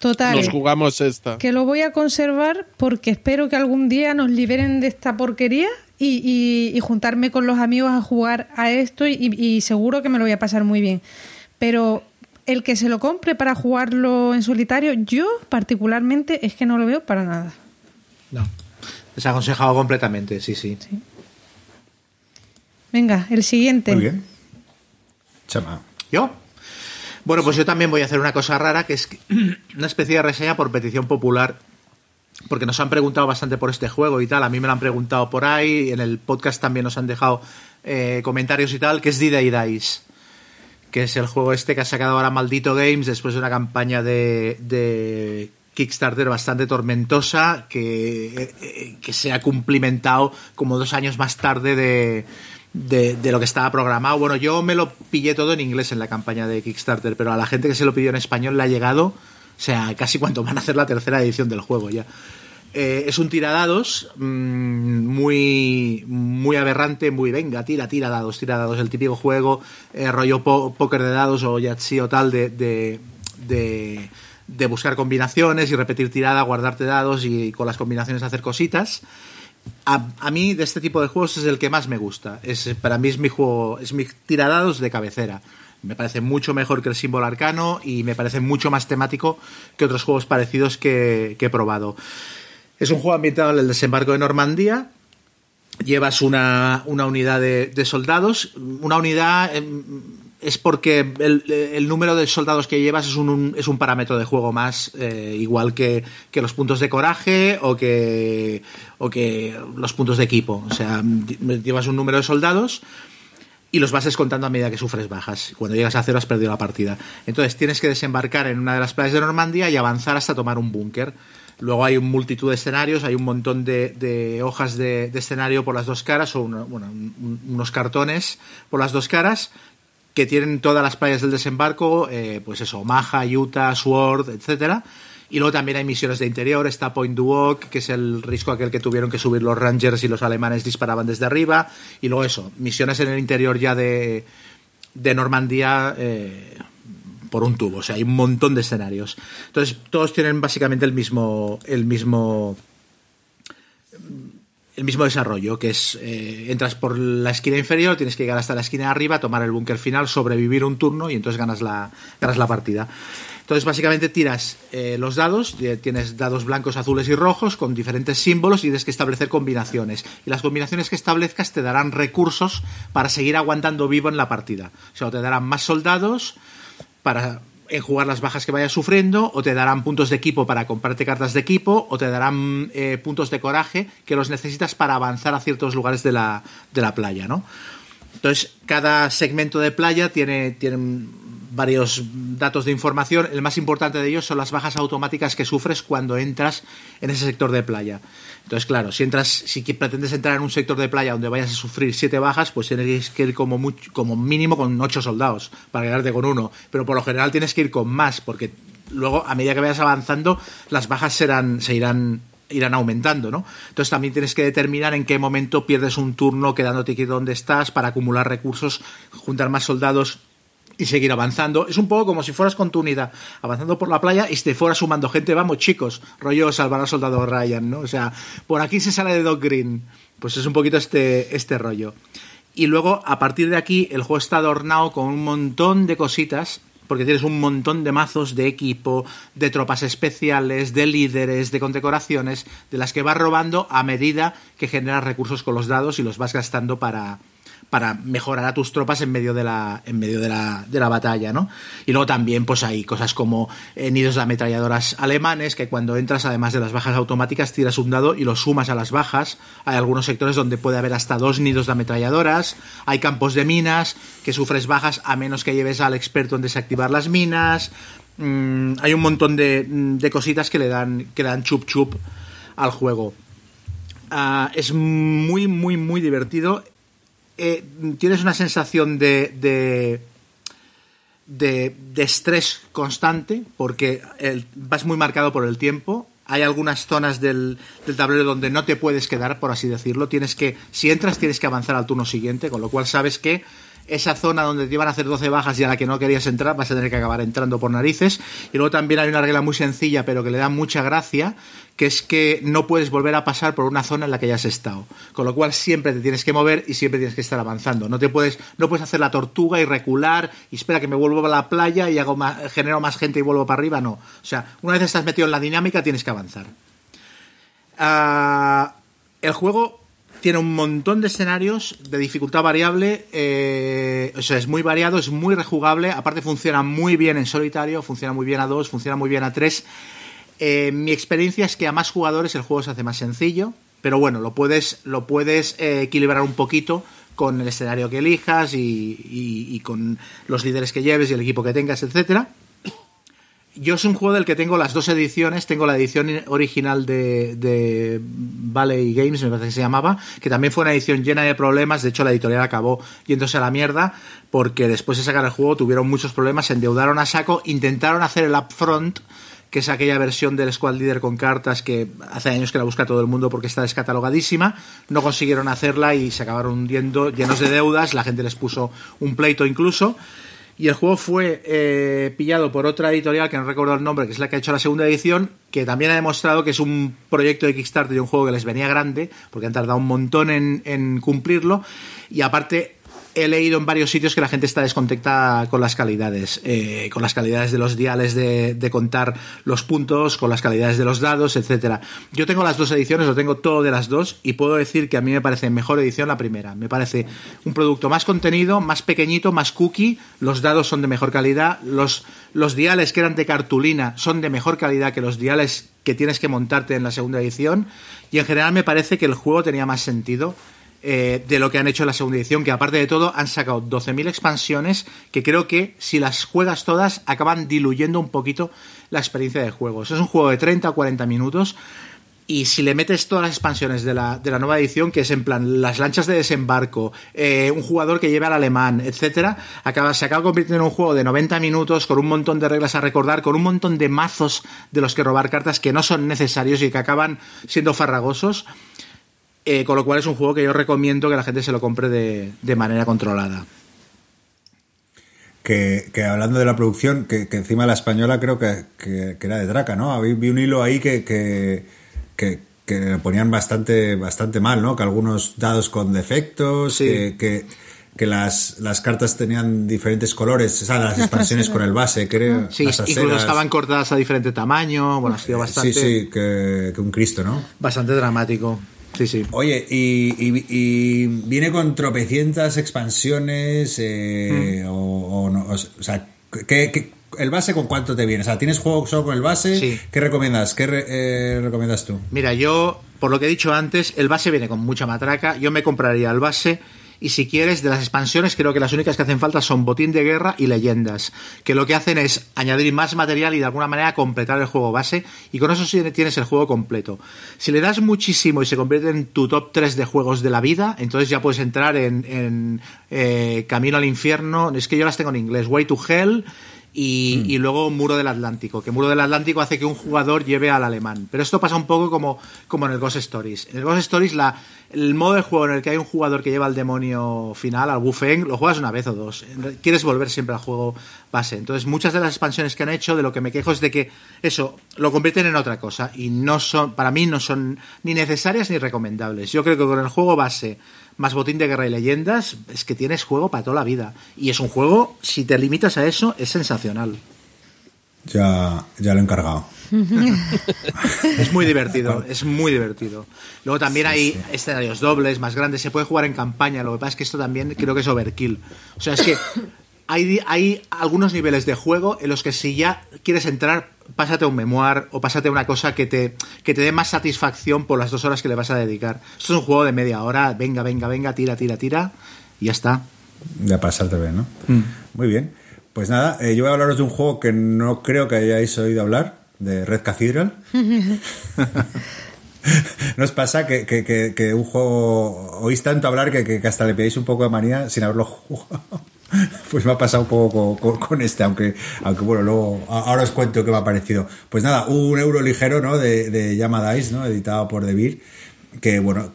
Total, nos jugamos esta. Que lo voy a conservar porque espero que algún día nos liberen de esta porquería y, juntarme con los amigos a jugar a esto y, y seguro que me lo voy a pasar muy bien. Pero el que se lo compre para jugarlo en solitario, yo particularmente es que no lo veo para nada. No. Desaconsejado completamente, sí, sí. Venga, el siguiente. Muy bien. Chama. ¿Yo? Bueno, pues yo también voy a hacer una cosa rara, que es una especie de reseña por petición popular, porque nos han preguntado bastante por este juego y tal, a mí me lo han preguntado por ahí, en el podcast también nos han dejado eh, comentarios y tal, que es D-Day Dice que es el juego este que ha sacado ahora Maldito Games después de una campaña de, Kickstarter bastante tormentosa que, eh, que, se ha cumplimentado como dos años más tarde de, de, lo que estaba programado. Bueno, yo me lo pillé todo en inglés en la campaña de Kickstarter, pero a la gente que se lo pidió en español le ha llegado, o sea, casi cuando van a hacer la tercera edición del juego ya. Eh, es un tiradados mm, muy, muy aberrante, muy venga, tira, tira dados, tira dados, el típico juego, eh, rollo póker de dados o Yahtzee o tal de, de, de, buscar combinaciones y repetir tirada, guardarte dados y, con las combinaciones hacer cositas. A, mí de este tipo de juegos es el que más me gusta. Es, para mí es mi juego, es mi tiradados de cabecera. Me parece mucho mejor que el símbolo arcano y me parece mucho más temático que otros juegos parecidos que he probado. Es un juego ambientado en el desembarco de Normandía. Llevas una, unidad de, soldados. Una unidad em, es porque el, número de soldados que llevas es un, es un parámetro de juego más, eh, igual que, los puntos de coraje o que, o que los puntos de equipo. O sea, llevas un número de soldados y los vas descontando a medida que sufres bajas. Cuando llegas a cero has perdido la partida. Entonces tienes que desembarcar en una de las playas de Normandía y avanzar hasta tomar un búnker. Luego hay un multitud de escenarios, hay un montón de, hojas de, escenario por las dos caras, o unos cartones por las dos caras, que tienen todas las playas del desembarco, eh, pues eso, Omaha, Utah, Sword, etcétera. Y luego también hay misiones de interior, está Point du Hoc, que es el risco aquel que tuvieron que subir los Rangers y los alemanes disparaban desde arriba. Y luego eso, misiones en el interior ya de, de Normandía eh, por un tubo. O sea, hay un montón de escenarios. Entonces, todos tienen básicamente el mismo. el mismo. El mismo desarrollo, que es eh, entras por la esquina inferior, tienes que llegar hasta la esquina de arriba, tomar el búnker final, sobrevivir un turno y entonces ganas la, ganas la partida. Entonces, básicamente tiras eh, los dados, tienes dados blancos, azules y rojos con diferentes símbolos y tienes que establecer combinaciones. Y las combinaciones que establezcas te darán recursos para seguir aguantando vivo en la partida. O sea, te darán más soldados para enjugar las bajas que vayas sufriendo, o te darán puntos de equipo para comprarte cartas de equipo, o te darán eh, puntos de coraje que los necesitas para avanzar a ciertos lugares de la, de la playa, ¿no? Entonces, cada segmento de playa tiene, tiene varios datos de información. El más importante de ellos son las bajas automáticas que sufres cuando entras en ese sector de playa. Entonces, claro, si entras, si pretendes entrar en un sector de playa donde vayas a sufrir siete bajas, pues tienes que ir como, mucho, como mínimo con ocho soldados para quedarte con uno. Pero por lo general tienes que ir con más, porque luego, a medida que vayas avanzando, las bajas serán, se irán irán aumentando, ¿no? Entonces también tienes que determinar en qué momento pierdes un turno quedándote aquí donde estás para acumular recursos, juntar más soldados y seguir avanzando. Es un poco como si fueras con tu unidad avanzando por la playa y te fueras sumando gente. Vamos, chicos, rollo salvar al soldado Ryan, ¿no? O sea, por aquí se sale de Doc Green. Pues es un poquito este, este rollo. Y luego, a partir de aquí, el juego está adornado con un montón de cositas porque tienes un montón de mazos de equipo, de tropas especiales, de líderes, de condecoraciones, de las que vas robando a medida que generas recursos con los dados y los vas gastando para, para mejorar a tus tropas en medio de la, en medio de la, de la batalla, ¿no? Y luego también, pues hay cosas como eh, nidos de ametralladoras alemanes, que cuando entras, además de las bajas automáticas, tiras un dado y lo sumas a las bajas. Hay algunos sectores donde puede haber hasta dos nidos de ametralladoras. Hay campos de minas que sufres bajas a menos que lleves al experto en desactivar las minas. Mm, hay un montón de, de, cositas que le dan, que dan chup chup al juego. Uh, es muy, muy, muy divertido. Eh, tienes una sensación de, de, de, estrés constante porque vas muy marcado por el tiempo. Hay algunas zonas del, del, tablero donde no te puedes quedar, por así decirlo. Tienes que, si entras, tienes que avanzar al turno siguiente, con lo cual sabes que esa zona donde te iban a hacer 12 bajas y a la que no querías entrar, vas a tener que acabar entrando por narices. Y luego también hay una regla muy sencilla, pero que le da mucha gracia, que es que no puedes volver a pasar por una zona en la que ya has estado. Con lo cual siempre te tienes que mover y siempre tienes que estar avanzando. No te puedes, no puedes hacer la tortuga y recular y espera que me vuelva a la playa y hago más, genero más gente y vuelvo para arriba. No. O sea, una vez estás metido en la dinámica, tienes que avanzar. Uh, el juego tiene un montón de escenarios de dificultad variable, eh, es muy variado, es muy rejugable, aparte funciona muy bien en solitario, funciona muy bien a dos, funciona muy bien a tres. Eh, mi experiencia es que a más jugadores el juego se hace más sencillo, pero bueno, lo puedes, lo puedes eh, equilibrar un poquito con el escenario que elijas y, y, con los líderes que lleves y el equipo que tengas, etcétera. Yo es un juego del que tengo las dos ediciones. Tengo la edición original de, de Valley Games, me parece que se llamaba, que también fue una edición llena de problemas. De hecho, la editorial acabó yéndose a la mierda porque después de sacar el juego tuvieron muchos problemas, se endeudaron a saco, intentaron hacer el upfront, que es aquella versión del Squad Leader con cartas que hace años que la busca todo el mundo porque está descatalogadísima. No consiguieron hacerla y se acabaron hundiendo llenos de deudas. La gente les puso un pleito incluso. Y el juego fue eh, pillado por otra editorial que no recuerdo el nombre, que es la que ha hecho la segunda edición, que también ha demostrado que es un proyecto de Kickstarter y un juego que les venía grande, porque han tardado un montón en, en cumplirlo. Y aparte, he leído en varios sitios que la gente está descontenta con las calidades, eh, con las calidades de los diales de, de, contar los puntos, con las calidades de los dados, etcétera. Yo tengo las dos ediciones, lo tengo todo de las dos y puedo decir que a mí me parece mejor edición la primera. Me parece un producto más contenido, más pequeñito, más cookie, los dados son de mejor calidad, los, los diales que eran de cartulina son de mejor calidad que los diales que tienes que montarte en la segunda edición y en general me parece que el juego tenía más sentido eh, de lo que han hecho en la segunda edición, que aparte de todo han sacado 12.000 expansiones que creo que si las juegas todas acaban diluyendo un poquito la experiencia de juego. Es un juego de 30 o 40 minutos Y si le metes todas las expansiones de la, de la nueva edición, que es en plan las lanchas de desembarco, eh, un jugador que lleve al alemán, etcétera, acaba, se acaba convirtiendo en un juego de 90 minutos con un montón de reglas a recordar, con un montón de mazos de los que robar cartas que no son necesarios y que acaban siendo farragosos. Eh, con lo cual es un juego que yo recomiendo que la gente se lo compre de, de manera controlada. Que, que, hablando de la producción, que, que encima la española creo que, que, era de Draca, ¿no? Vi un hilo ahí que, que, le ponían bastante, bastante mal, ¿no? Que algunos dados con defectos, sí. que, que, las, las cartas tenían diferentes colores, o sea, las expansiones con el base, creo. Sí, incluso estaban cortadas a diferente tamaño, bueno, ha sido bastante... Sí, sí, que, un Cristo, ¿no? Bastante dramático. Sí, sí. Oye, y, y, y, viene con tropecientas expansiones eh, mm. o, o, no, o, sea, ¿qué, ¿qué, el base con cuánto te viene? O sea, ¿tienes juego solo con el base? Sí. ¿Qué recomiendas? ¿Qué re, eh, recomiendas tú? Mira, yo, por lo que he dicho antes, el base viene con mucha matraca. Yo me compraría el base y si quieres, de las expansiones, creo que las únicas que hacen falta son Botín de Guerra y Leyendas, que lo que hacen es añadir más material y de alguna manera completar el juego base, y con eso sí tienes el juego completo. Si le das muchísimo y se convierte en tu top 3 de juegos de la vida, entonces ya puedes entrar en, en eh, Camino al Infierno, es que yo las tengo en inglés, Way to Hell, y, mm. y, luego Muro del Atlántico, que Muro del Atlántico hace que un jugador lleve al alemán. Pero esto pasa un poco como, como en el Ghost Stories. En el Ghost Stories, la, el modo de juego en el que hay un jugador que lleva al demonio final, al Wufeng, lo juegas una vez o dos. Quieres volver siempre al juego base. Entonces, muchas de las expansiones que han hecho, de lo que me quejo es de que eso lo convierten en otra cosa. Y no son, para mí, no son ni necesarias ni recomendables. Yo creo que con el juego base más botín de guerra y leyendas, es que tienes juego para toda la vida. Y es un juego, si te limitas a eso, es sensacional. Ya, ya lo he encargado. es muy divertido, es muy divertido. Luego también sí, hay sí. escenarios dobles, más grandes, se puede jugar en campaña, lo que pasa es que esto también creo que es overkill. O sea, es que hay, hay algunos niveles de juego en los que si ya quieres entrar, pásate un memoir o pásate una cosa que te, que te dé más satisfacción por las dos horas que le vas a dedicar. Esto es un juego de media hora, venga, venga, venga, tira, tira, tira, y ya está. Ya pasarte bien, ¿no? Mm. Muy bien. Pues nada, eh, yo voy a hablaros de un juego que no creo que hayáis oído hablar, de Red Cathedral. ¿Nos pasa que, que, que, que, un juego oís tanto hablar que, hasta le pedís un poco de manía sin haberlo jugado? Pues me ha pasado un poco con, con, este, aunque, aunque bueno, luego ahora os cuento qué me ha parecido. Pues nada, un euro ligero, ¿no? De, de Dice, ¿no? Editado por De Beer, que bueno,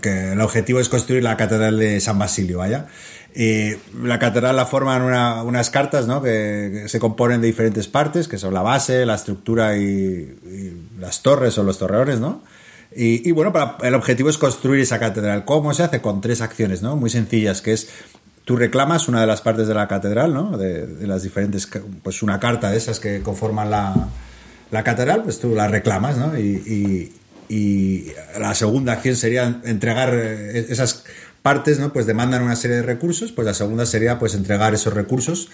que el objetivo es construir la catedral de San Basilio, vaya. Y la catedral la forman una, unas cartas, ¿no? Que, que, se componen de diferentes partes, que son la base, la estructura y, y las torres o los torreones, ¿no? Y, y, bueno, para, el objetivo es construir esa catedral. ¿Cómo se hace? Con tres acciones, ¿no? Muy sencillas, que es tú reclamas una de las partes de la catedral, ¿no? De, las diferentes, pues una carta de esas que conforman la, la catedral, pues tú la reclamas, ¿no? Y, y, y, la segunda acción sería entregar eh, esas partes, ¿no? Pues demandan una serie de recursos, pues la segunda sería pues entregar esos recursos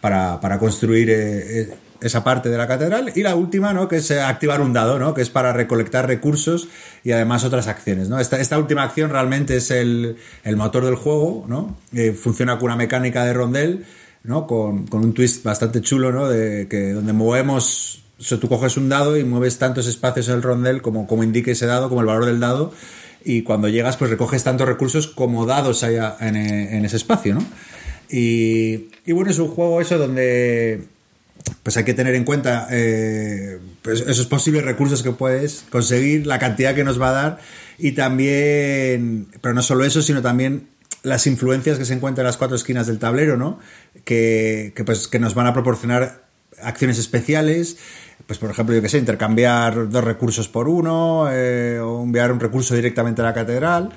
para, construir eh, esa parte de la catedral y la última, ¿no? que es eh, activar un dado, ¿no? que es para recolectar recursos y además otras acciones. ¿no? Esta, última acción realmente es el, motor del juego, ¿no? Eh, funciona con una mecánica de rondel, ¿no? con, con un twist bastante chulo, ¿no? de que donde movemos, o sea, tú coges un dado y mueves tantos espacios en el rondel como, como indique ese dado, como el valor del dado, y cuando llegas pues recoges tantos recursos como dados haya en, en ese espacio. ¿no? Y, bueno, es un juego eso donde pues hay que tener en cuenta eh, pues esos posibles recursos que puedes conseguir, la cantidad que nos va a dar y también, pero no solo eso, sino también las influencias que se encuentran en las cuatro esquinas del tablero, ¿no? Que, que, pues, que nos van a proporcionar acciones especiales, pues por ejemplo, yo que sé, intercambiar dos recursos por uno eh, o enviar un recurso directamente a la catedral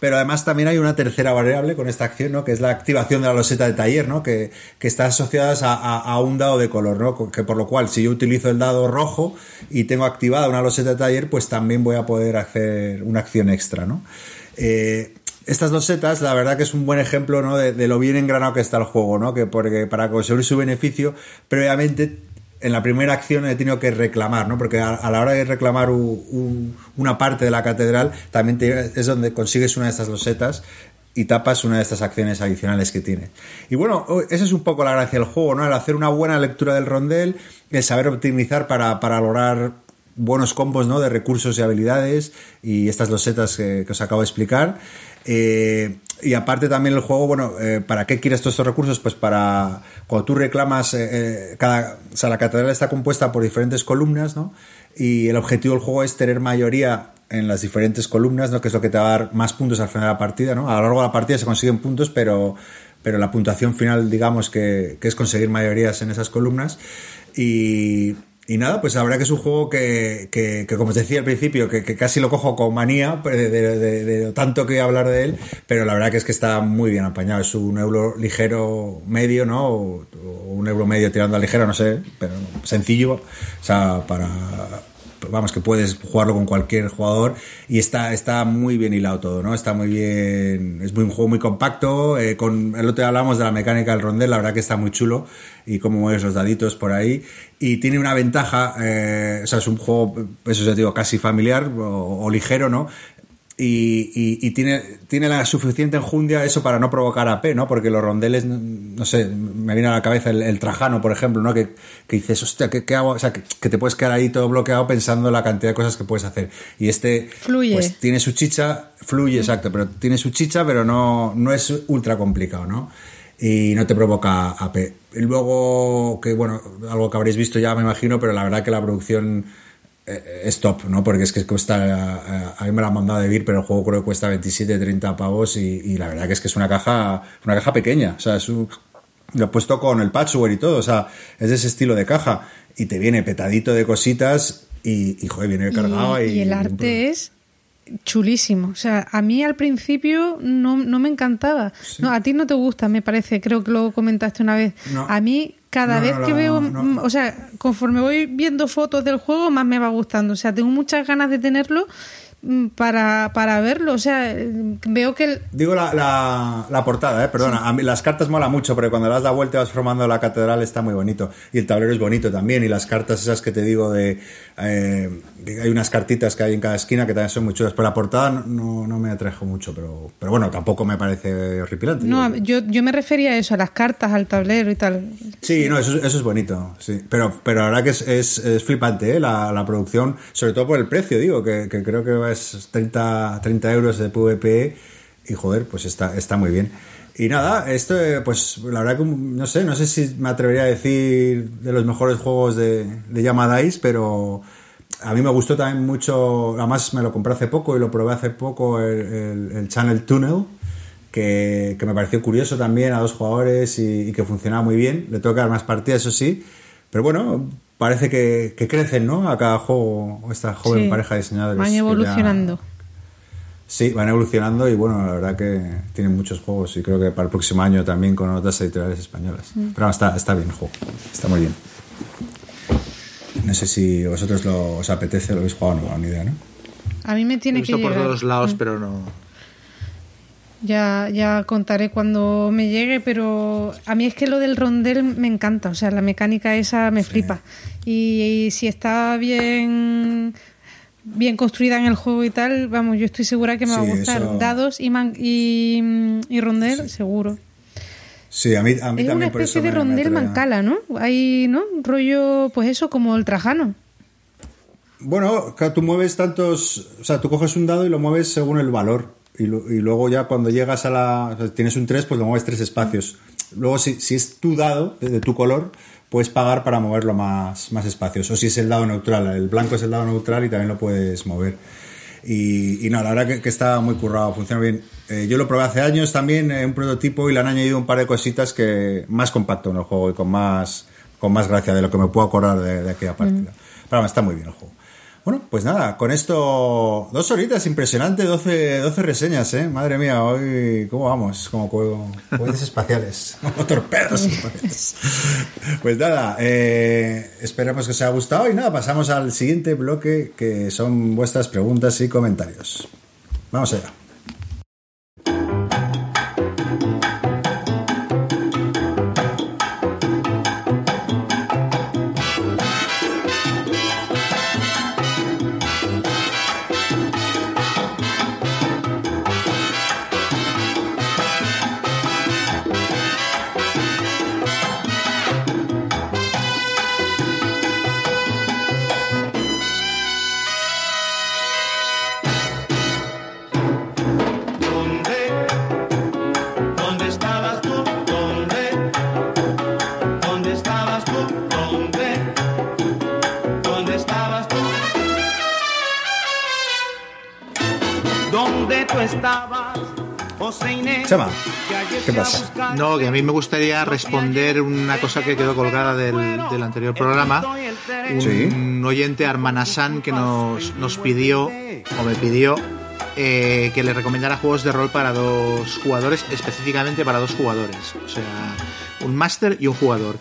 pero además también hay una tercera variable con esta acción, ¿no? que es la activación de la loseta de taller, ¿no? que, que está asociada a, a, a, un dado de color, ¿no? que por lo cual si yo utilizo el dado rojo y tengo activada una loseta de taller, pues también voy a poder hacer una acción extra. ¿no? Eh, estas losetas, la verdad que es un buen ejemplo ¿no? de, de, lo bien engranado que está el juego, ¿no? que porque para conseguir su beneficio, previamente en la primera acción he tenido que reclamar, ¿no? Porque a, la hora de reclamar una parte de la catedral, también es donde consigues una de estas losetas y tapas una de estas acciones adicionales que tiene. Y bueno, esa es un poco la gracia del juego, ¿no? El hacer una buena lectura del rondel, el saber optimizar para, para lograr buenos combos ¿no? de recursos y habilidades y estas losetas que, que os acabo de explicar. Eh, y aparte también el juego, bueno, eh, ¿para qué quieres todos estos recursos? Pues para cuando tú reclamas, eh, cada, o sea, la catedral está compuesta por diferentes columnas, ¿no? Y el objetivo del juego es tener mayoría en las diferentes columnas, ¿no? Que es lo que te va a dar más puntos al final de la partida, ¿no? A lo largo de la partida se consiguen puntos, pero, pero la puntuación final, digamos, que, que es conseguir mayorías en esas columnas. Y, y nada, pues la verdad que es un juego que, que, como os decía al principio, que, casi lo cojo con manía pues, de, de, tanto que voy a hablar de él, pero la verdad que es que está muy bien apañado. Es un euro ligero medio, ¿no? O, o un euro medio tirando a ligero, no sé, pero sencillo. O sea, para, vamos, que puedes jugarlo con cualquier jugador y está, está muy bien hilado todo, ¿no? Está muy bien, es muy, un juego muy compacto, eh, con el otro día hablamos de la mecánica del rondel, la verdad que está muy chulo y cómo mueves los daditos por ahí y tiene una ventaja, eh, o sea, es un juego, eso ya digo, casi familiar o, o ligero, ¿no? Y, y, y, tiene, tiene la suficiente enjundia eso para no provocar AP, ¿no? Porque los rondeles, no sé, me viene a la cabeza el, el Trajano, por ejemplo, ¿no? Que, que dices, hostia, ¿qué, ¿qué, hago? O sea, que, que, te puedes quedar ahí todo bloqueado pensando la cantidad de cosas que puedes hacer. Y este, fluye. pues tiene su chicha, fluye, exacto, pero tiene su chicha, pero no, no es ultra complicado, ¿no? Y no te provoca AP. Y luego, que bueno, algo que habréis visto ya, me imagino, pero la verdad que la producción es top, ¿no? Porque es que cuesta, a mí me la han mandado de vir, pero el juego creo que cuesta 27, 30 pavos y, y, la verdad que es que es una caja, una caja pequeña, o sea, es un, lo he puesto con el patchwork y todo, o sea, es de ese estilo de caja y te viene petadito de cositas y, y joder, viene cargado. Y, y, y el arte es chulísimo. O sea, a mí al principio no, no me encantaba. Sí. No, a ti no te gusta, me parece. Creo que lo comentaste una vez. No. A mí, cada No, vez que veo, mm, o sea, conforme voy viendo fotos del juego, más me va gustando. O sea, tengo muchas ganas de tenerlo para, para verlo. O sea, veo que... El... Digo la, la, la, portada, ¿eh? perdona. Sí. A mí las cartas mola mucho, porque cuando das la vuelta y vas formando la catedral está muy bonito. Y el tablero es bonito también. Y las cartas esas que te digo de... Eh, hay unas cartitas que hay en cada esquina que también son muy chulas. Pero la portada no, no me atrajo mucho, pero, pero bueno, tampoco me parece horripilante. No, yo, yo me refería a eso, a las cartas, al tablero y tal. Sí, no, eso, eso es bonito, sí. Pero, pero la verdad que es, es, es flipante, ¿eh? la, la, producción, sobre todo por el precio, digo, que, que creo que es 30, 30 euros de PvP y joder, pues está, está muy bien. Y nada, esto, pues la verdad que no sé, no sé si me atrevería a decir de los mejores juegos de, de Yamadais, pero a mí me gustó también mucho, además me lo compré hace poco y lo probé hace poco el Channel Tunnel, que, que, me pareció curioso también a dos jugadores y, y, que funcionaba muy bien. Le tengo que dar más partidas, eso sí, pero bueno, parece que, que crecen, ¿no? A cada juego, esta joven sí, pareja de diseñadores. Van evolucionando. Ya, sí, van evolucionando y bueno, la verdad que tienen muchos juegos y creo que para el próximo año también con otras editoriales españolas. Mm. Pero no, está, está bien el juego, está muy bien. No sé si vosotros lo, os apetece, lo habéis jugado o no, ni idea, ¿no? A mí me tiene He visto que por llegar. todos lados, Mm. pero no. Ya, ya contaré cuando me llegue, pero a mí es que lo del rondel me encanta, o sea, la mecánica esa me sí. flipa. Y, y, si está bien bien construida en el juego y tal, vamos, yo estoy segura que me sí, va a gustar. Eso... Dados y, man, y, y rondel, sí. seguro. Sí, a mí, a mí es también una especie de rondel mancala, ¿no? Hay, ¿no? Un rollo, pues eso, como el trajano. Bueno, tú mueves tantos, o sea, tú coges un dado y lo mueves según el valor. Y, lo, y luego ya cuando llegas a la, o sea, tienes un 3, pues lo mueves tres espacios. Luego si, si es tu dado, de, de, tu color, puedes pagar para moverlo más, más espacios. O si es el dado neutral, el blanco es el dado neutral y también lo puedes mover. Y, y no, la verdad que, que, está muy currado, funciona bien. Eh, yo lo probé hace años también, en un prototipo, y le han añadido un par de cositas que más compacto en el juego y con más, con más gracia de lo que me puedo acordar de, de aquella partida. Mm. Pero está muy bien el juego. Bueno, pues nada, con esto dos horitas, impresionante, 12, 12 reseñas, ¿eh? Madre mía, hoy, ¿cómo vamos? Como juego, cohetes espaciales, como torpedos espaciales. Pues nada, eh, esperamos que os haya gustado y nada, pasamos al siguiente bloque que son vuestras preguntas y comentarios. Vamos allá. Chema, ¿qué pasa? No, que a mí me gustaría responder una cosa que quedó colgada del, anterior programa. Un oyente, Armanasan, que nos, nos pidió, o me pidió, eh, que le recomendara juegos de rol para dos jugadores, específicamente para dos jugadores. O sea, un máster y un jugador.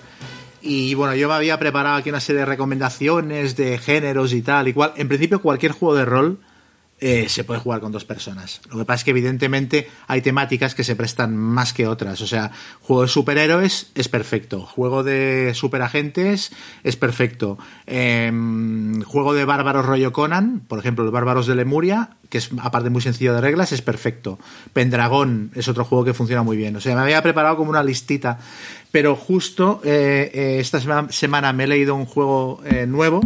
Y bueno, yo me había preparado aquí una serie de recomendaciones de géneros y tal y cual. En principio, cualquier juego de rol eh, se puede jugar con dos personas. Lo que pasa es que evidentemente hay temáticas que se prestan más que otras. O sea, juego de superhéroes es perfecto. Juego de superagentes es perfecto. Em, juego de bárbaros rollo Conan, por ejemplo, los bárbaros de Lemuria, que es aparte muy sencillo de reglas, es perfecto. Pendragón es otro juego que funciona muy bien. O sea, me había preparado como una listita. Pero justo eh, eh, esta semana me he leído un juego nuevo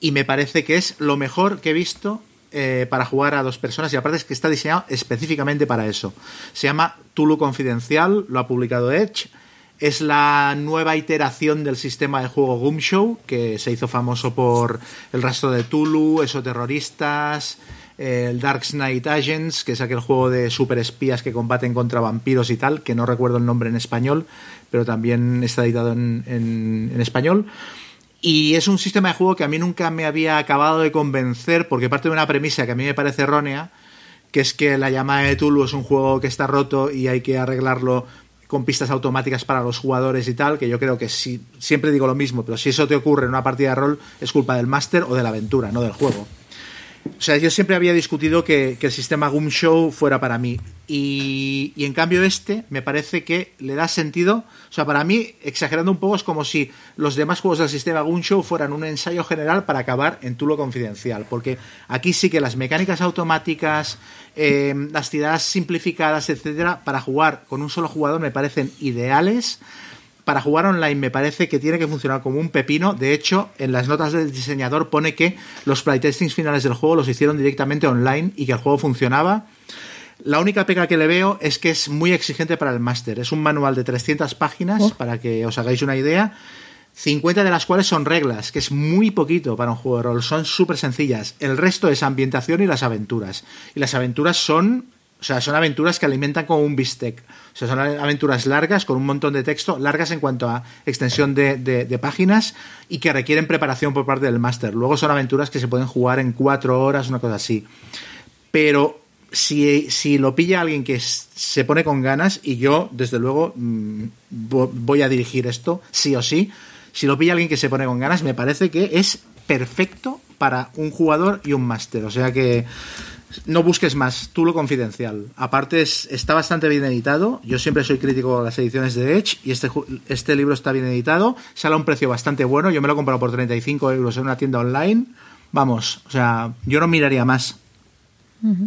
y me parece que es lo mejor que he visto eh, para jugar a dos personas y aparte es que está diseñado específicamente para eso. Se llama Tulu Confidencial, lo ha publicado Edge. Es la nueva iteración del sistema de juego Goom Show, que se hizo famoso por el rastro de Tulu, Eso Terroristas, el Dark Knight Agents, que es aquel juego de super espías que combaten contra vampiros y tal, que no recuerdo el nombre en español, pero también está editado en, en español. Y es un sistema de juego que a mí nunca me había acabado de convencer, porque parte de una premisa que a mí me parece errónea, que es que la llamada de Tulu es un juego que está roto y hay que arreglarlo con pistas automáticas para los jugadores y tal, que yo creo que si, siempre digo lo mismo, pero si eso te ocurre en una partida de rol es culpa del máster o de la aventura, no del juego. O sea, yo siempre había discutido que, el sistema Goom Show fuera para mí. Y, y, en cambio este me parece que le da sentido. O sea, para mí, exagerando un poco, es como si los demás juegos del sistema Goom Show fueran un ensayo general para acabar en Tulo Confidencial. Porque aquí sí que las mecánicas automáticas, eh, las tiradas simplificadas, etcétera, para jugar con un solo jugador me parecen ideales para jugar online me parece que tiene que funcionar como un pepino. De hecho, en las notas del diseñador pone que los playtestings finales del juego los hicieron directamente online y que el juego funcionaba. La única pega que le veo es que es muy exigente para el máster. Es un manual de 300 páginas, oh. para que os hagáis una idea. 50 de las cuales son reglas, que es muy poquito para un juego de rol. Son súper sencillas. El resto es ambientación y las aventuras. Y las aventuras son sea, son aventuras que alimentan como un bistec. O sea, son aventuras largas, con un montón de texto, largas en cuanto a extensión de, páginas y que requieren preparación por parte del máster. Luego son aventuras que se pueden jugar en cuatro horas, una cosa así. Pero si, si lo pilla alguien que se pone con ganas, y yo, desde luego, mm, voy a dirigir esto, sí o sí, si lo pilla alguien que se pone con ganas, me parece que es perfecto para un jugador y un máster. O sea que no busques más, tú lo confidencial. Aparte, está bastante bien editado. Yo siempre soy crítico de las ediciones de Edge y este, este libro está bien editado. Sale a un precio bastante bueno. Yo me lo he comprado por 35 euros en una tienda online. Vamos, o sea, yo no miraría más. Muy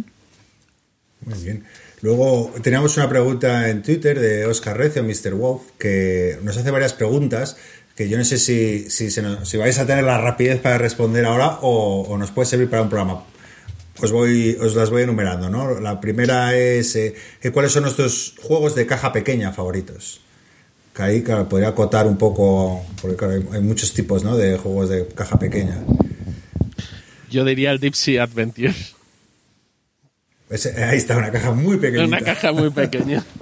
bien. Luego teníamos una pregunta en Twitter de Oscar Recio, Mr. Wolf, que nos hace varias preguntas que yo no sé si, si, vais a tener la rapidez para responder ahora o, o, nos puede servir para un programa os voy, os las voy enumerando, ¿no? La primera es eh, eh, cuáles son nuestros juegos de caja pequeña favoritos. Que ahí podría acotar un poco, porque hay, muchos tipos, ¿no? De juegos de caja pequeña. Yo diría el Deep Sea Adventure. ahí está, una caja muy pequeña. Una caja muy pequeña.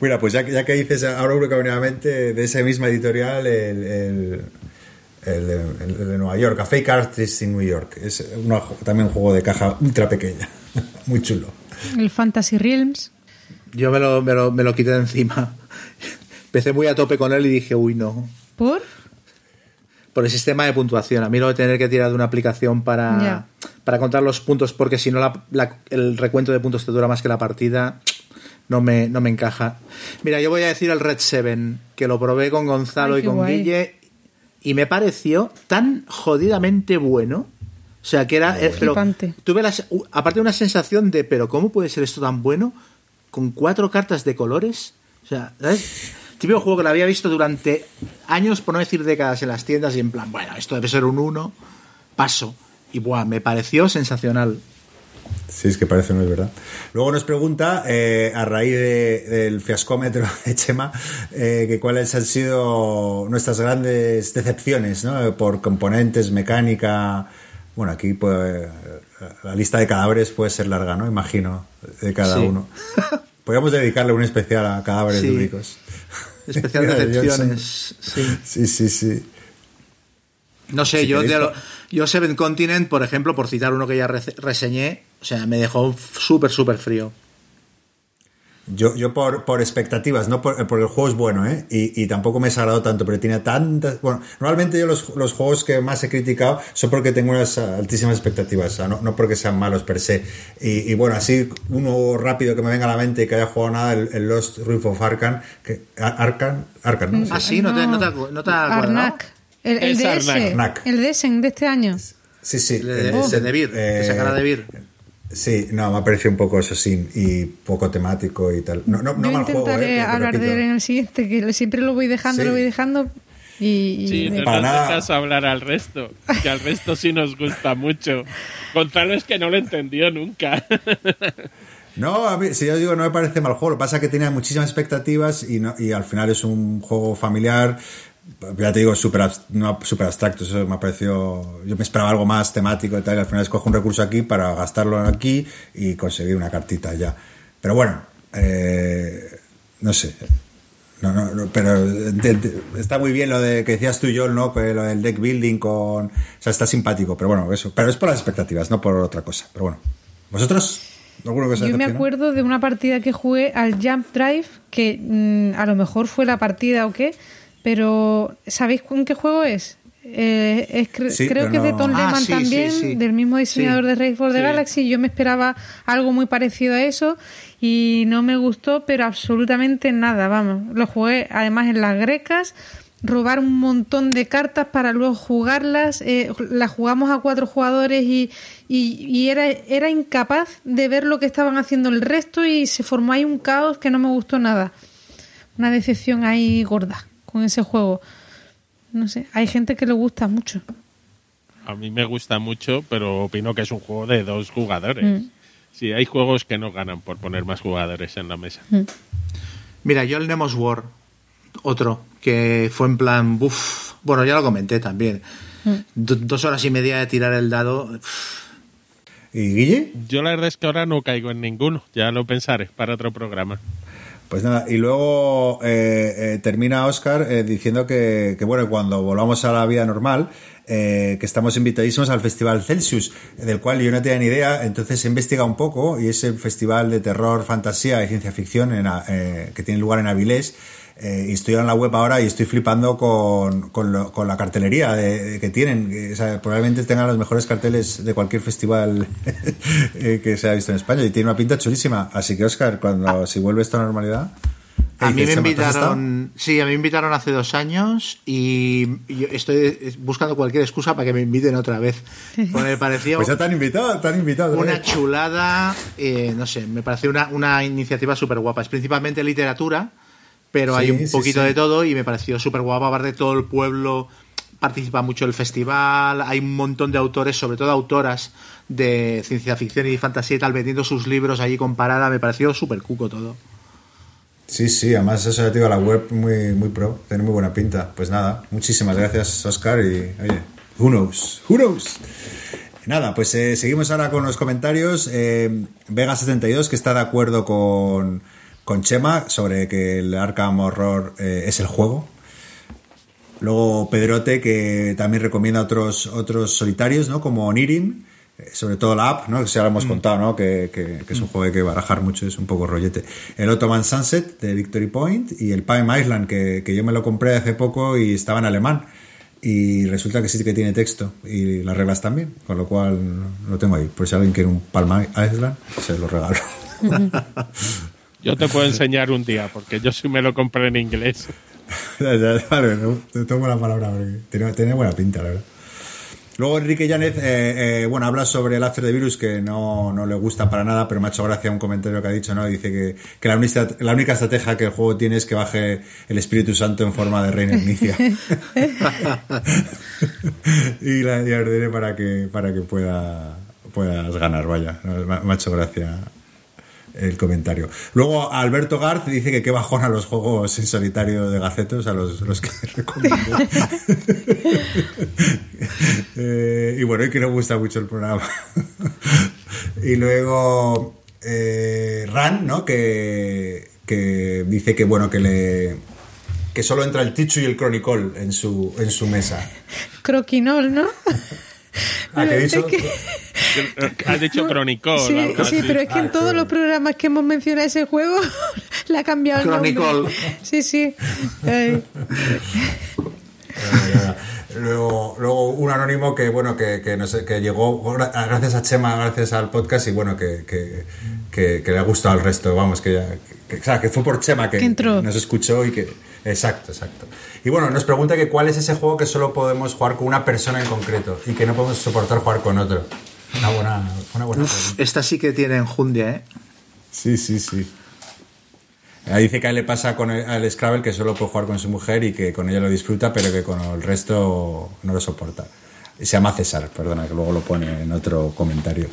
Bueno, pues ya, ya que dices ahora nuevamente de esa misma editorial, el el de, Nueva York, a Fake Artist in New York. Es también un juego de caja ultra pequeña, muy chulo. El Fantasy Realms. Yo me lo, me lo, me lo quité de encima. Empecé muy a tope con él y dije, uy, no. ¿Por? Por el sistema de puntuación. A mí lo de tener que tirar de una aplicación para, para contar los puntos, porque si no el recuento de puntos te dura más que la partida, no me, no me encaja. Mira, yo voy a decir el Red 7, que lo probé con Gonzalo y con Guille y me pareció tan jodidamente bueno. O sea, que era. Eh, pero tuve la, aparte una sensación de, pero ¿cómo puede ser esto tan bueno? Con cuatro cartas de colores. O sea, ¿sabes? Típico juego que lo había visto durante años, por no decir décadas, en las tiendas y en plan, bueno, esto debe ser un uno, paso. Y buah, me pareció sensacional. Sí, es que parece no es verdad. Luego nos pregunta, eh, a raíz del fiascómetro de Chema, eh, que cuáles han sido nuestras grandes decepciones, ¿no? Por componentes, mecánica. Bueno, aquí pues, la lista de cadáveres puede ser larga, ¿no? Imagino, de cada Sí. uno. Podríamos dedicarle un especial a cadáveres Sí. lúdicos. Especial decepciones. Sí. Sí, sí, sí. No sé, Si yo, de lo- yo Seven Continent, por ejemplo, por citar uno que ya reseñé, o sea, me dejó súper, súper frío. Yo, yo por, por expectativas, no por, porque el juego es bueno, ¿eh? Y, y tampoco me he desagradado tanto, pero tiene tantas. Bueno, normalmente yo los, los juegos que más he criticado son porque tengo unas altísimas expectativas, o sea, no, no porque sean malos per se. Y, y bueno, así uno rápido que me venga a la mente y que haya jugado nada, el, el Lost Roof of Arcan, que, ¿no? Sí. Ah, sí, no te, no te, no te? Arnak. El, el Es DS. Arnak. El DS de este año. Sí, sí. De, eh, de, ese- de Vir, eh, esa cara de Vir. Sí, no, me ha parecido un poco eso sí, y poco temático y tal. No, no, no Yo mal juego, intentaré ¿eh? Pero hablar de él en el siguiente, que siempre lo voy dejando, Sí. lo voy dejando. Y, y- Sí, no Para nada. dejas hablar al resto, que al resto sí nos gusta mucho. Gonzalo es que no lo entendió nunca. No, a mí, si yo digo, no me parece mal juego. Lo que pasa es que tenía muchísimas expectativas y, no- y al final es un juego familiar. Ya te digo, súper no, súper abstracto. Eso me ha parecido. Yo me esperaba algo más temático y tal. Y al final escojo un recurso aquí para gastarlo aquí y conseguir una cartita ya. Pero bueno, eh, no sé. No, no, no, pero ent- ent- está muy bien lo de que decías tú, Joel, ¿no? Que lo del deck building con. O sea, está simpático, pero bueno, eso. Pero es por las expectativas, no por otra cosa. Pero bueno. ¿Vosotros? ¿Alguno que os haya Yo me acuerdo de una partida que jugué al Jump Drive, que mm, a lo mejor fue la partida o qué, pero ¿sabéis en qué juego es? Eh, es cre- Sí, creo que es de Tom Ah, Lehman sí, sí, también, sí. del mismo diseñador de Race for the. Galaxy. Yo me esperaba algo muy parecido a eso y no me gustó, pero absolutamente nada, vamos. Lo jugué además en las grecas, robar un montón de cartas para luego jugarlas. eh, las jugamos a cuatro jugadores y, y- y era, era incapaz de ver lo que estaban haciendo el resto y se formó ahí un caos que no me gustó nada. Una decepción ahí gorda con ese juego. No sé, hay gente que le gusta mucho. A mí me gusta mucho, pero opino que es un juego de dos jugadores. Mm. Sí, hay juegos que no ganan por poner más jugadores en la mesa. Mira, yo el Nemos War, otro, que fue en plan, buf, bueno, ya lo comenté también. Do- dos horas y media de tirar el dado. uf, ¿Y Guille? Yo la verdad es que ahora no caigo en ninguno. Ya lo pensaré para otro programa. Pues nada, y luego eh, eh, termina Oscar eh, diciendo que, que, bueno, cuando volvamos a la vida normal, eh, que estamos invitadísimos al Festival Celsius, del cual yo no tenía ni idea, entonces he investigado un poco y es el festival de terror, fantasía y ciencia ficción en, eh, que tiene lugar en Avilés. Eh, y estoy en la web ahora y estoy flipando con, con, lo- con la cartelería de, de que tienen. o sea, probablemente tengan los mejores carteles de cualquier festival eh, que se ha visto en España y tiene una pinta chulísima. Así que, Oscar, cuando si vuelve esta normalidad. A ¿qué mí me invitaron, sí, a mí me invitaron hace dos años y yo estoy buscando cualquier excusa para que me inviten otra vez. Porque me pareció Pues ya te han invitado, te han invitado. una vez. chulada, eh, no sé, me pareció una, una iniciativa súper guapa. Es principalmente literatura, pero Sí, hay un poquito sí. de todo y me pareció súper guapa. Aparte, todo el pueblo participa mucho del festival. Hay un montón de autores, sobre todo autoras de ciencia ficción y fantasía y tal, vendiendo sus libros allí con parada. Me pareció súper cuco todo. Sí, sí, además eso ya te digo, la web muy, muy pro, tiene muy buena pinta. Pues nada, muchísimas gracias, Oscar, y oye, who knows, who knows. Nada, pues eh, seguimos ahora con los comentarios. Eh, Vega72, que está de acuerdo con, con Chema sobre que el Arkham Horror eh, es el juego. Luego Pedrote, que también recomienda otros, otros solitarios, ¿no? Como Onirim, eh, sobre todo la app, ¿no? Que ya lo hemos contado, ¿no? Que, que- que es un juego que hay que barajar mucho, es un poco rollete. El Ottoman Sunset de Victory Point y el Palm Island, que, que yo me lo compré hace poco y estaba en alemán. Y resulta que sí que tiene texto y las reglas también, con lo cual lo tengo ahí. Por si alguien quiere un Palm Island, se lo regalo. Yo te puedo enseñar un día, porque yo sí me lo compré en inglés. Ya, ya, vale, no, te tomo la palabra porque tiene, tiene buena pinta, la verdad. Luego Enrique Llanes, eh, eh, bueno, habla sobre el After the Virus que no, no le gusta para nada, pero me ha hecho gracia un comentario que ha dicho, ¿no? Dice que, que la, única, la única estrategia que el juego tiene es que baje el Espíritu Santo en forma de reina Inicia. y la y la ordené para que, para que pueda, puedas ganar, vaya. Me ha hecho gracia el comentario. Luego Alberto Garz dice que qué bajón a los juegos en solitario de gacetos, a los, los que recomiendo. Eh, y bueno, y que nos gusta mucho el programa. y luego eh, Ran, ¿no? Que, que dice que bueno, que le que solo entra el Tichu y el Chronicle en su, en su mesa. Croquinol, ¿no? Ah, ¿qué he dicho? Has dicho Chronicle. Sí, algo sí, así. pero es que en todos los programas que hemos mencionado ese juego le ha cambiado el nombre. Chronicle. Sí, sí. Ay. Luego, luego un anónimo que bueno que, que, no sé, que llegó gra- gracias a Chema, gracias al podcast y bueno que, que, que- que le ha gustado al resto, vamos, que, ya- que, o sea, que fue por Chema que, Que entró. nos escuchó y que... Exacto, exacto. Y bueno, nos pregunta que cuál es ese juego que solo podemos jugar con una persona en concreto y que no podemos soportar jugar con otro. Una buena, una buena pregunta. Esta sí que tiene enjundia, ¿eh? Sí, sí, sí. Ahí dice que a él le pasa con el, al Scrabble que solo puede jugar con su mujer y que con ella lo disfruta, pero que con el resto no lo soporta. Y se llama César, perdona, que luego lo pone en otro comentario.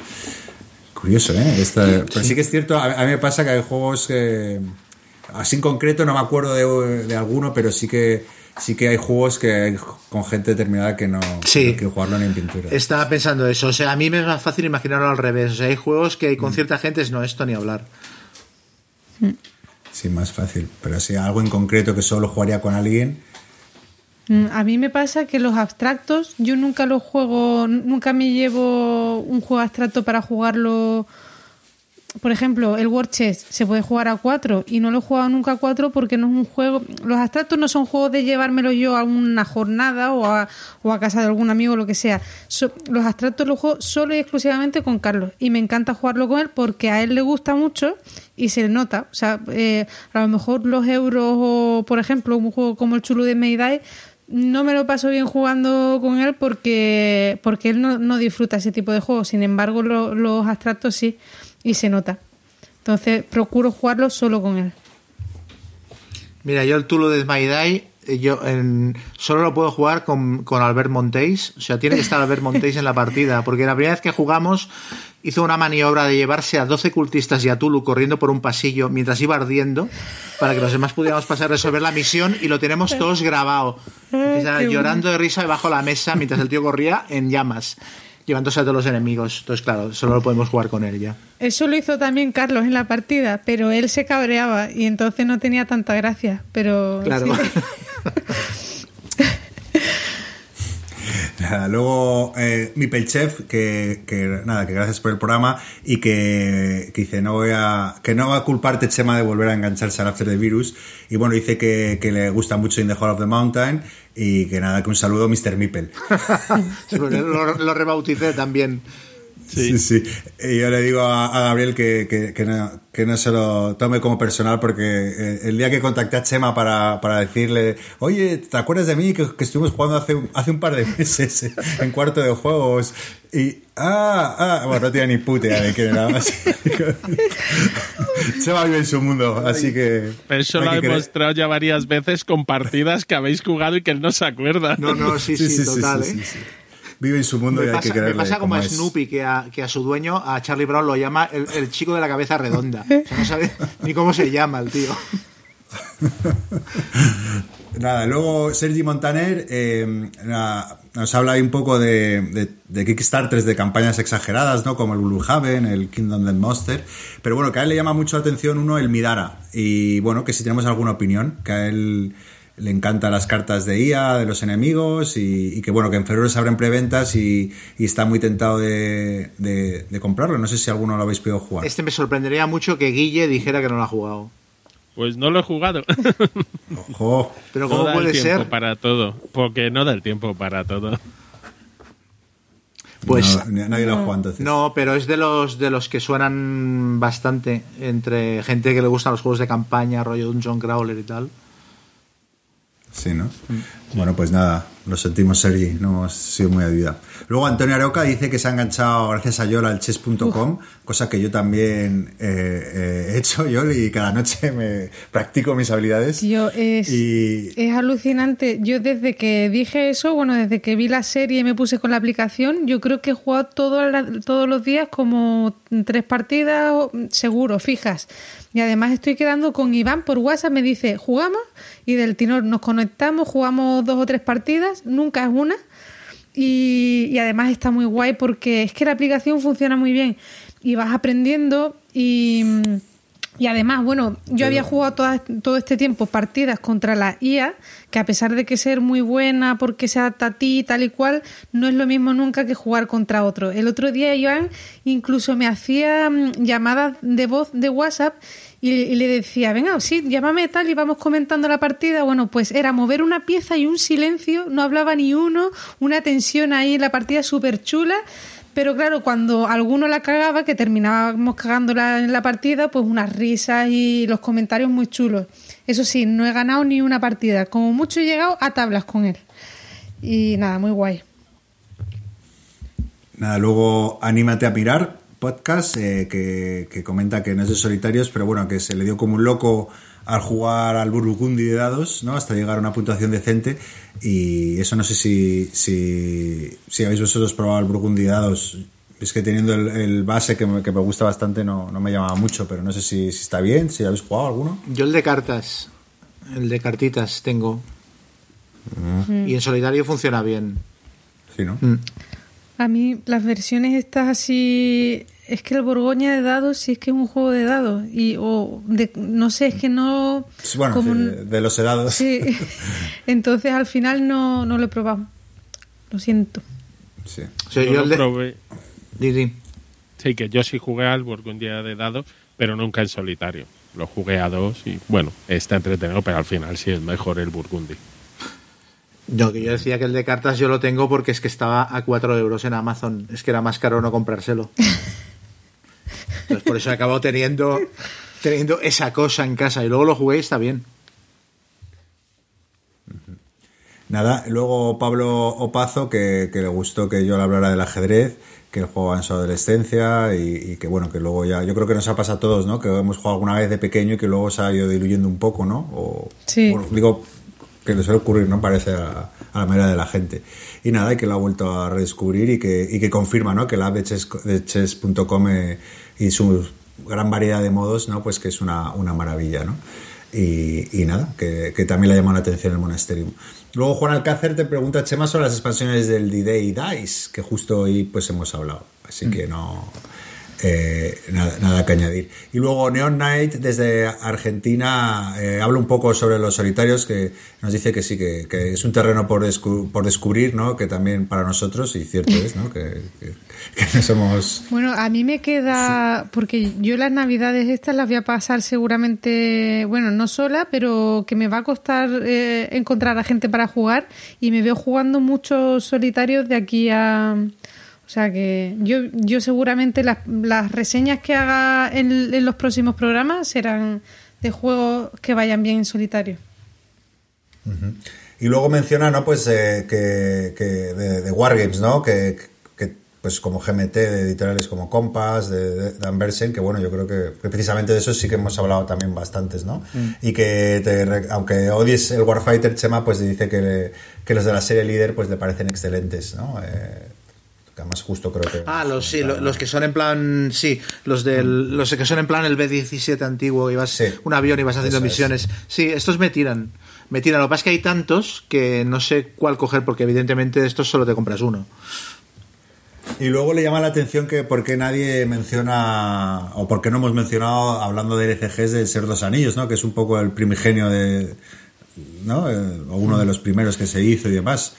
Curioso, ¿eh? Esta- pero sí que es cierto, a, a mí me pasa que hay juegos que. Así en concreto no me acuerdo de, de alguno, pero sí que sí que hay juegos que hay con gente determinada que no Sí. quiere jugarlo ni en pintura. Estaba pensando eso. O sea, a mí me es más fácil imaginarlo al revés. O sea, hay juegos que con cierta gente es no esto ni hablar. Sí, más fácil. Pero si algo en concreto que solo jugaría con alguien. Mm, A mí me pasa que los abstractos, yo nunca los juego, nunca me llevo un juego abstracto para jugarlo. Por ejemplo, el War Chess se puede jugar a cuatro y no lo he jugado nunca a cuatro porque no es un juego. Los abstractos no son juegos de llevármelo yo a una jornada o a, o a casa de algún amigo o lo que sea. So- los abstractos los juego solo y exclusivamente con Carlos y me encanta jugarlo con él porque a él le gusta mucho y se le nota. O sea, eh, a lo mejor los euros o, por ejemplo, un juego como el Chulu de Mayday no me lo paso bien jugando con él porque, porque él no, no disfruta ese tipo de juegos. Sin embargo, lo- los abstractos sí, y se nota. Entonces, procuro jugarlo solo con él. Mira, yo el Tulo de Die, eh, yo en- solo lo puedo jugar con, con Albert Montéis. O sea, tiene que estar Albert Montéis en la partida. Porque la primera vez que jugamos hizo una maniobra de llevarse a 12 cultistas y a Tulu corriendo por un pasillo mientras iba ardiendo para que los demás pudiéramos pasar a resolver la misión y lo tenemos todos grabado. Llorando de risa debajo de la mesa mientras el tío corría en llamas, llevándose a todos los enemigos. Entonces, claro, solo lo podemos jugar con él ya. Eso lo hizo también Carlos en la partida, pero él se cabreaba y entonces no tenía tanta gracia. Pero Claro. sí. Nada, luego eh, mi Pelchef, que, que nada, que gracias por el programa y que, que dice no voy a que no va a culparte Chema de volver a engancharse al After the Virus y bueno dice que, que le gusta mucho In the Hall of the Mountain y que nada que un saludo Mr. Mipel. Lo, lo rebauticé también. Sí, sí. Y yo le digo a, a Gabriel que, que, que no, que no se lo tome como personal porque eh, el día que contacté a Chema para, para decirle, oye, ¿te acuerdas de mí que, que estuvimos jugando hace, un- hace un par de meses en cuarto de juegos? Y, ah, ah, bueno, no tenía ni puta idea de quién era más. Chema vive en su mundo, así que... Eso no lo ha demostrado ya varias veces con partidas que habéis jugado y que él no se acuerda. No, no, sí, sí, total, ¿eh? Vive en su mundo y Me hay pasa, que me creerle pasa como a es. Snoopy, que a, que a su dueño, a Charlie Brown, lo llama el, el chico de la cabeza redonda. O sea, no sabe ni cómo se llama el tío. Nada, luego Sergi Montaner eh, nos habla ahí un poco de, de, de Kickstarters, de campañas exageradas, ¿no? Como el Gloomhaven, el Kingdom Dead Monster. Pero bueno, que a él le llama mucho la atención uno, el Midara. Y bueno, que si tenemos alguna opinión, que a él le encantan las cartas de IA, de los enemigos, y, y que bueno, que en febrero se abren preventas y, y está muy tentado de, de- de comprarlo. No sé si alguno lo habéis podido jugar. Este me sorprendería mucho que Guille dijera que no lo ha jugado. Pues no lo he jugado. Ojo. Pero No ¿cómo da el puede tiempo ser? para todo. Porque no da el tiempo para todo. Pues No, nadie lo ha jugado entonces. no, pero es de los de los que suenan bastante entre gente que le gustan los juegos de campaña, rollo Dungeon Crawler y tal. Sí, ¿no? Bueno, pues nada, lo sentimos, Sergi, no hemos sido muy ayuda. Luego Antonio Aroca dice que se ha enganchado gracias a Yol al chess.com, cosa que yo también eh, eh, he hecho, Yol, y cada noche me practico mis habilidades. Yo es, Y es alucinante. Yo desde que dije eso, bueno, desde que vi la serie y me puse con la aplicación, yo creo que he jugado todo la- todos los días como tres partidas seguro, fijas. Y además estoy quedando con Iván por WhatsApp, me dice, jugamos y del tirón nos conectamos, jugamos dos o tres partidas, nunca es una. y, y además está muy guay porque es que la aplicación funciona muy bien y vas aprendiendo y, y además, bueno, yo había jugado toda- todo este tiempo partidas contra la IA, que a pesar de que ser muy buena porque se adapta a ti tal y cual, no es lo mismo nunca que jugar contra otro. El otro día Iván incluso me hacía mm, llamadas de voz de WhatsApp y, y le decía, venga, sí, llámame tal y vamos comentando la partida. Bueno, pues era mover una pieza y un silencio, no hablaba ni uno, una tensión ahí en la partida súper chula. Pero claro, cuando alguno la cagaba, que terminábamos cagándola en la partida, pues unas risas y los comentarios muy chulos. Eso sí, no he ganado ni una partida. Como mucho he llegado a tablas con él. Y nada, muy guay. Nada, luego Anímate a mirar, podcast, eh, que, que comenta que no es de solitarios, pero bueno, que se le dio como un loco al jugar al Burgundy de dados, ¿no? Hasta llegar a una puntuación decente. Y eso no sé si, si, si habéis vosotros probado el Burgundy de dados. Es que teniendo el, el base que me, que me gusta bastante no, no me llamaba mucho, pero no sé si, si está bien, si habéis jugado alguno. Yo el de cartas, el de cartitas tengo. Y en solitario funciona bien. Sí, ¿no? Mm. A mí las versiones estas así... Es que el Borgoña de dados sí es que es un juego de dados. Y, o de, no sé, es que no... Bueno, como de los helados. Sí. Entonces al final no, no lo he probado. Lo siento. Sí. Yo yo lo probé. Di, di. Sí, que yo sí jugué al Burgundia de dado, pero nunca en solitario. Lo jugué a dos y bueno, está entretenido, pero al final sí es mejor el Burgundy. No, que yo decía que el de cartas yo lo tengo porque es que estaba a 4 euros en Amazon. Es que era más caro no comprárselo. Entonces por eso he acabado teniendo, teniendo esa cosa en casa. Y luego lo jugué y está bien. Nada, luego Pablo Opazo, que, que le gustó que yo le hablara del ajedrez, que él jugaba en su adolescencia y, y que bueno, que luego ya, yo creo que nos ha pasado a todos, ¿no? Que hemos jugado alguna vez de pequeño y que luego se ha ido diluyendo un poco, ¿no? O, Sí. bueno, digo que le suele ocurrir, ¿no? Parece a, a la manera de la gente. Y nada, y que lo ha vuelto a redescubrir y que, y que confirma, ¿no? Que la app de chess- de chess.com y su gran variedad de modos, ¿no? Pues que es una, una maravilla, ¿no? Y, y nada, que, que también le llamado la atención el Monasterium. Luego Juan Alcácer te pregunta, Chema, sobre las expansiones del D-Day Dice, que justo hoy pues hemos hablado. Así que no... eh, nada, nada que añadir. Y luego Neon Knight desde Argentina eh, habla un poco sobre los solitarios, que nos dice que sí, que, que es un terreno por, descu- por descubrir, ¿no? que también para nosotros, y cierto es, ¿no? que, que- que no somos... Bueno, a mí me queda, porque yo las navidades estas las voy a pasar seguramente, bueno, no sola, pero que me va a costar eh, encontrar a gente para jugar y me veo jugando muchos solitarios de aquí a... O sea que yo, yo seguramente las, las reseñas que haga en, en los próximos programas serán de juegos que vayan bien en solitario. Y luego menciona, ¿no? Pues eh, que, que de, de Wargames, ¿no? Que, que, pues como GMT, de editoriales como Compass, de, de, Anversen, que bueno, yo creo que, que precisamente de eso sí que hemos hablado también bastantes, ¿no? Y que te re- aunque odies el Warfighter, Chema, pues dice que, le- que los de la serie líder pues le parecen excelentes, ¿no? Eh, que además justo creo que... Ah, los, sí, lo- los que son en plan. Sí, los del, los que son en plan el B-17 antiguo, y vas Sí. un avión y vas haciendo es. misiones. Sí, estos me tiran. Me tiran. Lo que pasa es que hay tantos que no sé cuál coger porque, evidentemente, de estos solo te compras uno. Y luego le llama la atención que por qué nadie menciona, o por qué no hemos mencionado, hablando de LCGs, del Ser dos Anillos, ¿no? Que es un poco el primigenio de... ¿no? Eh, o uno de los primeros que se hizo y demás.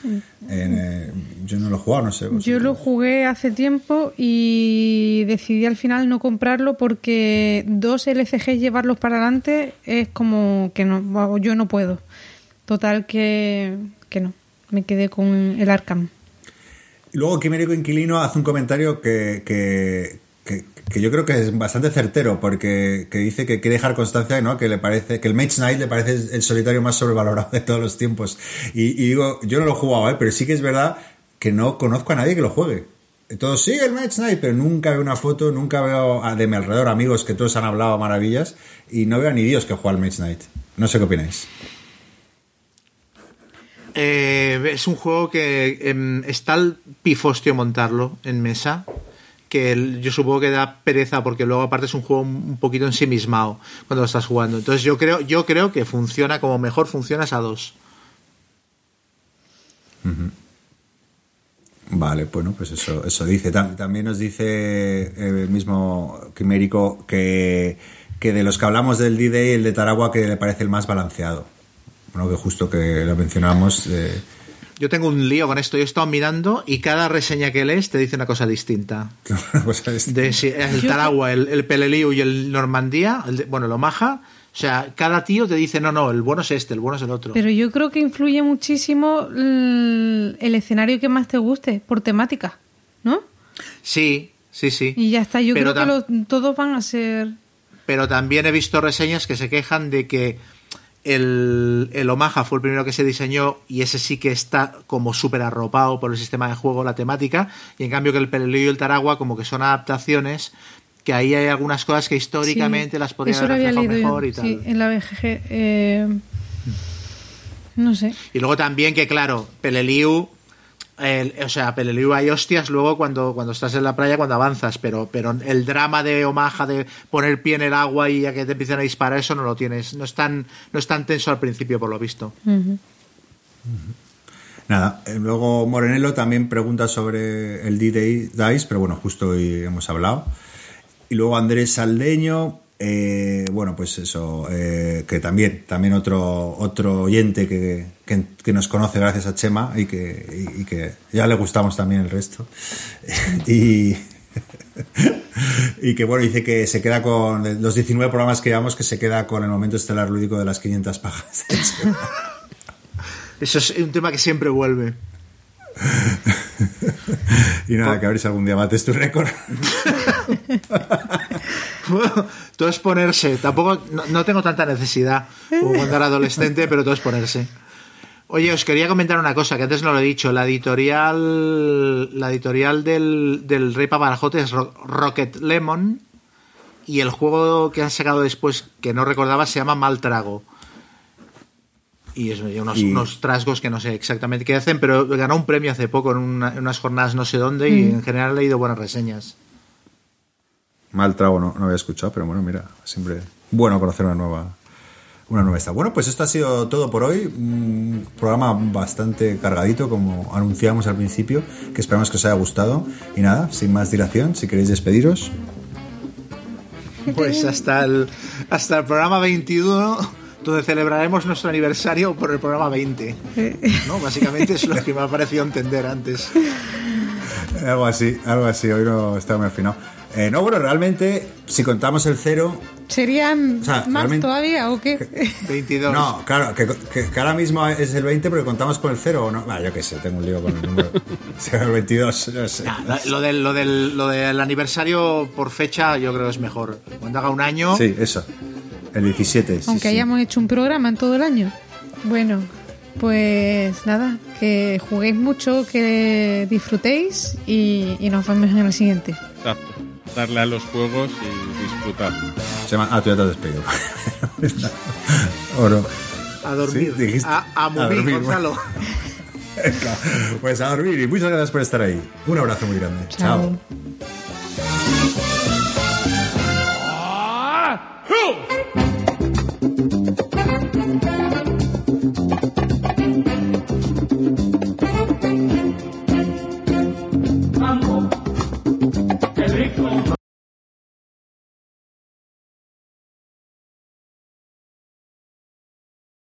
En, eh, yo no lo he jugado, no sé. Yo lo jugué hace tiempo y decidí al final no comprarlo porque dos LCG llevarlos para adelante es como que no, yo no puedo. Total que, que no, me quedé con el Arkham. Luego Quimérico Inquilino hace un comentario que, que, que, yo creo que es bastante certero, porque que dice que quiere dejar constancia, ¿no? Que le parece, que el Mage Knight le parece el solitario más sobrevalorado de todos los tiempos. Y, digo, yo no lo he jugado, ¿eh? pero sí que es verdad que no conozco a nadie que lo juegue. Todos, sí, el Mage Knight, pero nunca veo una foto, nunca veo de mi alrededor amigos que todos han hablado maravillas, y no veo a ni Dios que juega al Mage Knight. No sé qué opináis. Eh, es un juego que em, está el pifostio montarlo en mesa. Que yo supongo que da pereza porque luego aparte es un juego un poquito ensimismado cuando lo estás jugando. Entonces yo creo, yo creo que funciona como mejor funciona a dos. Vale, bueno, pues eso, eso dice. También nos dice el mismo Quimérico que, que de los que hablamos del D-Day, el de Taragua que le parece el más balanceado. Bueno, que justo que lo mencionamos. Eh, yo tengo un lío con esto. Yo he estado mirando y cada reseña que lees te dice una cosa distinta. De, el Taragua, el, el Peleliu y el Normandía, bueno, el Omaha. O sea, cada tío te dice, no, no, el bueno es este, el bueno es el otro. Pero yo creo que influye muchísimo el, escenario que más te guste, por temática, ¿no? Sí, sí, sí. Y ya está, yo creo que todos van a ser... Pero también he visto reseñas que se quejan de que el, el, Omaha fue el primero que se diseñó y ese sí que está como súper arropado por el sistema de juego, la temática, y en cambio que el Pelelio y el Taragua como que son adaptaciones que ahí hay algunas cosas que históricamente las podrían haber reflejado mejor y tal. Sí, en la BGG. Eh, no sé. Y luego también que, claro, Peleliu o sea, Peleliu hay hostias luego cuando, cuando estás en la playa, cuando avanzas, pero, pero el drama de Omaha de poner pie en el agua y ya que te empiezan a disparar, eso no lo tienes. No es tan, no es tan tenso al principio, por lo visto. Nada, eh, luego Morenelo también pregunta sobre el D-Day Dice, pero bueno, justo hoy hemos hablado. Y luego Andrés Saldeño, eh, bueno, pues eso, eh, que también, también otro, otro oyente que, que, nos conoce gracias a Chema y que, y, que ya le gustamos también el resto. y, y que bueno, dice que se queda con los 19 programas que llevamos, que se queda con el momento estelar lúdico de las 500 pajas. Eso es un tema que siempre vuelve. y nada, que a ver si algún día bates tu récord. bueno, todo es ponerse. Tampoco, no, tengo tanta necesidad como cuando era adolescente, pero todo es ponerse. Oye, os quería comentar una cosa que antes no lo he dicho. La editorial, la editorial del, del Rey Paparajote es Rocket Lemon y el juego que han sacado después que no recordaba se llama Maltrago y es unos, unos, trasgos que no sé exactamente qué hacen, pero ganó un premio hace poco en, unas jornadas no sé dónde y mm. en general he leído buenas reseñas. Mal trago no, no había escuchado, pero bueno, mira, siempre bueno conocer una nueva una nueva esta. Bueno, pues esto ha sido todo por hoy. Un programa bastante cargadito, como anunciamos al principio, que esperamos que os haya gustado. Y nada, sin más dilación, si queréis despediros. Pues hasta el, hasta el programa 21 donde celebraremos nuestro aniversario por el programa 20. ¿no? Básicamente es lo que me ha parecido entender antes. algo así, algo así, hoy no está muy afinado. Eh, no, bueno, realmente, si contamos el cero. ¿Serían más todavía o qué? 22. No, claro, que, ahora mismo es el 20, pero contamos con el cero o no. yo qué sé, tengo un lío con el número. el 22, no sé. lo, del, lo, del, lo del aniversario por fecha, yo creo que es mejor. Cuando haga un año. Sí, eso. El 17. Aunque hayamos hecho un programa en todo el año. Bueno, pues nada, que juguéis mucho, que disfrutéis y, nos vemos en el siguiente. Exacto. Darle a los juegos y disfrutar. ah, tú ya te has despedido. A dormir. A, a, dormir, Gonzalo. pues a dormir y muchas gracias por estar ahí. Un abrazo muy grande. Chao.